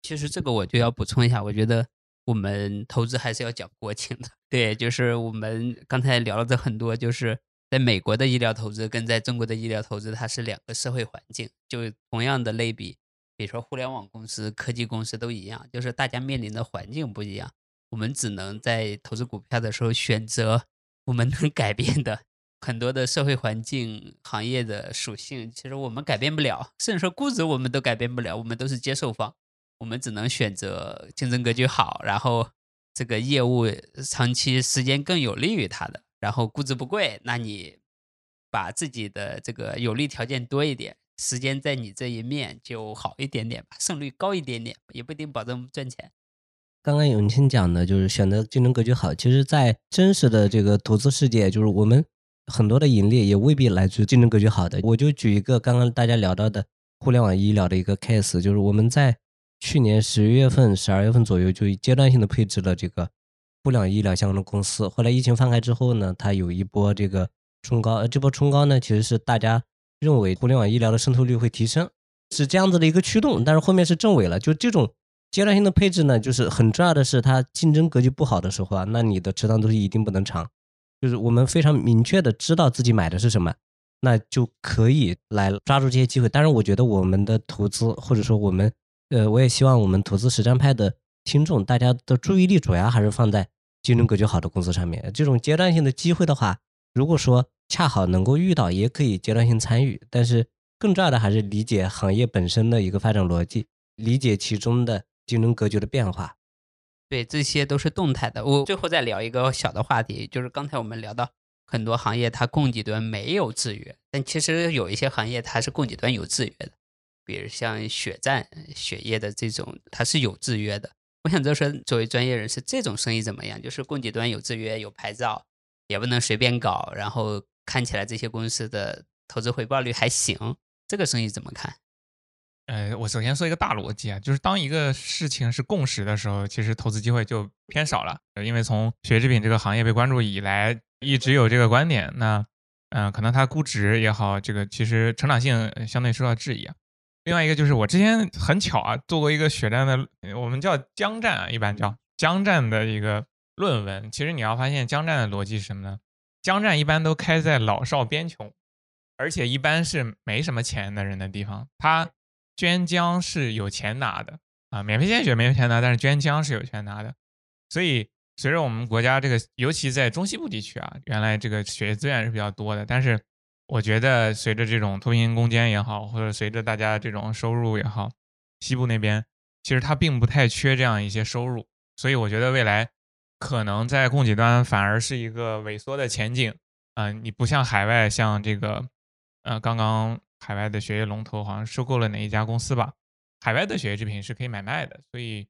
其实这个我就要补充一下，我觉得我们投资还是要讲国情的。对，就是我们刚才聊了这很多，就是在美国的医疗投资跟在中国的医疗投资，它是两个社会环境。就同样的类比，比如说互联网公司、科技公司都一样，就是大家面临的环境不一样。我们只能在投资股票的时候选择我们能改变的。很多的社会环境、行业的属性，其实我们改变不了，甚至说估值我们都改变不了。我们都是接受方，我们只能选择竞争格局好，然后这个业务长期时间更有利于它的，然后估值不贵。那你把自己的这个有利条件多一点，时间在你这一面就好一点点吧，胜率高一点点，也不一定保证赚钱。刚刚永清讲的就是选择竞争格局好，其实，在真实的这个投资世界，就是我们。很多的盈利也未必来自竞争格局好的。我就举一个刚刚大家聊到的互联网医疗的一个 case，就是我们在去年十一月份、十二月份左右就阶段性的配置了这个不良医疗相关的公司。后来疫情放开之后呢，它有一波这个冲高，呃，这波冲高呢，其实是大家认为互联网医疗的渗透率会提升，是这样子的一个驱动。但是后面是正尾了，就这种阶段性的配置呢，就是很重要的是它竞争格局不好的时候啊，那你的持仓周期一定不能长。就是我们非常明确的知道自己买的是什么，那就可以来抓住这些机会。当然，我觉得我们的投资，或者说我们，呃，我也希望我们投资实战派的听众，大家的注意力主要还是放在竞争格局好的公司上面。这种阶段性的机会的话，如果说恰好能够遇到，也可以阶段性参与。但是更重要的还是理解行业本身的一个发展逻辑，理解其中的竞争格局的变化。对，这些都是动态的。我最后再聊一个小的话题，就是刚才我们聊到很多行业它供给端没有制约，但其实有一些行业它是供给端有制约的，比如像血站、血液的这种，它是有制约的。我想就说，作为专业人士，这种生意怎么样？就是供给端有制约、有牌照，也不能随便搞，然后看起来这些公司的投资回报率还行，这个生意怎么看？呃，我首先说一个大逻辑啊，就是当一个事情是共识的时候，其实投资机会就偏少了。因为从学制品这个行业被关注以来，一直有这个观点。那，嗯，可能它估值也好，这个其实成长性相对受到质疑啊。另外一个就是我之前很巧啊，做过一个血战的，我们叫江战啊，一般叫江战的一个论文。其实你要发现江战的逻辑是什么呢？江战一般都开在老少边穷，而且一般是没什么钱的人的地方。他捐浆是有钱拿的啊，免费献血没有钱拿，但是捐浆是有钱拿的。所以随着我们国家这个，尤其在中西部地区啊，原来这个血液资源是比较多的。但是我觉得随着这种脱贫攻坚也好，或者随着大家这种收入也好，西部那边其实它并不太缺这样一些收入。所以我觉得未来可能在供给端反而是一个萎缩的前景。嗯，你不像海外，像这个呃刚刚。海外的血液龙头好像收购了哪一家公司吧？海外的血液制品是可以买卖的，所以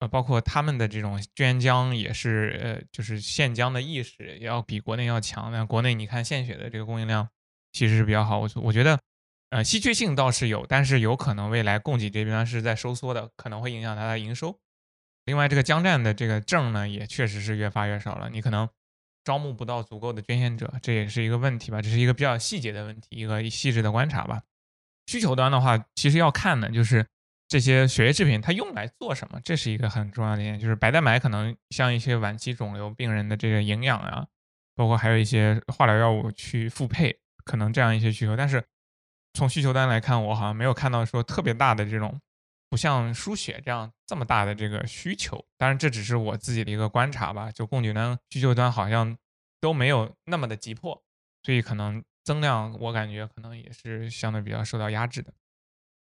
呃，包括他们的这种捐浆也是呃，就是献浆的意识也要比国内要强。那国内你看献血的这个供应量其实是比较好，我我觉得呃稀缺性倒是有，但是有可能未来供给这边是在收缩的，可能会影响它的营收。另外，这个江站的这个证呢，也确实是越发越少了，你可能。招募不到足够的捐献者，这也是一个问题吧？这是一个比较细节的问题，一个细致的观察吧。需求端的话，其实要看的就是这些血液制品它用来做什么，这是一个很重要的点。就是白蛋白可能像一些晚期肿瘤病人的这个营养啊，包括还有一些化疗药物去复配，可能这样一些需求。但是从需求端来看，我好像没有看到说特别大的这种。不像输血这样这么大的这个需求，当然这只是我自己的一个观察吧。就供给端、需求端好像都没有那么的急迫，所以可能增量我感觉可能也是相对比较受到压制的。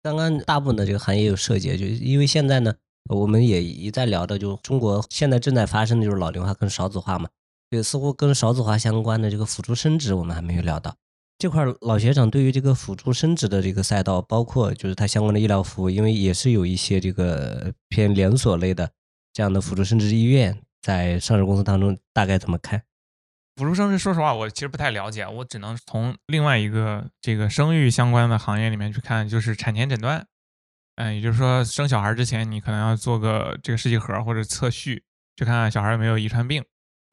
刚刚大部分的这个行业有涉及，就因为现在呢，我们也一再聊到，就中国现在正在发生的就是老龄化跟少子化嘛，就似乎跟少子化相关的这个辅助生殖，我们还没有聊到。这块老学长对于这个辅助生殖的这个赛道，包括就是它相关的医疗服务，因为也是有一些这个偏连锁类的这样的辅助生殖医院，在上市公司当中大概怎么看？辅助生殖，说实话，我其实不太了解，我只能从另外一个这个生育相关的行业里面去看，就是产前诊断。嗯，也就是说生小孩之前，你可能要做个这个试剂盒或者测序，去看看小孩有没有遗传病。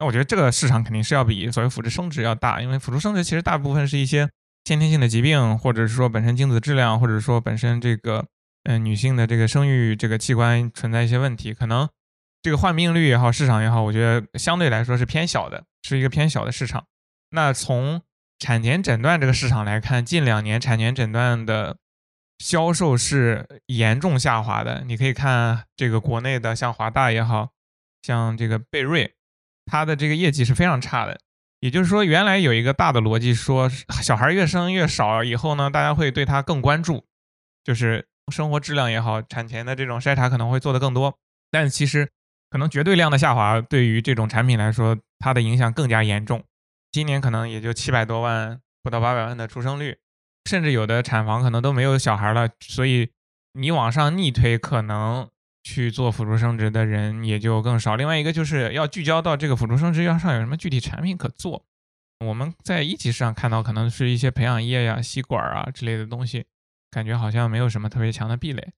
我觉得这个市场肯定是要比所谓辅助生殖要大，因为辅助生殖其实大部分是一些先天性的疾病，或者是说本身精子质量，或者说本身这个嗯女性的这个生育这个器官存在一些问题，可能这个患病率也好，市场也好，我觉得相对来说是偏小的，是一个偏小的市场。那从产前诊断这个市场来看，近两年产前诊断的销售是严重下滑的。你可以看这个国内的像华大也好像这个贝瑞。它的这个业绩是非常差的，也就是说，原来有一个大的逻辑，说小孩越生越少，以后呢，大家会对他更关注，就是生活质量也好，产前的这种筛查可能会做的更多。但其实，可能绝对量的下滑对于这种产品来说，它的影响更加严重。今年可能也就七百多万，不到八百万的出生率，甚至有的产房可能都没有小孩了。所以你往上逆推，可能。去做辅助生殖的人也就更少。另外一个就是要聚焦到这个辅助生殖要上有什么具体产品可做。我们在一级市场看到可能是一些培养液呀、吸管啊之类的东西，感觉好像没有什么特别强的壁垒。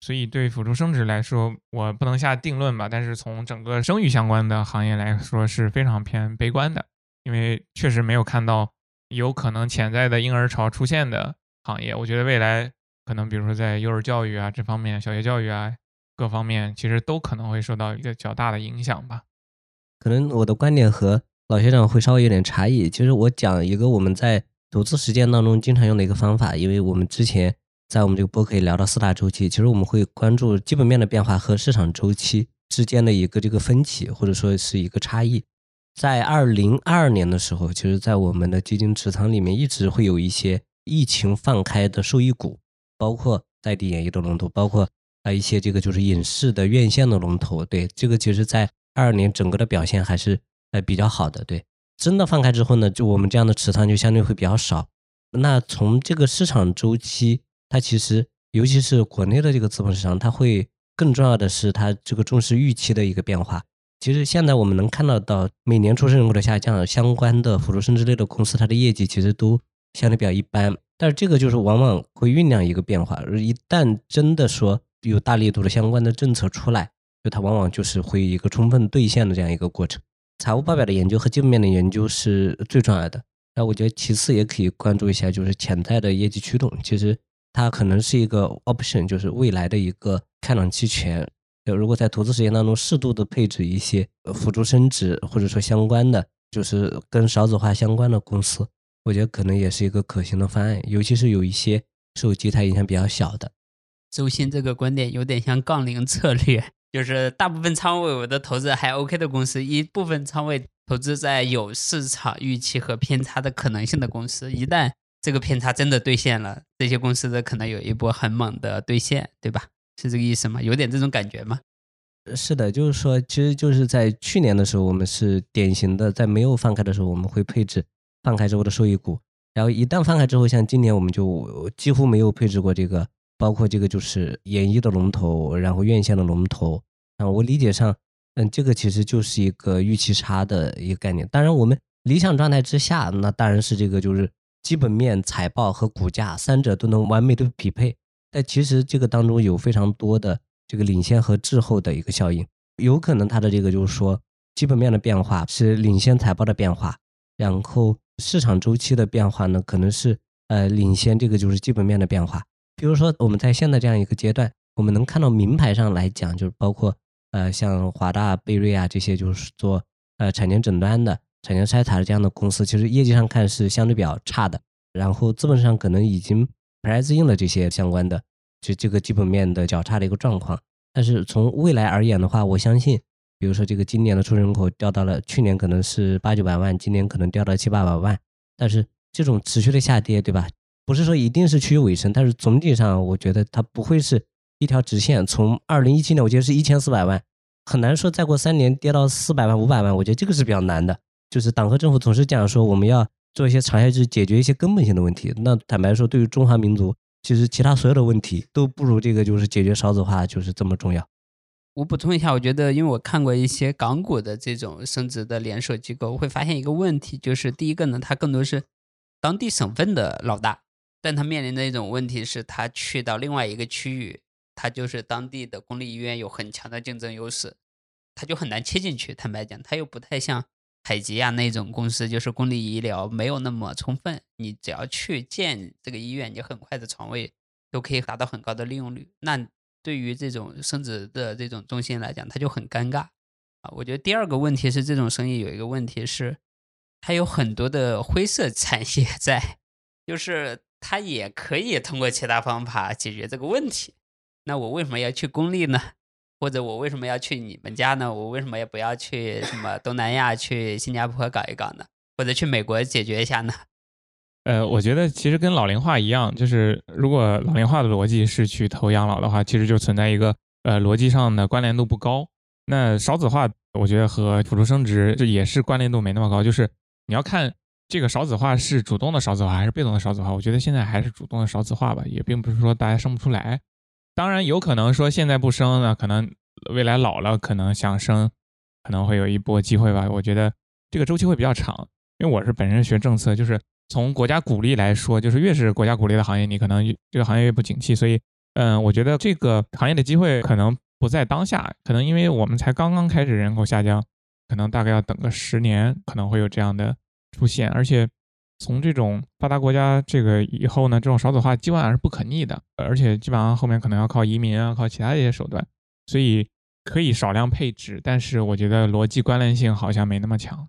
所以对辅助生殖来说，我不能下定论吧。但是从整个生育相关的行业来说是非常偏悲观的，因为确实没有看到有可能潜在的婴儿潮出现的行业。我觉得未来可能比如说在幼儿教育啊这方面、小学教育啊。各方面其实都可能会受到一个较大的影响吧。可能我的观点和老学长会稍微有点差异。其实我讲一个我们在投资实践当中经常用的一个方法，因为我们之前在我们这个播客也聊到四大周期，其实我们会关注基本面的变化和市场周期之间的一个这个分歧，或者说是一个差异。在二零二二年的时候，其实，在我们的基金持仓里面一直会有一些疫情放开的受益股，包括在地演绎的龙头，包括。一些这个就是影视的院线的龙头，对这个其实，在二二年整个的表现还是呃比较好的。对，真的放开之后呢，就我们这样的持仓就相对会比较少。那从这个市场周期，它其实尤其是国内的这个资本市场，它会更重要的是它这个重视预期的一个变化。其实现在我们能看到到每年出生人口的下降，相关的辅助生殖类的公司，它的业绩其实都相对比较一般。但是这个就是往往会酝酿一个变化，一旦真的说有大力度的相关的政策出来，就它往往就是会一个充分兑现的这样一个过程。财务报表的研究和基本面的研究是最重要的。那我觉得其次也可以关注一下，就是潜在的业绩驱动，其实它可能是一个 option，就是未来的一个开朗期权。就如果在投资时间当中适度的配置一些辅助升值或者说相关的，就是跟少子化相关的公司，我觉得可能也是一个可行的方案，尤其是有一些受基台影响比较小的。周鑫这个观点有点像杠铃策略，就是大部分仓位我的投资还 OK 的公司，一部分仓位投资在有市场预期和偏差的可能性的公司，一旦这个偏差真的兑现了，这些公司的可能有一波很猛的兑现，对吧？是这个意思吗？有点这种感觉吗？是的，就是说，其实就是在去年的时候，我们是典型的在没有放开的时候，我们会配置放开之后的收益股，然后一旦放开之后，像今年我们就几乎没有配置过这个，包括这个就是演艺的龙头，然后院线的龙头。啊，我理解上，嗯，这个其实就是一个预期差的一个概念。当然，我们理想状态之下，那当然是这个就是基本面、财报和股价三者都能完美的匹配。但其实这个当中有非常多的这个领先和滞后的一个效应，有可能它的这个就是说基本面的变化是领先财报的变化，然后市场周期的变化呢可能是呃领先这个就是基本面的变化。比如说我们在现在这样一个阶段，我们能看到名牌上来讲，就是包括呃像华大、贝瑞啊这些就是做呃产前诊断的、产前筛查的这样的公司，其实业绩上看是相对比较差的，然后资本上可能已经。price in 了这些相关的，就这个基本面的较差的一个状况。但是从未来而言的话，我相信，比如说这个今年的出生人口掉到了去年可能是八九百万，今年可能掉到七八百万。但是这种持续的下跌，对吧？不是说一定是趋于尾声，但是总体上我觉得它不会是一条直线。从二零一七年我觉得是一千四百万，很难说再过三年跌到四百万、五百万。我觉得这个是比较难的。就是党和政府总是讲说我们要。做一些长下去解决一些根本性的问题。那坦白说，对于中华民族，其实其他所有的问题都不如这个就是解决少子化就是这么重要。我补充一下，我觉得，因为我看过一些港股的这种升值的连锁机构，我会发现一个问题，就是第一个呢，它更多是当地省份的老大，但他面临的一种问题是，他去到另外一个区域，他就是当地的公立医院有很强的竞争优势，它就很难切进去。坦白讲，它又不太像。海吉亚，那种公司就是公立医疗没有那么充分，你只要去建这个医院，你很快的床位都可以达到很高的利用率。那对于这种升值的这种中心来讲，它就很尴尬啊。我觉得第二个问题是，这种生意有一个问题是，它有很多的灰色产业 在，就是它也可以通过其他方法解决这个问题。那我为什么要去公立呢？或者我为什么要去你们家呢？我为什么也不要去什么东南亚、去新加坡搞一搞呢？或者去美国解决一下呢？呃，我觉得其实跟老龄化一样，就是如果老龄化的逻辑是去投养老的话，其实就存在一个呃逻辑上的关联度不高。那少子化，我觉得和辅助生殖这也是关联度没那么高。就是你要看这个少子化是主动的少子化还是被动的少子化。我觉得现在还是主动的少子化吧，也并不是说大家生不出来。当然有可能说现在不生呢，可能未来老了可能想生，可能会有一波机会吧。我觉得这个周期会比较长，因为我是本身学政策，就是从国家鼓励来说，就是越是国家鼓励的行业，你可能这个行业越不景气。所以，嗯，我觉得这个行业的机会可能不在当下，可能因为我们才刚刚开始人口下降，可能大概要等个十年，可能会有这样的出现，而且。从这种发达国家这个以后呢，这种少子化基本上是不可逆的，而且基本上后面可能要靠移民啊，靠其他一些手段，所以可以少量配置，但是我觉得逻辑关联性好像没那么强。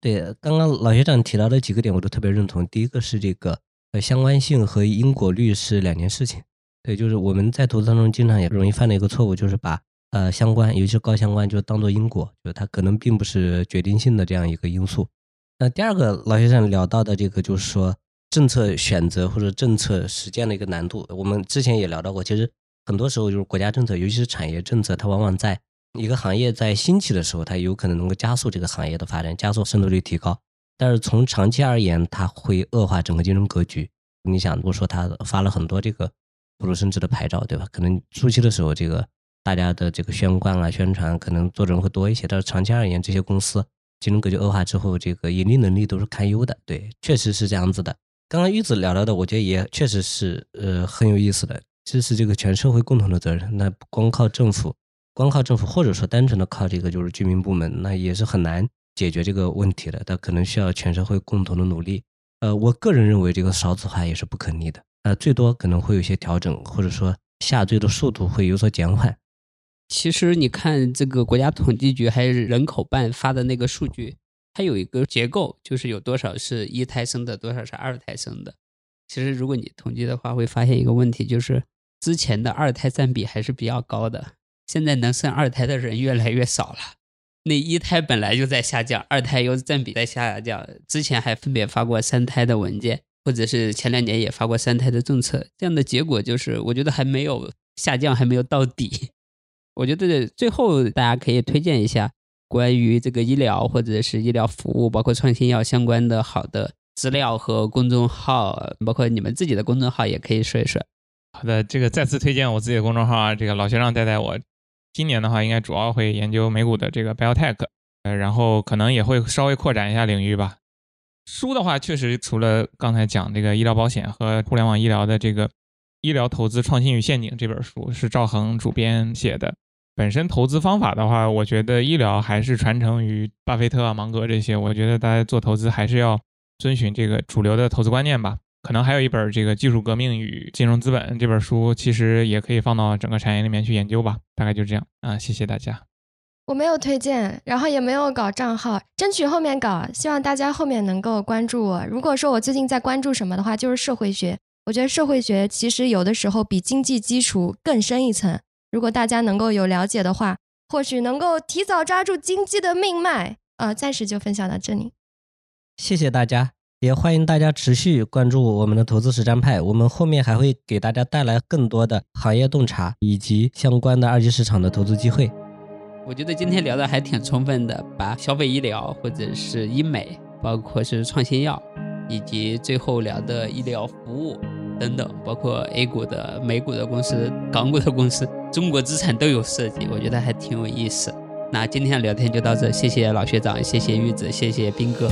对，刚刚老学长提到的几个点，我都特别认同。第一个是这个呃相关性和因果律是两件事情。对，就是我们在投资当中经常也容易犯的一个错误，就是把呃相关，尤其是高相关，就当做因果，就它可能并不是决定性的这样一个因素。那第二个老先生聊到的这个，就是说政策选择或者政策实践的一个难度。我们之前也聊到过，其实很多时候就是国家政策，尤其是产业政策，它往往在一个行业在兴起的时候，它有可能能够加速这个行业的发展，加速渗透率提高。但是从长期而言，它会恶化整个竞争格局。你想，如果说它发了很多这个辅助生殖的牌照，对吧？可能初期的时候，这个大家的这个宣贯啊、宣传可能做的人会多一些，但是长期而言，这些公司。金融格局恶化之后，这个盈利能力都是堪忧的。对，确实是这样子的。刚刚玉子聊到的，我觉得也确实是呃很有意思的，这是这个全社会共同的责任。那光靠政府，光靠政府，或者说单纯的靠这个就是居民部门，那也是很难解决这个问题的。它可能需要全社会共同的努力。呃，我个人认为这个少子化也是不可逆的，呃，最多可能会有些调整，或者说下坠的速度会有所减缓。其实你看这个国家统计局还是人口办发的那个数据。它有一个结构，就是有多少是一胎生的，多少是二胎生的。其实如果你统计的话，会发现一个问题，就是之前的二胎占比还是比较高的，现在能生二胎的人越来越少了。那一胎本来就在下降，二胎又占比在下降。之前还分别发过三胎的文件，或者是前两年也发过三胎的政策，这样的结果就是，我觉得还没有下降，还没有到底。我觉得最后大家可以推荐一下。关于这个医疗或者是医疗服务，包括创新药相关的好的资料和公众号，包括你们自己的公众号也可以说一说。好的，这个再次推荐我自己的公众号啊，这个老学长带带我。今年的话，应该主要会研究美股的这个 biotech，呃，然后可能也会稍微扩展一下领域吧。书的话，确实除了刚才讲这个医疗保险和互联网医疗的这个《医疗投资创新与陷阱》这本书是赵恒主编写的。本身投资方法的话，我觉得医疗还是传承于巴菲特啊、芒格这些。我觉得大家做投资还是要遵循这个主流的投资观念吧。可能还有一本这个《技术革命与金融资本》这本书，其实也可以放到整个产业里面去研究吧。大概就这样啊，谢谢大家。我没有推荐，然后也没有搞账号，争取后面搞。希望大家后面能够关注我。如果说我最近在关注什么的话，就是社会学。我觉得社会学其实有的时候比经济基础更深一层。如果大家能够有了解的话，或许能够提早抓住经济的命脉。呃，暂时就分享到这里。谢谢大家，也欢迎大家持续关注我们的投资实战派。我们后面还会给大家带来更多的行业洞察以及相关的二级市场的投资机会。我觉得今天聊的还挺充分的，把消费医疗或者是医美，包括是创新药，以及最后聊的医疗服务。等等，包括 A 股的、美股的公司、港股的公司、中国资产都有涉及，我觉得还挺有意思。那今天的聊天就到这，谢谢老学长，谢谢玉子，谢谢斌哥。